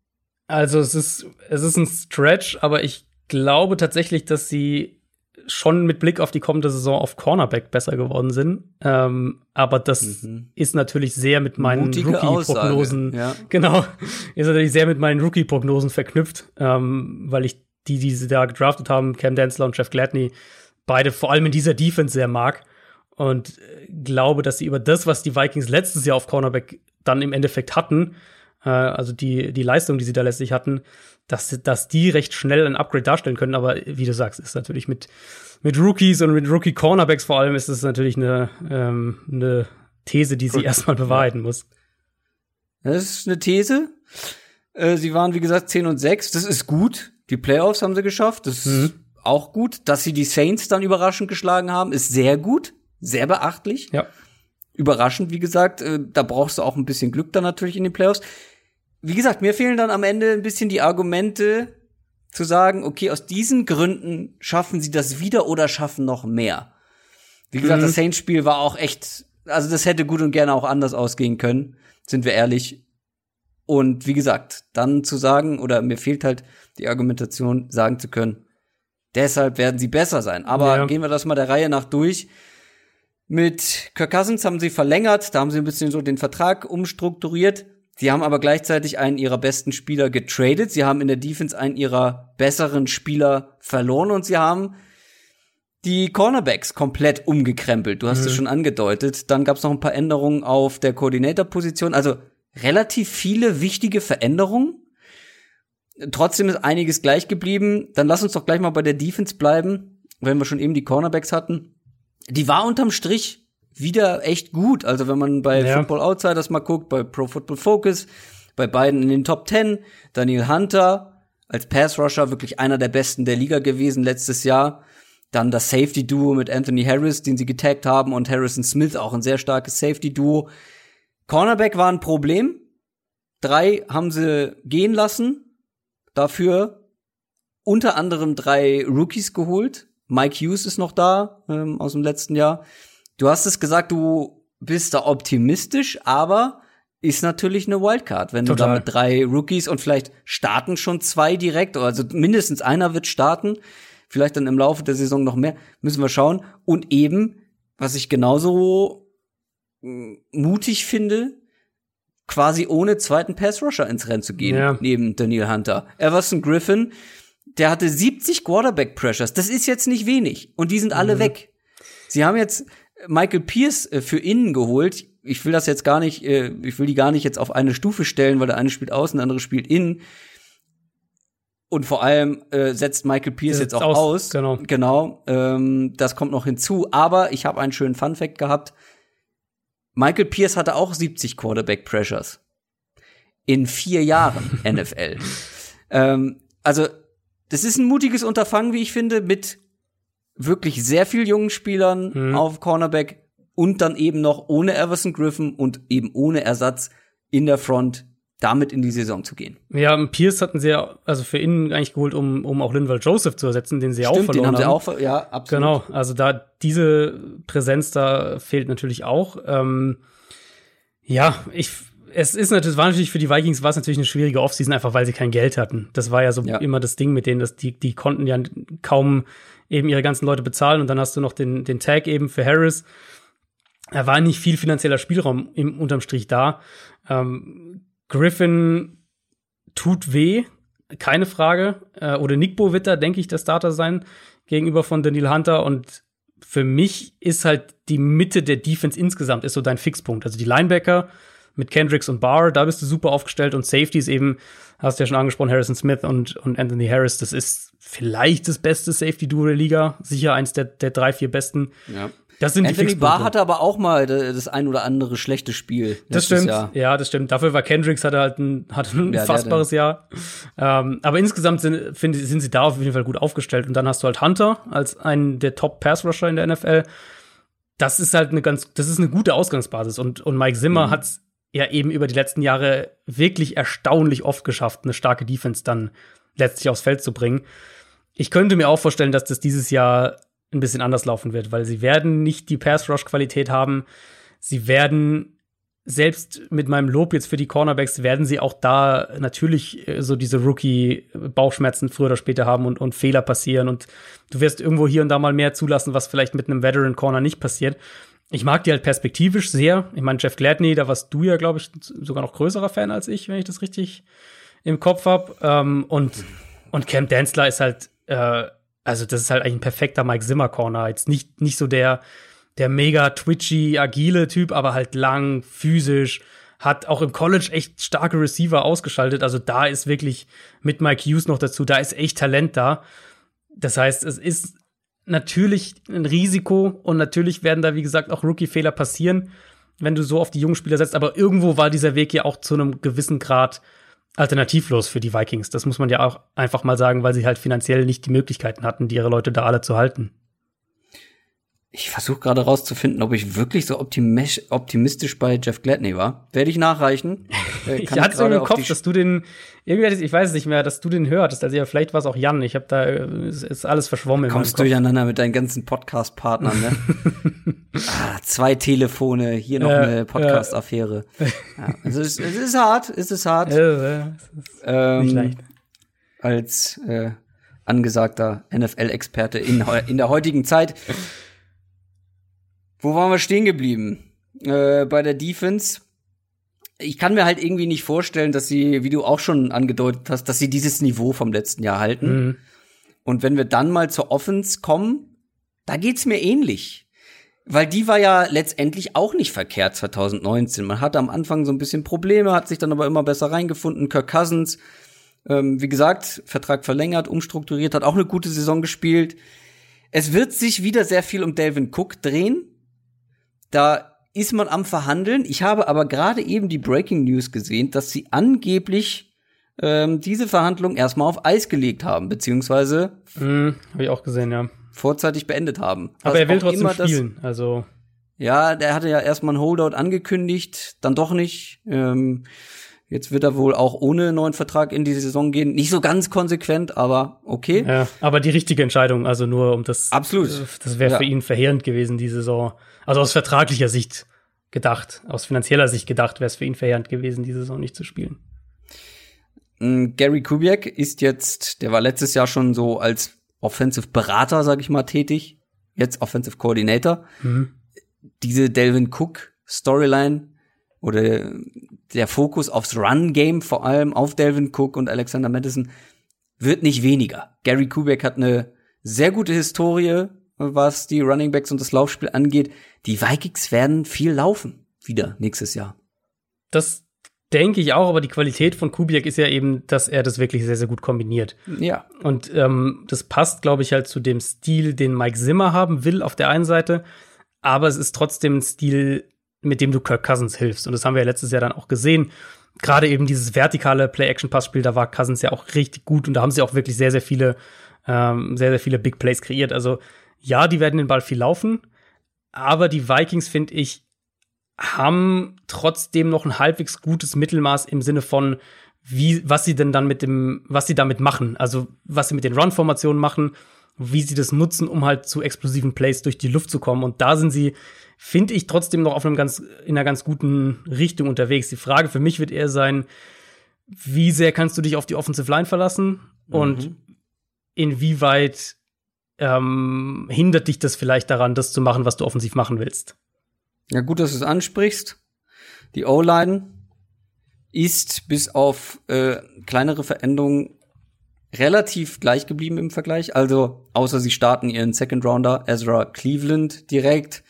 Also es ist, es ist ein Stretch, aber ich glaube tatsächlich, dass sie schon mit Blick auf die kommende Saison auf Cornerback besser geworden sind. Ähm, aber das mhm. ist natürlich sehr mit meinen Rookie-Prognosen, ja. genau, ist natürlich sehr mit meinen Rookie-Prognosen verknüpft, ähm, weil ich die, die sie da gedraftet haben, Cam Densler und Jeff Gladney, beide vor allem in dieser Defense sehr mag. Und äh, glaube, dass sie über das, was die Vikings letztes Jahr auf Cornerback dann im Endeffekt hatten, äh, also die, die Leistung, die sie da letztlich hatten, dass, dass die recht schnell ein Upgrade darstellen können. Aber wie du sagst, ist natürlich mit, mit Rookies und mit Rookie-Cornerbacks vor allem ist es natürlich eine, ähm, eine These, die sie Gut. erstmal bewahrheiten muss. Das ist eine These. Äh, sie waren, wie gesagt, 10 und 6. Das ist gut. Die Playoffs haben sie geschafft. Das mhm. ist auch gut. Dass sie die Saints dann überraschend geschlagen haben, ist sehr gut. Sehr beachtlich. Ja. Überraschend, wie gesagt. Äh, da brauchst du auch ein bisschen Glück dann natürlich in den Playoffs wie gesagt, mir fehlen dann am Ende ein bisschen die Argumente zu sagen, okay, aus diesen Gründen schaffen sie das wieder oder schaffen noch mehr. Wie gesagt, mhm. das Saints-Spiel war auch echt, also das hätte gut und gerne auch anders ausgehen können, sind wir ehrlich. Und wie gesagt, dann zu sagen, oder mir fehlt halt die Argumentation, sagen zu können, deshalb werden sie besser sein. Aber ja. gehen wir das mal der Reihe nach durch. Mit Kirk Cousins haben sie verlängert, da haben sie ein bisschen so den Vertrag umstrukturiert. Sie haben aber gleichzeitig einen ihrer besten Spieler getradet. Sie haben in der Defense einen ihrer besseren Spieler verloren und sie haben die Cornerbacks komplett umgekrempelt. Du hast mhm. es schon angedeutet. Dann gab es noch ein paar Änderungen auf der Koordinatorposition. Also relativ viele wichtige Veränderungen. Trotzdem ist einiges gleich geblieben. Dann lass uns doch gleich mal bei der Defense bleiben, wenn wir schon eben die Cornerbacks hatten. Die war unterm Strich wieder echt gut. Also wenn man bei ja. Football Outsiders mal guckt, bei Pro Football Focus, bei beiden in den Top 10, Daniel Hunter als Pass Rusher wirklich einer der besten der Liga gewesen letztes Jahr. Dann das Safety-Duo mit Anthony Harris, den sie getaggt haben, und Harrison Smith, auch ein sehr starkes Safety-Duo. Cornerback war ein Problem. Drei haben sie gehen lassen. Dafür unter anderem drei Rookies geholt. Mike Hughes ist noch da ähm, aus dem letzten Jahr. Du hast es gesagt, du bist da optimistisch, aber ist natürlich eine Wildcard, wenn Total. du da mit drei Rookies und vielleicht starten schon zwei direkt, also mindestens einer wird starten, vielleicht dann im Laufe der Saison noch mehr, müssen wir schauen. Und eben, was ich genauso mm, mutig finde, quasi ohne zweiten Pass Rusher ins Rennen zu gehen, ja. neben Daniel Hunter. Everson Griffin, der hatte 70 Quarterback Pressures. Das ist jetzt nicht wenig. Und die sind alle mhm. weg. Sie haben jetzt Michael Pierce äh, für innen geholt ich will das jetzt gar nicht, äh, ich will die gar nicht jetzt auf eine Stufe stellen, weil der eine spielt außen, der andere spielt innen. Und vor allem äh, setzt Michael Pierce jetzt auch aus. aus. Genau. Genau. Ähm, das kommt noch hinzu. Aber ich habe einen schönen Fun Fact gehabt. Michael Pierce hatte auch 70 Quarterback Pressures. In vier Jahren NFL. Ähm, also, das ist ein mutiges Unterfangen, wie ich finde, mit wirklich sehr viel jungen Spielern mhm. auf Cornerback und dann eben noch ohne Everson Griffin und eben ohne Ersatz in der Front damit in die Saison zu gehen. Ja, Pierce hatten sie ja also für innen eigentlich geholt, um, um auch Linval Joseph zu ersetzen, den sie Stimmt, auch verloren den haben. haben. Sie auch, ja, absolut. Genau, also da diese Präsenz da fehlt natürlich auch. Ähm, ja, ich es ist natürlich, war natürlich für die Vikings war es natürlich eine schwierige Offseason, einfach weil sie kein Geld hatten. Das war ja so ja. immer das Ding mit denen, dass die, die konnten ja kaum eben ihre ganzen Leute bezahlen und dann hast du noch den, den Tag eben für Harris da war nicht viel finanzieller Spielraum im unterm Strich da. Ähm, Griffin tut weh, keine Frage. Äh, oder Nickbo wird da, denke ich, der Starter sein gegenüber von Daniel Hunter. Und für mich ist halt die Mitte der Defense insgesamt ist so dein Fixpunkt. Also die Linebacker mit Kendricks und Barr, da bist du super aufgestellt und Safeties eben, hast du ja schon angesprochen, Harrison Smith und, und Anthony Harris, das ist vielleicht das beste Safety-Duo der Liga, sicher eins der, der drei, vier besten. Ja. Das sind Anthony die Barr hatte aber auch mal das ein oder andere schlechte Spiel. Das stimmt. Jahr. Ja, das stimmt. Dafür war Kendricks hatte halt ein, hatte ein ja, fassbares Jahr. Ähm, aber insgesamt sind, find, sind sie da auf jeden Fall gut aufgestellt. Und dann hast du halt Hunter als einen der Top Pass Rusher in der NFL. Das ist halt eine ganz, das ist eine gute Ausgangsbasis. Und, und Mike Zimmer mhm. hat's ja eben über die letzten Jahre wirklich erstaunlich oft geschafft, eine starke Defense dann letztlich aufs Feld zu bringen. Ich könnte mir auch vorstellen, dass das dieses Jahr ein bisschen anders laufen wird, weil sie werden nicht die Pass-Rush-Qualität haben. Sie werden selbst mit meinem Lob jetzt für die Cornerbacks werden sie auch da natürlich äh, so diese Rookie-Bauchschmerzen früher oder später haben und, und Fehler passieren und du wirst irgendwo hier und da mal mehr zulassen, was vielleicht mit einem Veteran Corner nicht passiert. Ich mag die halt perspektivisch sehr. Ich meine, Jeff Gladney, da warst du ja, glaube ich, sogar noch größerer Fan als ich, wenn ich das richtig im Kopf habe. Ähm, und, und Cam Densler ist halt äh, also das ist halt eigentlich ein perfekter Mike Zimmer Corner. Jetzt nicht, nicht so der, der mega twitchy, agile Typ, aber halt lang, physisch, hat auch im College echt starke Receiver ausgeschaltet. Also da ist wirklich mit Mike Hughes noch dazu, da ist echt Talent da. Das heißt, es ist natürlich ein Risiko und natürlich werden da, wie gesagt, auch Rookie-Fehler passieren, wenn du so auf die jungen Spieler setzt. Aber irgendwo war dieser Weg ja auch zu einem gewissen Grad alternativlos für die Vikings. Das muss man ja auch einfach mal sagen, weil sie halt finanziell nicht die Möglichkeiten hatten, die ihre Leute da alle zu halten. Ich versuche gerade rauszufinden, ob ich wirklich so optimistisch bei Jeff Gladney war. Werde ich nachreichen. Äh, ich hatte so im Kopf, dass du den, irgendwie, ich weiß es nicht mehr, dass du den hörtest. Also ja, vielleicht war es auch Jan. Ich habe da, ist alles verschwommen. Kommst durcheinander mit deinen ganzen Podcast-Partnern, ne? ah, zwei Telefone, hier noch äh, eine Podcast-Affäre. Ja, also es, es, ist hart, es ist hart. Ja, es ist ähm, nicht leicht. Als äh, angesagter NFL-Experte in, in der heutigen Zeit wo waren wir stehen geblieben? Äh, bei der Defense. Ich kann mir halt irgendwie nicht vorstellen, dass sie, wie du auch schon angedeutet hast, dass sie dieses Niveau vom letzten Jahr halten. Mhm. Und wenn wir dann mal zur Offense kommen, da geht's mir ähnlich. Weil die war ja letztendlich auch nicht verkehrt 2019. Man hatte am Anfang so ein bisschen Probleme, hat sich dann aber immer besser reingefunden. Kirk Cousins, ähm, wie gesagt, Vertrag verlängert, umstrukturiert, hat auch eine gute Saison gespielt. Es wird sich wieder sehr viel um Delvin Cook drehen. Da ist man am Verhandeln. Ich habe aber gerade eben die Breaking News gesehen, dass sie angeblich ähm, diese Verhandlung erstmal auf Eis gelegt haben, beziehungsweise. Mhm, habe ich auch gesehen, ja. vorzeitig beendet haben. Aber Was er will trotzdem das- spielen. Also Ja, der hatte ja erstmal ein Holdout angekündigt, dann doch nicht. Ähm, jetzt wird er wohl auch ohne neuen Vertrag in die Saison gehen. Nicht so ganz konsequent, aber okay. ja, aber die richtige Entscheidung. Also nur um das. Absolut. äh, Das wäre Ja. für ihn verheerend gewesen die Saison. Also aus vertraglicher Sicht gedacht, aus finanzieller Sicht gedacht, wäre es für ihn verheerend gewesen, die Saison nicht zu spielen. Mm, Gary Kubiak ist jetzt, der war letztes Jahr schon so als Offensive Berater, sag ich mal, tätig. Jetzt Offensive Coordinator. Mhm. Diese Delvin Cook Storyline oder der Fokus aufs Run-Game, vor allem auf Delvin Cook und Alexander Madison, wird nicht weniger. Gary Kubiak hat eine sehr gute Historie, was die Running Backs und das Laufspiel angeht. Die Vikings werden viel laufen. Wieder nächstes Jahr. Das denke ich auch, aber die Qualität von Kubiak ist ja eben, dass er das wirklich sehr, sehr gut kombiniert. Ja. Und ähm, das passt, glaube ich, halt zu dem Stil, den Mike Zimmer haben will auf der einen Seite. Aber es ist trotzdem ein Stil, mit dem du Kirk Cousins hilfst. Und das haben wir ja letztes Jahr dann auch gesehen. Gerade eben dieses vertikale Play-Action-Passspiel, da war Cousins ja auch richtig gut und da haben sie auch wirklich sehr, sehr viele, ähm, sehr, sehr viele Big Plays kreiert. Also ja, die werden den Ball viel laufen, aber die Vikings, finde ich, haben trotzdem noch ein halbwegs gutes Mittelmaß im Sinne von, wie, was sie denn dann mit dem, was sie damit machen. Also, was sie mit den Run-Formationen machen, wie sie das nutzen, um halt zu explosiven Plays durch die Luft zu kommen. Und da sind sie, finde ich, trotzdem noch auf einem ganz, in einer ganz guten Richtung unterwegs. Die Frage für mich wird eher sein, wie sehr kannst du dich auf die Offensive Line verlassen und inwieweit ähm, hindert dich das vielleicht daran, das zu machen, was du offensiv machen willst? Ja, gut, dass du es ansprichst. Die O-Line ist bis auf äh, kleinere Veränderungen relativ gleich geblieben im Vergleich. Also, außer sie starten ihren Second Rounder, Ezra Cleveland, direkt.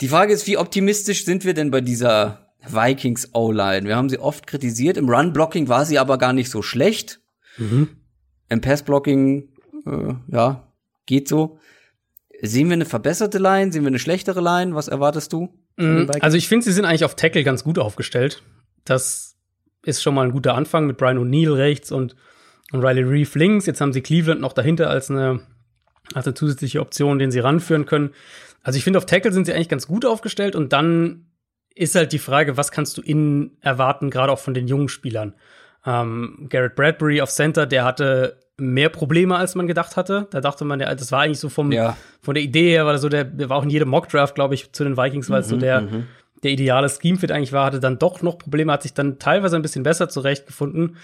Die Frage ist, wie optimistisch sind wir denn bei dieser Vikings O-Line? Wir haben sie oft kritisiert. Im Run-Blocking war sie aber gar nicht so schlecht. Im Pass-Blocking, äh, ja, geht so. Sehen wir eine verbesserte Line? Sehen wir eine schlechtere Line? Was erwartest du? Vikings? Also ich finde, sie sind eigentlich auf Tackle ganz gut aufgestellt. Das ist schon mal ein guter Anfang mit Brian O'Neill rechts und, und Riley Reeve links. Jetzt haben sie Cleveland noch dahinter als eine, als eine zusätzliche Option, den sie ranführen können. Also ich finde, auf Tackle sind sie eigentlich ganz gut aufgestellt und dann ist halt die Frage, was kannst du innen erwarten, gerade auch von den jungen Spielern. Ähm, Garrett Bradbury auf Center, der hatte mehr Probleme, als man gedacht hatte. Da dachte man, das war eigentlich so vom, Ja. von der Idee her, war so der, der war auch in jedem Mockdraft, glaube ich, zu den Vikings, weil es so der, der ideale Scheme-Fit eigentlich war, hatte dann doch noch Probleme, hat sich dann teilweise ein bisschen besser zurechtgefunden.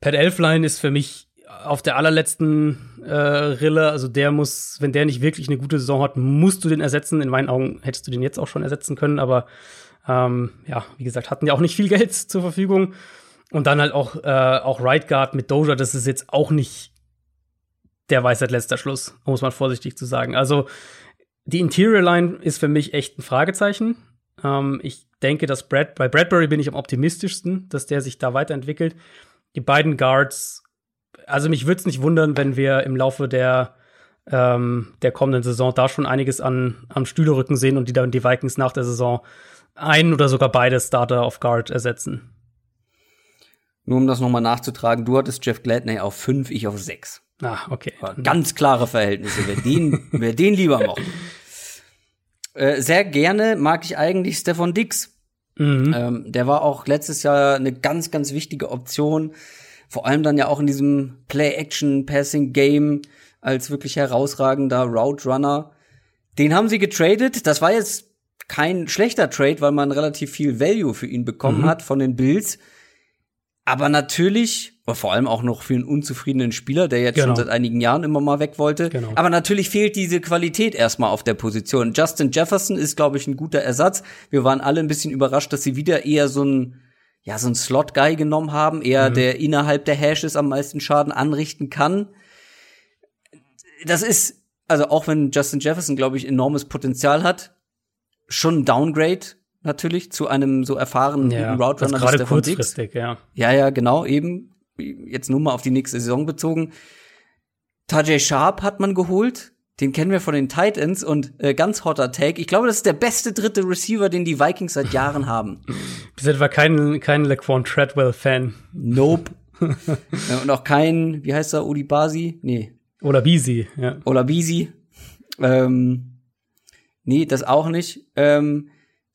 Pat Elfline ist für mich auf der allerletzten äh, Rille, also der muss, wenn der nicht wirklich eine gute Saison hat, musst du den ersetzen. In meinen Augen hättest du den jetzt auch schon ersetzen können, aber ähm, ja, wie gesagt, hatten ja auch nicht viel Geld zur Verfügung. Und dann halt auch, äh, auch Right Guard mit Doja, das ist jetzt auch nicht der Weisheit letzter Schluss, um es mal vorsichtig zu sagen. Also die Interior Line ist für mich echt ein Fragezeichen. Ähm, ich denke, dass Brad, bei Bradbury bin ich am optimistischsten, dass der sich da weiterentwickelt. Die beiden Guards, also mich würde es nicht wundern, wenn wir im Laufe der, ähm, der kommenden Saison da schon einiges an, am Stühlerücken sehen und die dann die Vikings nach der Saison einen oder sogar beide Starter auf Guard ersetzen. Nur um das nochmal nachzutragen, du hattest Jeff Gladney auf fünf, ich auf sechs. Ah, okay. Ganz klare Verhältnisse, wer den, wer den lieber mochte. Äh, sehr gerne mag ich eigentlich Stefan Dix. Mhm. Ähm, der war auch letztes Jahr eine ganz, ganz wichtige Option. Vor allem dann ja auch in diesem Play-Action-Passing-Game als wirklich herausragender Route Runner. Den haben sie getradet. Das war jetzt kein schlechter Trade, weil man relativ viel Value für ihn bekommen hat von den Bills. Aber natürlich, vor allem auch noch für einen unzufriedenen Spieler, der jetzt Genau. schon seit einigen Jahren immer mal weg wollte. Genau. Aber natürlich fehlt diese Qualität erstmal auf der Position. Justin Jefferson ist, glaube ich, ein guter Ersatz. Wir waren alle ein bisschen überrascht, dass sie wieder eher so ein, ja, so ein Slot-Guy genommen haben, eher der innerhalb der Hashes am meisten Schaden anrichten kann. Das ist, also auch wenn Justin Jefferson, glaube ich, enormes Potenzial hat, schon ein Downgrade natürlich zu einem so erfahrenen Ja, Route Runner gerade kurzfristig, ja. Ja, ja, genau, eben. Jetzt nur mal auf die nächste Saison bezogen. Tajay Sharp hat man geholt. Den kennen wir von den Titans und äh, ganz hotter Take. Ich glaube, das ist der beste dritte Receiver, den die Vikings seit Jahren haben. Bis etwa kein, kein Laquan Treadwell-Fan. Nope. Äh, und auch kein, wie heißt er, Udi Basi? Nee, Oder Beasy, ja. Olabisi. Ähm, nee, das auch nicht. Ähm,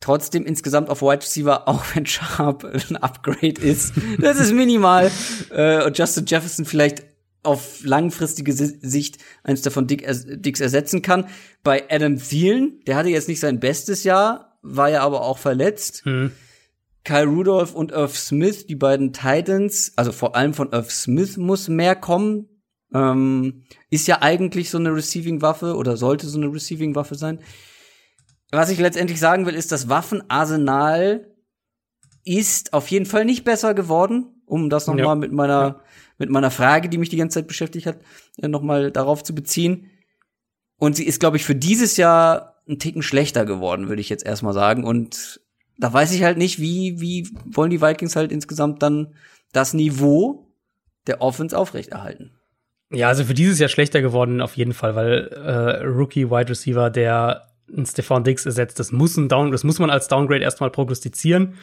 trotzdem insgesamt auf Wide Receiver, auch wenn Sharp ein Upgrade ist, das ist minimal. Äh, und Justin Jefferson vielleicht auf langfristige Sicht eins davon Dick Dicks ersetzen kann. Bei Adam Thielen, der hatte jetzt nicht sein bestes Jahr, war ja aber auch verletzt. Hm. Kyle Rudolph und Irv Smith, die beiden Titans, also vor allem von Irv Smith muss mehr kommen. Ähm, ist ja eigentlich so eine Receiving-Waffe oder sollte so eine Receiving-Waffe sein. Was ich letztendlich sagen will, ist, das Waffenarsenal ist auf jeden Fall nicht besser geworden, um das noch ja. mal mit meiner ja. mit meiner Frage, die mich die ganze Zeit beschäftigt hat, äh, noch mal darauf zu beziehen. Und sie ist, glaube ich, für dieses Jahr ein Ticken schlechter geworden, würde ich jetzt erstmal sagen. Und da weiß ich halt nicht, wie, wie wollen die Vikings halt insgesamt dann das Niveau der Offense aufrechterhalten. Ja, also für dieses Jahr schlechter geworden auf jeden Fall, weil äh, Rookie Wide Receiver, der einen Stefan Diggs ersetzt, das muss ein Down, das muss man als Downgrade erstmal prognostizieren.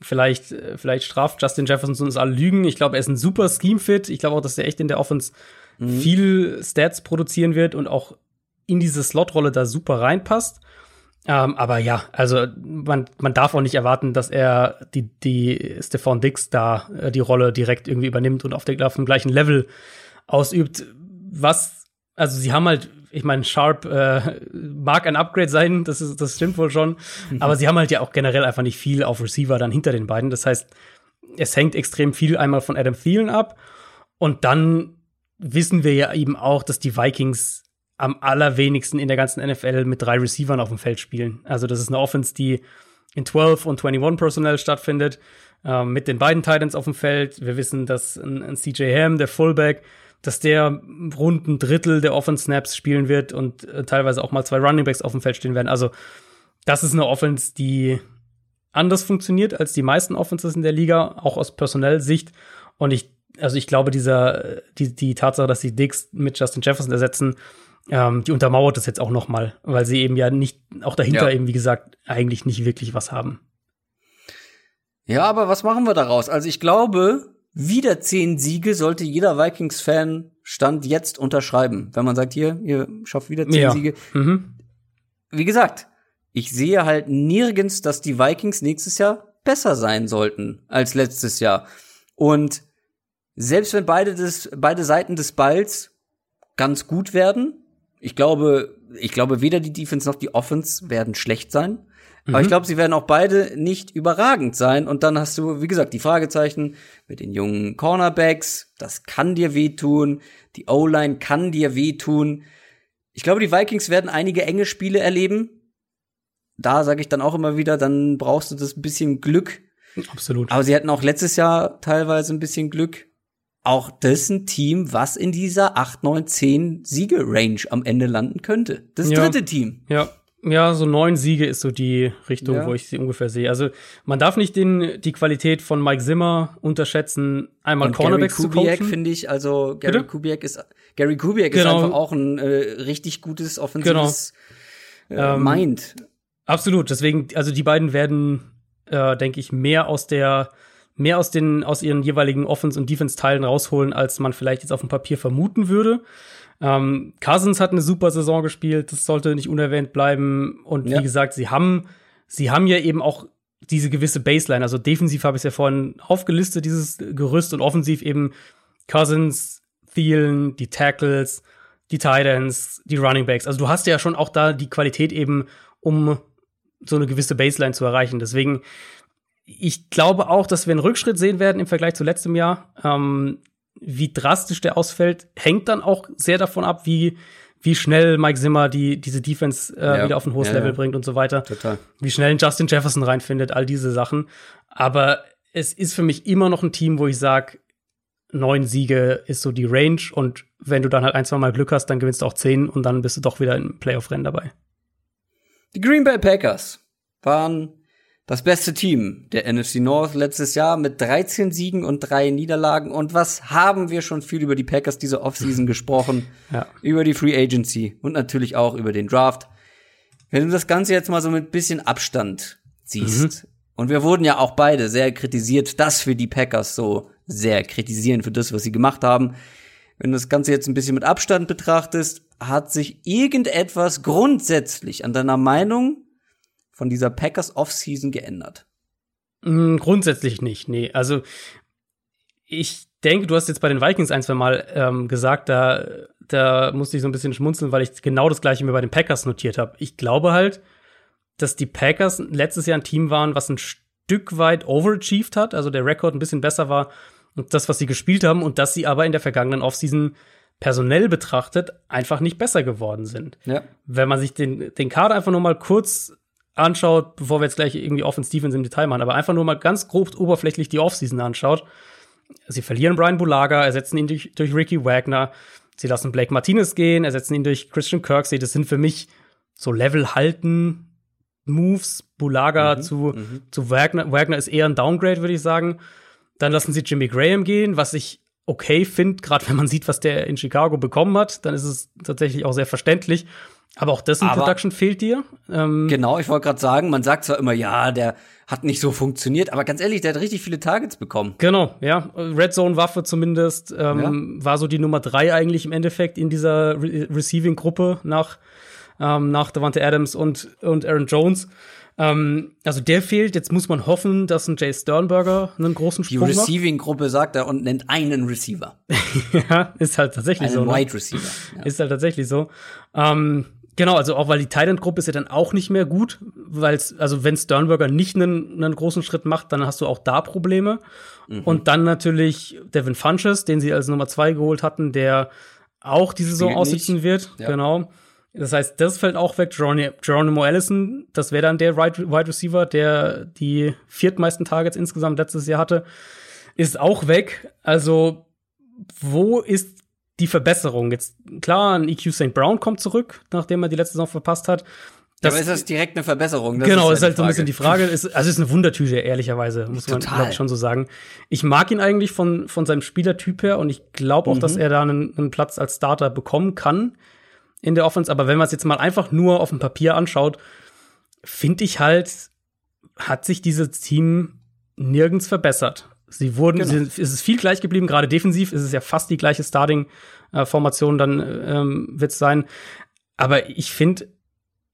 Vielleicht, äh, vielleicht straft Justin Jefferson uns alle Lügen. Ich glaube, er ist ein super Scheme-Fit. Ich glaube auch, dass er echt in der Offense mhm. viel Stats produzieren wird und auch in diese Slot-Rolle da super reinpasst. Ähm, aber ja, also man, man darf auch nicht erwarten, dass er die, die Stefan Dix da äh, die Rolle direkt irgendwie übernimmt und auf, der, auf dem gleichen Level ausübt. Was, also sie haben halt, ich meine, Sharp äh, mag ein Upgrade sein, das, ist, das stimmt wohl schon, mhm. aber sie haben halt ja auch generell einfach nicht viel auf Receiver dann hinter den beiden. Das heißt, es hängt extrem viel einmal von Adam Thielen ab und dann wissen wir ja eben auch, dass die Vikings am allerwenigsten in der ganzen NFL mit drei Receivern auf dem Feld spielen. Also das ist eine Offense, die in 12 und 21 Personnel stattfindet, äh, mit den beiden Titans auf dem Feld. Wir wissen, dass ein, ein CJ Ham, der Fullback, dass der rund ein Drittel der Offense Snaps spielen wird und äh, teilweise auch mal zwei Running Backs auf dem Feld stehen werden. Also das ist eine Offense, die anders funktioniert als die meisten Offenses in der Liga, auch aus personell Sicht. Und ich, also ich glaube, dieser, die, die Tatsache, dass sie Dix mit Justin Jefferson ersetzen, ähm, die untermauert das jetzt auch noch mal, weil sie eben ja nicht, auch dahinter ja. eben, wie gesagt, eigentlich nicht wirklich was haben. Ja, aber was machen wir daraus? Also ich glaube, wieder zehn Siege sollte jeder Vikings-Fan Stand jetzt unterschreiben. Wenn man sagt, hier, ihr schafft wieder zehn ja. Siege. Mhm. Wie gesagt, ich sehe halt nirgends, dass die Vikings nächstes Jahr besser sein sollten als letztes Jahr. Und selbst wenn beide, des, beide Seiten des Balls ganz gut werden, ich glaube, ich glaube, weder die Defense noch die Offense werden schlecht sein. Mhm. Aber ich mhm. glaube, sie werden auch beide nicht überragend sein. Und dann hast du, wie gesagt, die Fragezeichen mit den jungen Cornerbacks. Das kann dir wehtun. Die O-Line kann dir wehtun. Ich glaube, die Vikings werden einige enge Spiele erleben. Da sage ich dann auch immer wieder, dann brauchst du das bisschen Glück. Absolut. Aber sie hatten auch letztes Jahr teilweise ein bisschen Glück auch das ein Team, was in dieser 8, 9, 10 Siege-Range am Ende landen könnte. Das ja. dritte Team. Ja. Ja, so neun Siege ist so die Richtung, ja. wo ich sie ungefähr sehe. Also man darf nicht den, die Qualität von Mike Zimmer unterschätzen, einmal Und Cornerbacks Gary Kubiak finde ich, also Gary Bitte? Kubiak ist Gary Kubiak genau. ist einfach auch ein äh, richtig gutes offensives genau. äh, ähm, Mind. Absolut. Deswegen, also die beiden werden, äh, denke ich, mehr aus der mehr aus den aus ihren jeweiligen Offense- und Defense-Teilen rausholen, als man vielleicht jetzt auf dem Papier vermuten würde. Ähm, Cousins hat eine super Saison gespielt, das sollte nicht unerwähnt bleiben. Und ja. wie gesagt, sie haben, sie haben ja eben auch diese gewisse Baseline. Also defensiv habe ich es ja vorhin aufgelistet, dieses Gerüst und offensiv eben Cousins, Thielen, die Tackles, die Titans, die Running Backs. Also du hast ja schon auch da die Qualität eben, um so eine gewisse Baseline zu erreichen. Deswegen ich glaube auch, dass wir einen Rückschritt sehen werden im Vergleich zu letztem Jahr. Ähm, wie drastisch der ausfällt, hängt dann auch sehr davon ab, wie, wie schnell Mike Zimmer die, diese Defense äh, ja. wieder auf ein hohes ja, Level ja. bringt und so weiter. Total. Wie schnell ein Justin Jefferson reinfindet, all diese Sachen. Aber es ist für mich immer noch ein Team, wo ich sage, neun Siege ist so die Range und wenn du dann halt ein, zwei Mal Glück hast, dann gewinnst du auch zehn und dann bist du doch wieder im Playoff-Rennen dabei. Die Green Bay Packers waren das beste Team der NFC North letztes Jahr mit 13 Siegen und drei Niederlagen. Und was haben wir schon viel über die Packers diese Offseason gesprochen? Ja. Über die Free Agency und natürlich auch über den Draft. Wenn du das Ganze jetzt mal so mit bisschen Abstand siehst, mhm. und wir wurden ja auch beide sehr kritisiert, dass wir die Packers so sehr kritisieren für das, was sie gemacht haben. wenn du das Ganze jetzt ein bisschen mit Abstand betrachtest, hat sich irgendetwas grundsätzlich an deiner Meinung von dieser Packers Offseason geändert? Mm, grundsätzlich nicht, nee. Also ich denke, du hast jetzt bei den Vikings ein, zwei Mal ähm, gesagt, da, da musste ich so ein bisschen schmunzeln, weil ich genau das gleiche mir bei den Packers notiert habe. Ich glaube halt, dass die Packers letztes Jahr ein Team waren, was ein Stück weit overachieved hat, also der Rekord ein bisschen besser war und das, was sie gespielt haben, und dass sie aber in der vergangenen Offseason personell betrachtet einfach nicht besser geworden sind. Ja. Wenn man sich den, den Kader einfach nur mal kurz anschaut, bevor wir jetzt gleich irgendwie Offense Defense im Detail machen, aber einfach nur mal ganz grob oberflächlich die Offseason anschaut. Sie verlieren Brian Bulaga, ersetzen ihn durch, durch Ricky Wagner, sie lassen Blake Martinez gehen, ersetzen ihn durch Christian Kirksey. Das sind für mich so Level halten Moves. Bulaga Mhm, zu, mhm. zu Wagner. Wagner ist eher ein Downgrade, würde ich sagen. Dann lassen sie Jimmy Graham gehen, was ich okay finde, gerade wenn man sieht, was der in Chicago bekommen hat, dann ist es tatsächlich auch sehr verständlich. Aber auch dessen Aber- Production fehlt dir. Ähm, Genau, ich wollte gerade sagen, man sagt zwar immer, ja, der hat nicht so funktioniert, aber ganz ehrlich, der hat richtig viele Targets bekommen. Genau, ja. Red Zone Waffe zumindest ähm, war so die Nummer drei eigentlich im Endeffekt in dieser Re Receiving Gruppe nach ähm, nach Davante Adams und und Aaron Jones. Ähm, also der fehlt. Jetzt muss man hoffen, dass ein Jay Sternberger einen großen Die Sprung macht. Receiving-Gruppe sagt er und nennt einen Receiver. ja, ist halt tatsächlich Einen so. Ne? Wide Receiver. Ja. Ist halt tatsächlich so. Ähm, genau, also auch weil die Thailand-Gruppe ist ja dann auch nicht mehr gut, weil also wenn Sternberger nicht einen, einen großen Schritt macht, dann hast du auch da Probleme. Mhm. Und dann natürlich Devin Funches, den sie als Nummer zwei geholt hatten, der auch die Saison Spielt aussitzen nicht. wird. Ja. Genau. Das heißt, das fällt auch weg. Geron- Geronimo Allison, das wäre dann der Wide Receiver, der die viertmeisten Targets insgesamt letztes Jahr hatte, ist auch weg. Also, wo ist die Verbesserung? Jetzt, klar, ein EQ St. Brown kommt zurück, nachdem er die letzte Saison verpasst hat. Das aber ist das direkt eine Verbesserung? Das genau, ist halt so ein bisschen die Frage. Ist, also ist eine Wundertüte, ehrlicherweise, muss man, Total. glaube ich, schon so sagen. Ich mag ihn eigentlich von, von seinem Spielertyp her und ich glaube auch, Mhm. dass er da einen, einen Platz als Starter bekommen kann in der Offense. Aber wenn man es jetzt mal einfach nur auf dem Papier anschaut, finde ich halt, hat sich dieses Team nirgends verbessert. Sie wurden, Genau. sie, es ist viel gleich geblieben, gerade defensiv ist es ja fast die gleiche Starting-Formation, dann ähm, wird es sein. Aber ich finde,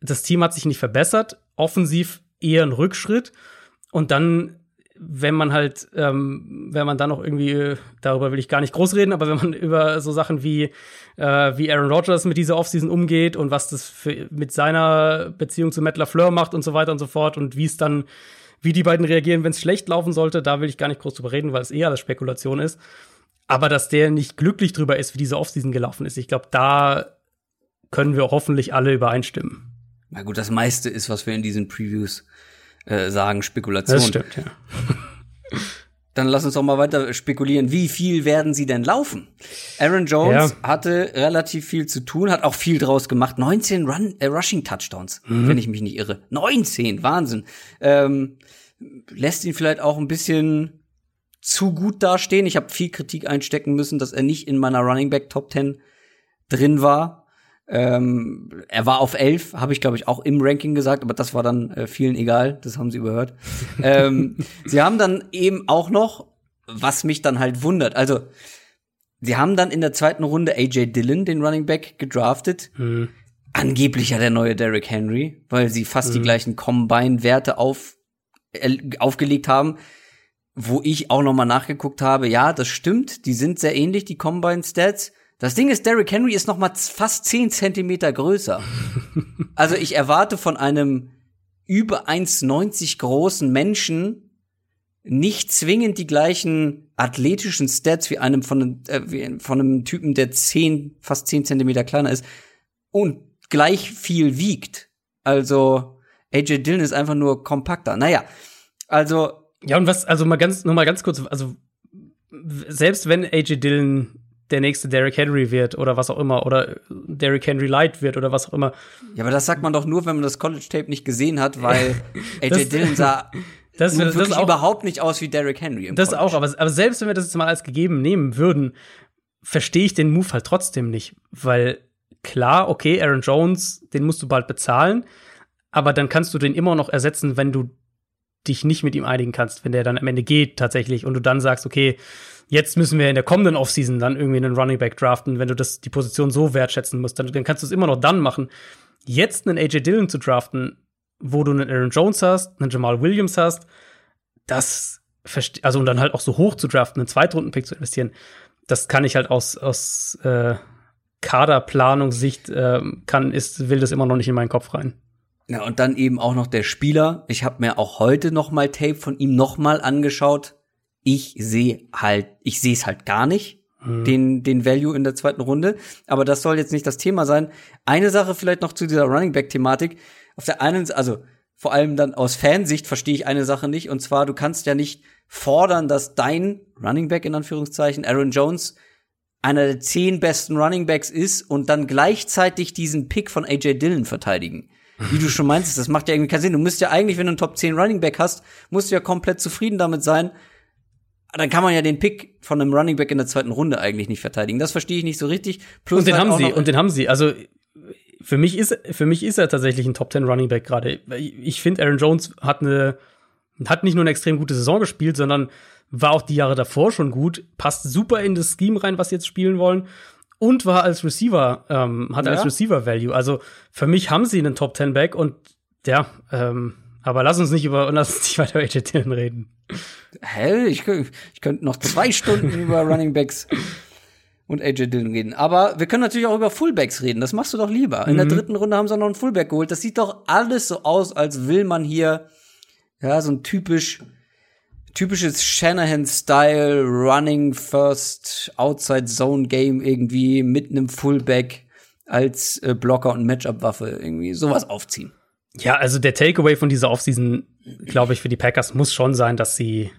das Team hat sich nicht verbessert, offensiv eher ein Rückschritt. Und dann, wenn man halt, ähm, wenn man dann noch irgendwie, äh, darüber will ich gar nicht groß reden, aber wenn man über so Sachen wie, äh, wie Aaron Rodgers mit dieser Offseason umgeht und was das für, mit seiner Beziehung zu Matt LaFleur macht und so weiter und so fort und wie es dann, wie die beiden reagieren, wenn es schlecht laufen sollte, da will ich gar nicht groß drüber reden, weil es eher alles Spekulation ist. Aber dass der nicht glücklich drüber ist, wie diese Offseason gelaufen ist, ich glaube, da können wir hoffentlich alle übereinstimmen. Na gut, das meiste ist, was wir in diesen Previews äh, sagen, Spekulation. Das stimmt, ja. Dann lass uns doch mal weiter spekulieren. Wie viel werden sie denn laufen? Aaron Jones Ja. hatte relativ viel zu tun, hat auch viel draus gemacht. 19 Run, äh, Rushing Touchdowns, Mhm. wenn ich mich nicht irre. 19, Wahnsinn. Ähm, lässt ihn vielleicht auch ein bisschen zu gut dastehen. Ich habe viel Kritik einstecken müssen, dass er nicht in meiner Running Back Top 10 drin war. Ähm, er war auf 11, habe ich glaube ich auch im Ranking gesagt, aber das war dann äh, vielen egal, das haben sie überhört. ähm, sie haben dann eben auch noch, was mich dann halt wundert, also sie haben dann in der zweiten Runde AJ Dillon, den Running Back, gedraftet. Mhm. Angeblich ja der neue Derrick Henry, weil sie fast die gleichen Combine-Werte auf, äh, aufgelegt haben wo ich auch noch mal nachgeguckt habe, ja, das stimmt, die sind sehr ähnlich, die Combine-Stats. Das Ding ist, Derrick Henry ist noch mal fast 10 Zentimeter größer. also ich erwarte von einem über 1,90 großen Menschen nicht zwingend die gleichen athletischen Stats wie einem von, einem, äh, wie von einem Typen, der 10, fast 10 Zentimeter kleiner ist und gleich viel wiegt. Also AJ Dillon ist einfach nur kompakter. Naja, also Ja, und was, also mal ganz, nur mal ganz kurz, also selbst wenn AJ Dillon der nächste Derrick Henry wird oder was auch immer, oder Derrick Henry Light wird oder was auch immer, Ja, aber das sagt man doch nur, wenn man das College-Tape nicht gesehen hat, weil AJ Das- Dillon sah das, nun das, wirklich auch, überhaupt nicht aus wie Derrick Henry. Im das College. auch, aber, aber selbst wenn wir das jetzt mal als gegeben nehmen würden, verstehe ich den Move halt trotzdem nicht, weil klar, okay, Aaron Jones, den musst du bald bezahlen, aber dann kannst du den immer noch ersetzen, wenn du dich nicht mit ihm einigen kannst, wenn der dann am Ende geht tatsächlich und du dann sagst, okay, jetzt müssen wir in der kommenden Offseason dann irgendwie einen Running Back draften, wenn du das, die Position so wertschätzen musst, dann, dann kannst du es immer noch dann machen. Jetzt einen AJ Dillon zu draften, wo du einen Aaron Jones hast, einen Jamal Williams hast, das also und dann halt auch so hoch zu draften, einen Zweitrunden-Pick zu investieren, das kann ich halt aus, aus äh, Kaderplanungssicht äh, kann, ist, will das immer noch nicht in meinen Kopf rein. Ja, und dann eben auch noch der Spieler. Ich habe mir auch heute noch mal Tape von ihm noch mal angeschaut. Ich sehe halt, ich sehe es halt gar nicht, mhm. den, den Value in der zweiten Runde. Aber das soll jetzt nicht das Thema sein. Eine Sache vielleicht noch zu dieser Running Back Thematik. Auf der einen, also vor allem dann aus Fansicht verstehe ich eine Sache nicht. Und zwar, du kannst ja nicht fordern, dass dein Running Back in Anführungszeichen, Aaron Jones, einer der zehn besten Running Backs ist und dann gleichzeitig diesen Pick von AJ Dillon verteidigen. Wie du schon meinst, das macht ja irgendwie keinen Sinn. Du musst ja eigentlich, wenn du einen Top 10 Running Back hast, musst du ja komplett zufrieden damit sein. Dann kann man ja den Pick von einem Running Back in der zweiten Runde eigentlich nicht verteidigen. Das verstehe ich nicht so richtig. Plus und den halt haben sie, und den haben sie. Also für mich ist, für mich ist er tatsächlich ein Top 10 Running Back gerade. Ich finde, Aaron Jones hat eine, hat nicht nur eine extrem gute Saison gespielt, sondern war auch die Jahre davor schon gut, passt super in das Scheme rein, was sie jetzt spielen wollen und war als Receiver, ähm, hat ja. als Receiver Value. Also für mich haben sie einen Top 10 Back und ja, ähm, aber lass uns nicht über, lass uns nicht weiter über AJ Dillon reden. Hä? Ich, ich könnte noch zwei Stunden über Running Backs und AJ Dillon reden. Aber wir können natürlich auch über Fullbacks reden. Das machst du doch lieber. In mhm. der dritten Runde haben sie noch einen Fullback geholt. Das sieht doch alles so aus, als will man hier, ja, so ein typisch, typisches Shanahan-Style Running First Outside Zone Game irgendwie mit einem Fullback als äh, Blocker und Matchup-Waffe irgendwie sowas aufziehen. Ja, also der Takeaway von dieser Offseason, glaube ich, für die Packers muss schon sein, dass sie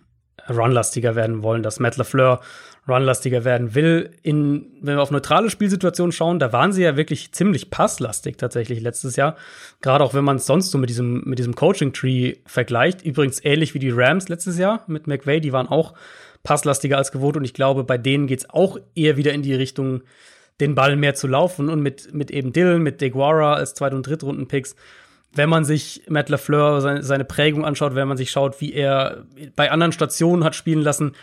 runlastiger werden wollen, dass Matt LaFleur runlastiger werden will. In, wenn wir auf neutrale Spielsituationen schauen, da waren sie ja wirklich ziemlich passlastig tatsächlich letztes Jahr. Gerade auch wenn man es sonst so mit diesem, mit diesem Coaching-Tree vergleicht. Übrigens ähnlich wie die Rams letztes Jahr mit McVay, die waren auch passlastiger als gewohnt und ich glaube, bei denen geht's auch eher wieder in die Richtung, den Ball mehr zu laufen und mit, mit eben Dylan, mit DeGuara als Zweit- und Drittrunden-Picks wenn man sich Matt LaFleur seine, Prägung anschaut, wenn man sich schaut, wie er bei anderen Stationen hat spielen lassen,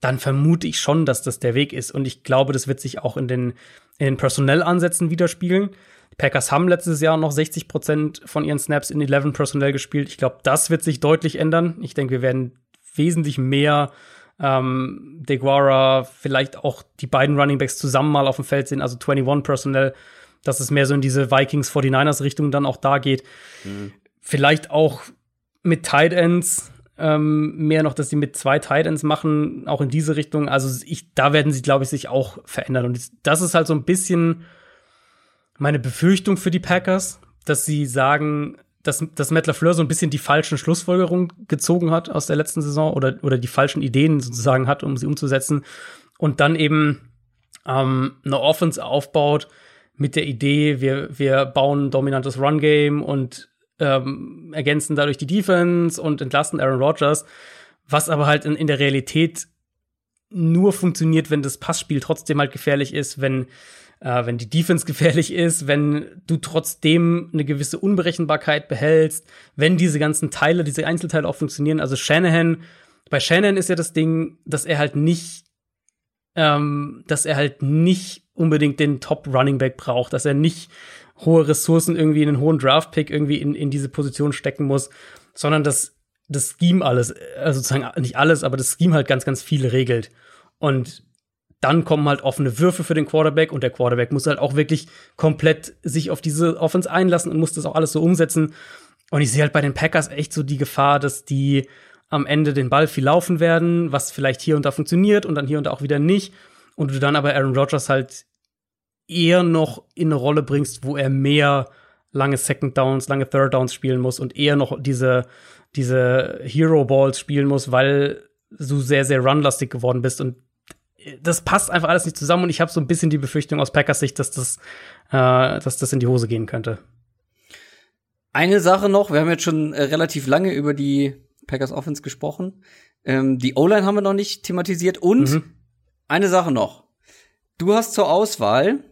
dann vermute ich schon, dass das der Weg ist. Und ich glaube, das wird sich auch in den, in den Personellansätzen widerspiegeln. Die Packers haben letztes Jahr noch 60 Prozent von ihren Snaps in 11 Personell gespielt. Ich glaube, das wird sich deutlich ändern. Ich denke, wir werden wesentlich mehr ähm, DeGuara, vielleicht auch die beiden Runningbacks zusammen mal auf dem Feld sehen, also 21 Personell, dass es mehr so in diese Vikings 49ers Richtung dann auch da geht. Mhm. Vielleicht auch mit Tight Ends, ähm, mehr noch, dass sie mit zwei Titans machen, auch in diese Richtung. Also ich, da werden sie, glaube ich, sich auch verändern. Und das ist halt so ein bisschen meine Befürchtung für die Packers, dass sie sagen, dass, dass Matt LaFleur so ein bisschen die falschen Schlussfolgerungen gezogen hat aus der letzten Saison oder, oder die falschen Ideen sozusagen hat, um sie umzusetzen. Und dann eben ähm, eine Offense aufbaut mit der Idee, wir, wir bauen ein dominantes Run-Game und ähm, ergänzen dadurch die Defense und entlasten Aaron Rodgers, was aber halt in, in der Realität nur funktioniert, wenn das Passspiel trotzdem halt gefährlich ist, wenn äh, wenn die Defense gefährlich ist, wenn du trotzdem eine gewisse Unberechenbarkeit behältst, wenn diese ganzen Teile, diese Einzelteile auch funktionieren. Also Shanahan, bei Shanahan ist ja das Ding, dass er halt nicht, ähm, dass er halt nicht unbedingt den Top Running Back braucht, dass er nicht hohe Ressourcen irgendwie in einen hohen Draft-Pick irgendwie in, in diese Position stecken muss, sondern dass das Scheme alles, also sozusagen nicht alles, aber das Scheme halt ganz, ganz viel regelt. Und dann kommen halt offene Würfe für den Quarterback und der Quarterback muss halt auch wirklich komplett sich auf diese Offense einlassen und muss das auch alles so umsetzen. Und ich sehe halt bei den Packers echt so die Gefahr, dass die am Ende den Ball viel laufen werden, was vielleicht hier und da funktioniert und dann hier und da auch wieder nicht. Und du dann aber Aaron Rodgers halt eher noch in eine Rolle bringst, wo er mehr lange Second Downs, lange Third Downs spielen muss und eher noch diese, diese Hero Balls spielen muss, weil du sehr, sehr runlastig geworden bist und das passt einfach alles nicht zusammen und ich habe so ein bisschen die Befürchtung aus Packers Sicht, dass das, äh, dass das in die Hose gehen könnte. Eine Sache noch, wir haben jetzt schon äh, relativ lange über die Packers Offense gesprochen. Ähm, die O-Line haben wir noch nicht thematisiert und mhm. eine Sache noch. Du hast zur Auswahl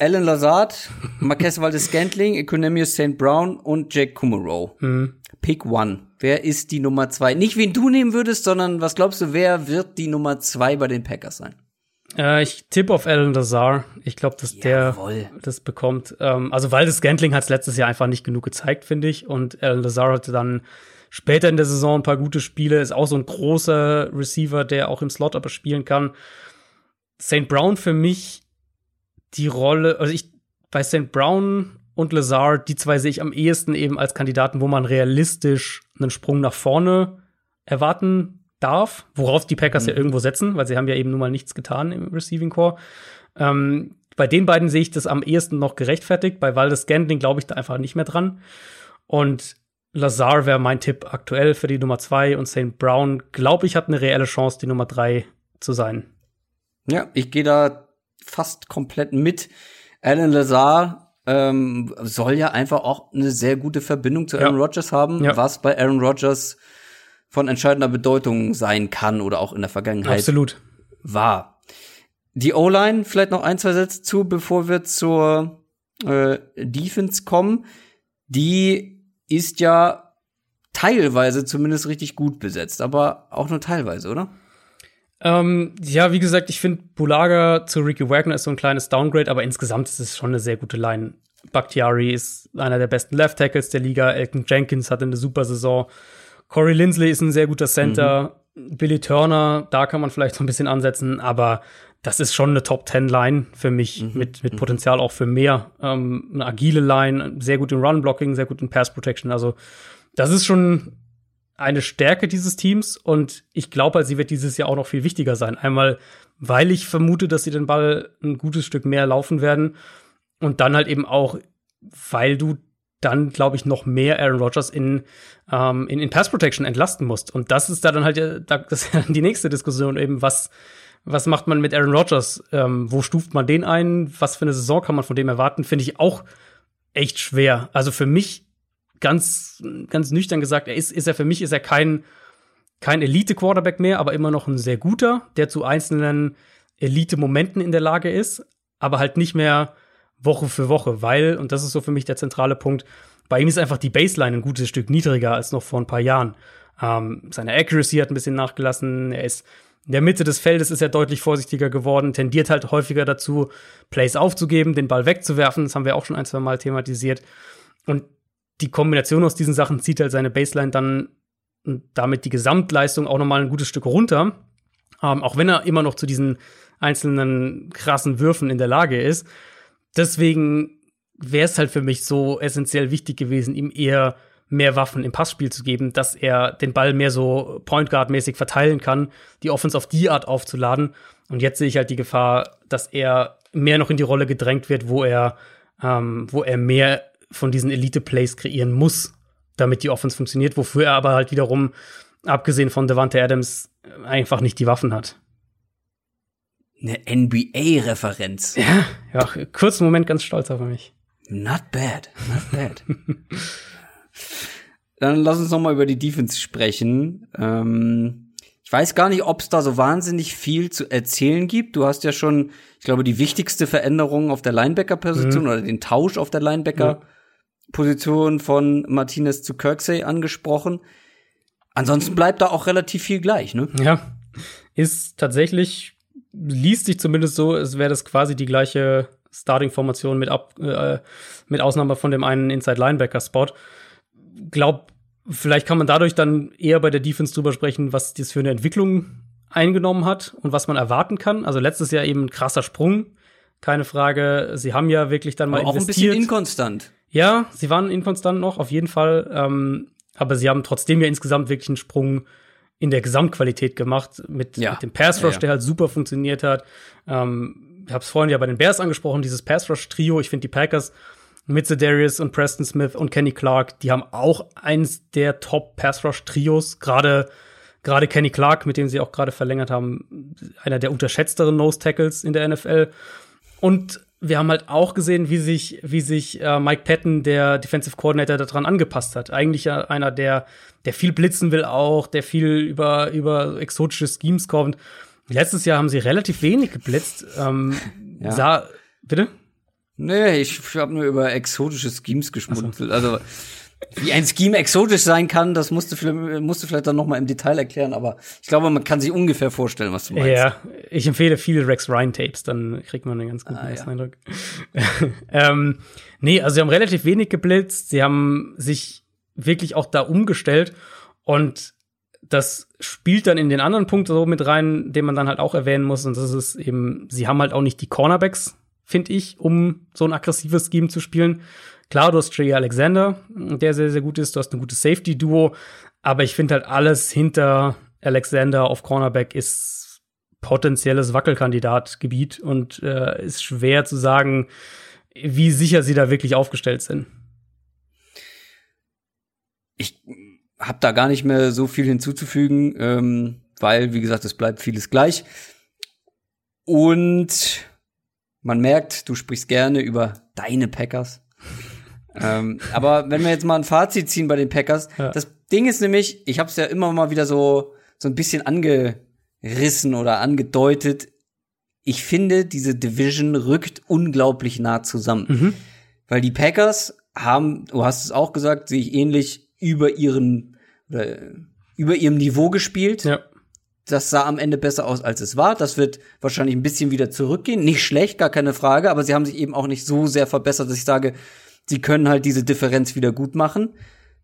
Alan Lazard, Marquez Valdez-Scantling, Economius St. Brown und Jake Kummerow. Mhm. Pick one. Wer ist die Nummer zwei? Nicht wen du nehmen würdest, sondern was glaubst du, wer wird die Nummer zwei bei den Packers sein? Äh, ich tippe auf Alan Lazar. Ich glaube, dass Jawohl. der das bekommt. Ähm, also Waldes Scantling hat es letztes Jahr einfach nicht genug gezeigt, finde ich. Und Alan Lazar hatte dann später in der Saison ein paar gute Spiele. Ist auch so ein großer Receiver, der auch im Slot aber spielen kann. St. Brown für mich die Rolle, also ich bei St. Brown und Lazar, die zwei sehe ich am ehesten eben als Kandidaten, wo man realistisch einen Sprung nach vorne erwarten darf, worauf die Packers ja irgendwo setzen, weil sie haben ja eben nun mal nichts getan im Receiving Core. Ähm, bei den beiden sehe ich das am ehesten noch gerechtfertigt. Bei Waldes Scantling glaube ich da einfach nicht mehr dran. Und Lazar wäre mein Tipp aktuell für die Nummer zwei und St. Brown, glaube ich, hat eine reelle Chance, die Nummer drei zu sein. Ja, ich gehe da fast komplett mit. Alan Lazar ähm, soll ja einfach auch eine sehr gute Verbindung zu Aaron Ja. Rodgers haben, Ja. was bei Aaron Rodgers von entscheidender Bedeutung sein kann oder auch in der Vergangenheit Absolut. war. Die O-Line, vielleicht noch ein, zwei Sätze zu, bevor wir zur äh, Defense kommen. Die ist ja teilweise zumindest richtig gut besetzt, aber auch nur teilweise, oder? Ähm, ja, wie gesagt, ich finde Bulaga zu Ricky Wagner ist so ein kleines Downgrade, aber insgesamt ist es schon eine sehr gute Line. Bakhtiari ist einer der besten Left Tackles der Liga. Elton Jenkins hatte eine super Saison. Corey Lindsley ist ein sehr guter Center. Billy Turner, da kann man vielleicht so ein bisschen ansetzen, aber das ist schon eine Top 10 Line für mich mit, mit Potenzial auch für mehr. Ähm, eine agile Line, sehr gut in Run Blocking, sehr gut in Pass Protection. Also, das ist schon eine Stärke dieses Teams und ich glaube, halt, sie wird dieses Jahr auch noch viel wichtiger sein. Einmal, weil ich vermute, dass sie den Ball ein gutes Stück mehr laufen werden und dann halt eben auch, weil du dann, glaube ich, noch mehr Aaron Rodgers in, ähm, in, in Pass Protection entlasten musst. Und das ist da dann halt das ist ja die nächste Diskussion eben, was, was macht man mit Aaron Rodgers? Ähm, wo stuft man den ein? Was für eine Saison kann man von dem erwarten? Finde ich auch echt schwer. Also für mich ganz, ganz nüchtern gesagt, er ist, ist er für mich ist er kein, kein Elite-Quarterback mehr, aber immer noch ein sehr guter, der zu einzelnen Elite-Momenten in der Lage ist, aber halt nicht mehr Woche für Woche, weil, und das ist so für mich der zentrale Punkt, bei ihm ist einfach die Baseline ein gutes Stück niedriger als noch vor ein paar Jahren. Ähm, seine Accuracy hat ein bisschen nachgelassen, er ist in der Mitte des Feldes ist er deutlich vorsichtiger geworden, tendiert halt häufiger dazu, Plays aufzugeben, den Ball wegzuwerfen. Das haben wir auch schon ein, zwei Mal thematisiert. Und die Kombination aus diesen Sachen zieht halt seine Baseline dann damit die Gesamtleistung auch nochmal ein gutes Stück runter. Ähm, auch wenn er immer noch zu diesen einzelnen krassen Würfen in der Lage ist. Deswegen wäre es halt für mich so essentiell wichtig gewesen, ihm eher mehr Waffen im Passspiel zu geben, dass er den Ball mehr so Point Guard mäßig verteilen kann, die Offense auf die Art aufzuladen. Und jetzt sehe ich halt die Gefahr, dass er mehr noch in die Rolle gedrängt wird, wo er, ähm, wo er mehr von diesen Elite-Plays kreieren muss, damit die Offense funktioniert, wofür er aber halt wiederum, abgesehen von Devante Adams, einfach nicht die Waffen hat. Eine NBA-Referenz. Ja, ja, kurzen Moment ganz stolz auf mich. Not bad, not bad. Dann lass uns noch mal über die Defense sprechen. Ähm, ich weiß gar nicht, ob es da so wahnsinnig viel zu erzählen gibt. Du hast ja schon, ich glaube, die wichtigste Veränderung auf der Linebacker-Position oder den Tausch auf der Linebacker-Position von Martinez zu Kirksey angesprochen. Ansonsten bleibt da auch relativ viel gleich, ne? Ja, ist tatsächlich, liest sich zumindest so, es wäre das quasi die gleiche Starting-Formation mit, ab, äh, mit Ausnahme von dem einen Inside-Linebacker-Spot. Glaub, vielleicht kann man dadurch dann eher bei der Defense drüber sprechen, was das für eine Entwicklung eingenommen hat und was man erwarten kann. Also letztes Jahr eben ein krasser Sprung, keine Frage. Sie haben ja wirklich dann mal Aber auch ein investiert. bisschen inkonstant. Ja, sie waren inkonstant noch, auf jeden Fall. Ähm, aber sie haben trotzdem ja insgesamt wirklich einen Sprung in der Gesamtqualität gemacht mit, Ja. mit dem Pass Rush, Ja, ja. der halt super funktioniert hat. Ähm, ich habe es vorhin ja bei den Bears angesprochen, dieses Pass Rush Trio. Ich finde die Packers mit Darius und Preston Smith und Kenny Clark, die haben auch eins der Top Pass Rush Trios. Gerade gerade Kenny Clark, mit dem sie auch gerade verlängert haben, einer der unterschätzteren Nose Tackles in der NFL. Und wir haben halt auch gesehen, wie sich, wie sich äh, Mike Patton, der Defensive Coordinator, daran angepasst hat. Eigentlich ja einer, der, der viel blitzen will auch, der viel über, über exotische Schemes kommt. Letztes Jahr haben sie relativ wenig geblitzt. Ähm, Ja. sah, bitte? Nee, ich habe nur über exotische Schemes geschmunzelt. Also wie ein Scheme exotisch sein kann, das musst du, vielleicht, musst du vielleicht dann noch mal im Detail erklären, aber ich glaube, man kann sich ungefähr vorstellen, was du meinst. Ja, ich empfehle viele Rex Ryan Tapes, dann kriegt man einen ganz guten ah, ja. Eindruck. ähm, nee, also sie haben relativ wenig geblitzt, sie haben sich wirklich auch da umgestellt und das spielt dann in den anderen Punkt so mit rein, den man dann halt auch erwähnen muss und das ist eben, sie haben halt auch nicht die Cornerbacks, finde ich, um so ein aggressives Scheme zu spielen. Klar, du hast Trey Alexander, der sehr, sehr gut ist. Du hast ein gutes Safety-Duo. Aber ich finde halt alles hinter Alexander auf Cornerback ist potenzielles Wackelkandidatgebiet und äh, ist schwer zu sagen, wie sicher sie da wirklich aufgestellt sind. Ich habe da gar nicht mehr so viel hinzuzufügen, ähm, weil, wie gesagt, es bleibt vieles gleich. Und man merkt, du sprichst gerne über deine Packers ähm, aber wenn wir jetzt mal ein Fazit ziehen bei den Packers, ja. das Ding ist nämlich, ich habe es ja immer mal wieder so so ein bisschen angerissen oder angedeutet. Ich finde, diese Division rückt unglaublich nah zusammen, mhm. weil die Packers haben, du hast es auch gesagt, sich ähnlich über ihren oder über ihrem Niveau gespielt. Ja. Das sah am Ende besser aus, als es war. Das wird wahrscheinlich ein bisschen wieder zurückgehen. Nicht schlecht, gar keine Frage, aber sie haben sich eben auch nicht so sehr verbessert, dass ich sage, Sie können halt diese Differenz wieder gut machen.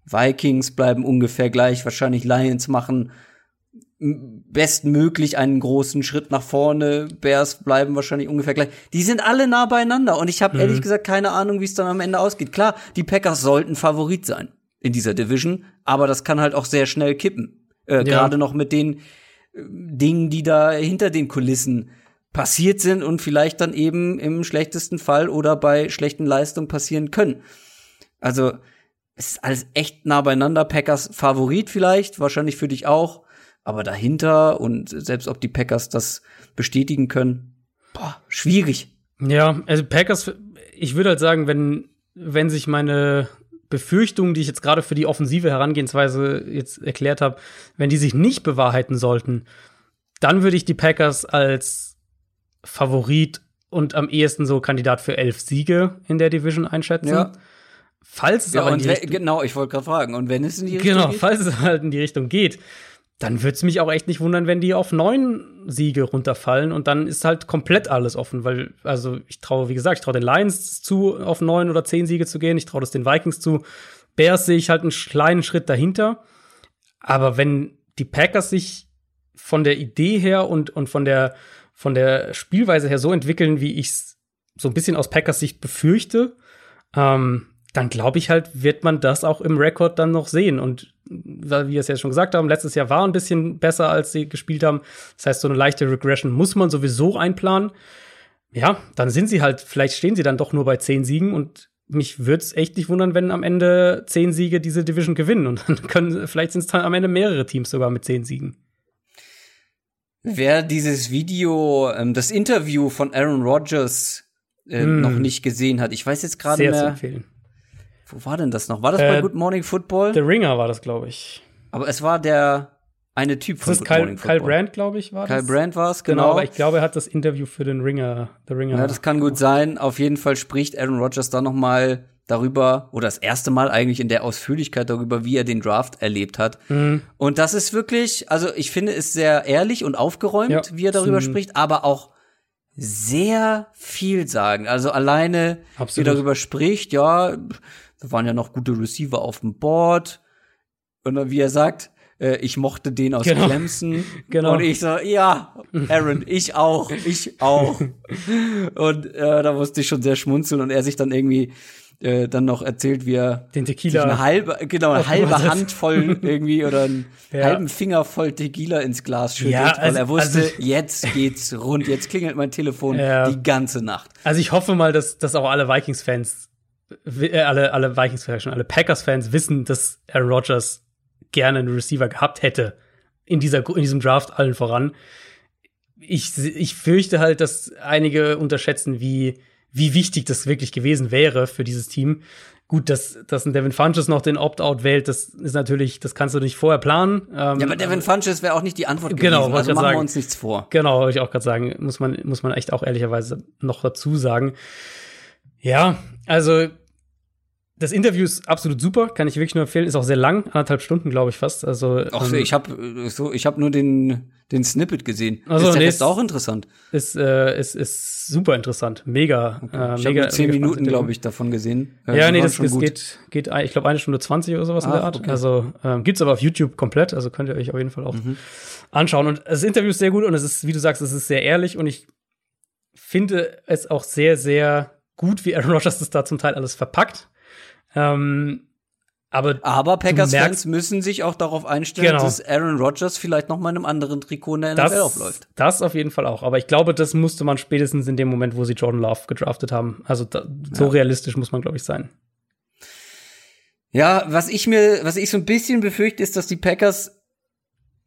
Vikings bleiben ungefähr gleich, wahrscheinlich Lions machen bestmöglich einen großen Schritt nach vorne. Bears bleiben wahrscheinlich ungefähr gleich. Die sind alle nah beieinander und ich habe mhm. ehrlich gesagt keine Ahnung, wie es dann am Ende ausgeht. Klar, die Packers sollten Favorit sein in dieser Division, aber das kann halt auch sehr schnell kippen. Äh, ja. Gerade noch mit den äh, Dingen, die da hinter den Kulissen passiert sind und vielleicht dann eben im schlechtesten Fall oder bei schlechten Leistungen passieren können. Also es ist alles echt nah beieinander. Packers Favorit vielleicht, wahrscheinlich für dich auch, aber dahinter und selbst ob die Packers das bestätigen können, boah, schwierig. Ja, also Packers, ich würde halt sagen, wenn wenn sich meine Befürchtungen, die ich jetzt gerade für die offensive Herangehensweise jetzt erklärt habe, wenn die sich nicht bewahrheiten sollten, dann würde ich die Packers als Favorit und am ehesten so Kandidat für elf Siege in der Division einschätzen. Ja. Falls es ja, aber in die Richtung, genau, ich wollte gerade fragen, und wenn es in die Richtung genau, geht? falls es halt in die Richtung geht, dann würde es mich auch echt nicht wundern, wenn die auf neun Siege runterfallen und dann ist halt komplett alles offen, weil, also ich traue, wie gesagt, ich traue den Lions zu, auf neun oder zehn Siege zu gehen, ich traue das den Vikings zu. Bears sehe ich halt einen kleinen Schritt dahinter. Aber wenn die Packers sich von der Idee her und, und von der, von der Spielweise her so entwickeln, wie ich es so ein bisschen aus Packers Sicht befürchte, ähm, dann glaube ich halt, wird man das auch im Rekord dann noch sehen. Und wie wir es ja schon gesagt haben, letztes Jahr war ein bisschen besser, als sie gespielt haben. Das heißt, so eine leichte Regression muss man sowieso einplanen. Ja, dann sind sie halt, vielleicht stehen sie dann doch nur bei zehn Siegen und mich würde es echt nicht wundern, wenn am Ende zehn Siege diese Division gewinnen. Und dann können, vielleicht sind es dann am Ende mehrere Teams sogar mit zehn Siegen. Wer dieses Video, ähm, das Interview von Aaron Rodgers äh, mm. noch nicht gesehen hat, ich weiß jetzt gerade mehr. Zu empfehlen. Wo war denn das noch? War das äh, bei Good Morning Football? The Ringer war das, glaube ich. Aber es war der eine Typ von das Good Kyle, Morning Football. Kyle Brandt, glaube ich, war das. Kyle Brandt war es, genau. genau. aber ich glaube, er hat das Interview für den Ringer, The Ringer. Ja, das kann gut sein. Auf jeden Fall spricht Aaron Rodgers da noch mal darüber, oder das erste Mal eigentlich in der Ausführlichkeit darüber, wie er den Draft erlebt hat. Mhm. Und das ist wirklich, also ich finde es sehr ehrlich und aufgeräumt, ja, wie er darüber spricht, aber auch sehr viel sagen. Also alleine, Absolut. wie er darüber spricht, ja, da waren ja noch gute Receiver auf dem Board. Und dann, wie er sagt, äh, ich mochte den aus genau. Clemson. genau. Und ich so, ja, Aaron, ich auch, ich auch. und äh, da musste ich schon sehr schmunzeln und er sich dann irgendwie äh, dann noch erzählt, wie er den Tequila eine halbe, genau, eine halbe Hand voll irgendwie oder einen ja. halben Finger voll Tequila ins Glas schüttet, ja, also, weil er wusste, also, jetzt geht's rund, jetzt klingelt mein Telefon ja. die ganze Nacht. Also ich hoffe mal, dass, dass auch alle Vikings-Fans, äh, alle, alle Vikings-Fans, schon alle Packers-Fans wissen, dass Aaron Rodgers gerne einen Receiver gehabt hätte in dieser, in diesem Draft allen voran. Ich, ich fürchte halt, dass einige unterschätzen, wie wie wichtig das wirklich gewesen wäre für dieses Team. Gut, dass, dass ein Devin Funches noch den Opt-out wählt, das ist natürlich, das kannst du nicht vorher planen. Ähm, ja, aber Devin Funches wäre auch nicht die Antwort genau, gewesen. Also machen sagen, wir uns nichts vor. Genau, wollte ich auch gerade sagen, muss man, muss man echt auch ehrlicherweise noch dazu sagen. Ja, also das Interview ist absolut super, kann ich wirklich nur empfehlen. Ist auch sehr lang, anderthalb Stunden, glaube ich fast. Also Ach, ähm, ich habe so, ich habe nur den den Snippet gesehen. Also, ist der nee, Rest ist- auch interessant. ist, äh, ist, ist super interessant, mega, äh, ich habe mega. zehn Minuten, glaube ich, davon gesehen. Äh, Ja, die nee, das, das geht, geht, ich glaube, eine Stunde 20 oder sowas in Ach, der Art. okay. Also ähm, gibt's aber auf YouTube komplett, also könnt ihr euch auf jeden Fall auch Mhm. anschauen. Und das Interview ist sehr gut und es ist, wie du sagst, es ist sehr ehrlich und ich finde es auch sehr, sehr gut, wie Aaron Rodgers das da zum Teil alles verpackt. Ähm, aber Aber Packers-Fans merkst- müssen sich auch darauf einstellen, Genau. dass Aaron Rodgers vielleicht noch mal in einem anderen Trikot in der NFL das, aufläuft. das auf jeden Fall auch. Aber ich glaube, das musste man spätestens in dem Moment, wo sie Jordan Love gedraftet haben. Also da, so Ja. realistisch muss man, glaube ich, sein. Ja, was ich mir, was ich so ein bisschen befürchte, ist, dass die Packers,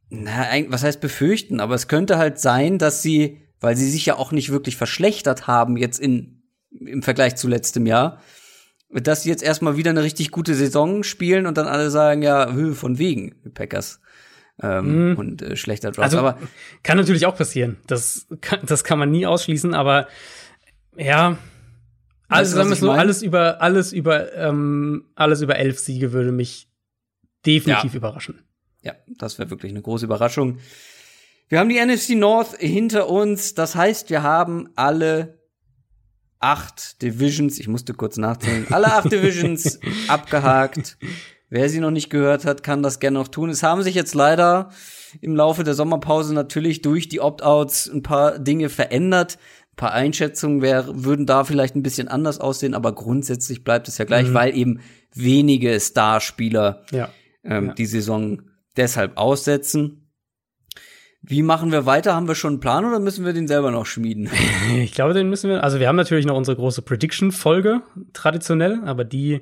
na, was heißt befürchten, aber es könnte halt sein, dass sie, weil sie sich ja auch nicht wirklich verschlechtert haben jetzt in, im Vergleich zu letztem Jahr, dass sie jetzt erstmal wieder eine richtig gute Saison spielen und dann alle sagen, ja, von wegen, Packers. Ähm, Und äh, schlechter Draft. Also aber kann natürlich auch passieren. Das kann, das kann man nie ausschließen, aber ja. Also sagen wir mein? alles über, alles über, ähm, alles über elf Siege würde mich definitiv Ja. überraschen. Ja, das wäre wirklich eine große Überraschung. Wir haben die NFC North hinter uns. Das heißt, wir haben alle acht Divisions, ich musste kurz nachzählen, alle acht Divisions abgehakt. Wer sie noch nicht gehört hat, kann das gerne noch tun. Es haben sich jetzt leider im Laufe der Sommerpause natürlich durch die Opt-outs ein paar Dinge verändert. Ein paar Einschätzungen wär, würden da vielleicht ein bisschen anders aussehen, aber grundsätzlich bleibt es ja gleich, weil eben wenige Starspieler Ja. ähm, Ja. die Saison deshalb aussetzen. Wie machen wir weiter? Haben wir schon einen Plan oder müssen wir den selber noch schmieden? Ich glaube, den müssen wir. Also wir haben natürlich noch unsere große Prediction-Folge traditionell, aber die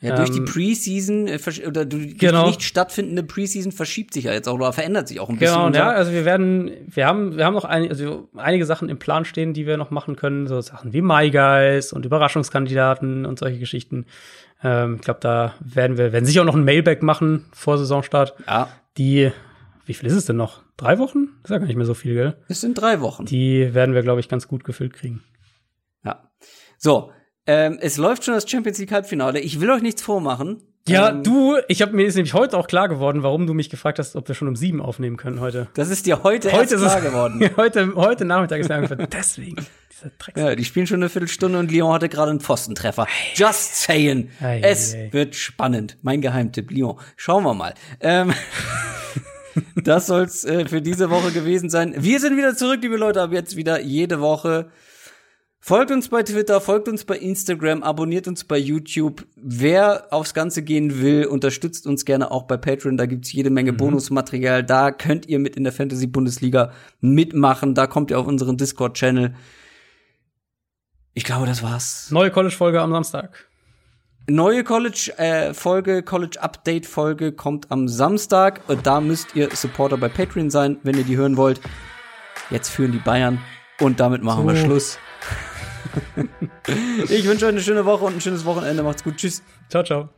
Ja, durch die Ähm, Preseason äh, oder durch Genau. die nicht stattfindende Preseason verschiebt sich ja jetzt auch oder verändert sich auch ein bisschen. Genau, unser- ja, also wir werden, wir haben, wir haben noch ein, also einige Sachen im Plan stehen, die wir noch machen können, so Sachen wie My Guys und Überraschungskandidaten und solche Geschichten. Ähm, ich glaube, da werden wir, werden sicher auch noch ein Mailback machen vor Saisonstart. ja, Die, wie viel ist es denn noch? Drei Wochen? ist ja gar nicht mehr so viel, gell? es sind drei Wochen. Die werden wir, glaube ich, ganz gut gefüllt kriegen. Ja. So, ähm, es läuft schon das Champions League Halbfinale. Ich will euch nichts vormachen. Ja, ähm, du, ich habe mir ist nämlich heute auch klar geworden, warum du mich gefragt hast, ob wir schon um sieben aufnehmen können heute. Das ist dir heute, Heute erst ist klar es geworden. heute, heute Nachmittag ist mir angefallen. Deswegen, dieser Dreck. Ja, die spielen schon eine Viertelstunde und Lyon hatte gerade einen Pfostentreffer. Just saying. Ei, es ei, ei. wird spannend. Mein Geheimtipp, Lyon. Schauen wir mal. Ähm, das soll's äh, für diese Woche gewesen sein. Wir sind wieder zurück, liebe Leute, ab jetzt wieder jede Woche. Folgt uns bei Twitter, folgt uns bei Instagram, abonniert uns bei YouTube. Wer aufs Ganze gehen will, unterstützt uns gerne auch bei Patreon. Da gibt's jede Menge Bonusmaterial. Da könnt ihr mit in der Fantasy Bundesliga mitmachen. Da kommt ihr auf unseren Discord-Channel. Ich glaube, das war's. Neue College-Folge am Samstag. Neue College-Folge, College-Update-Folge kommt am Samstag. Da müsst ihr Supporter bei Patreon sein, wenn ihr die hören wollt. Jetzt führen die Bayern. Und damit machen wir So. Schluss. ich wünsche euch eine schöne Woche und ein schönes Wochenende. Macht's gut. Tschüss. Ciao, ciao.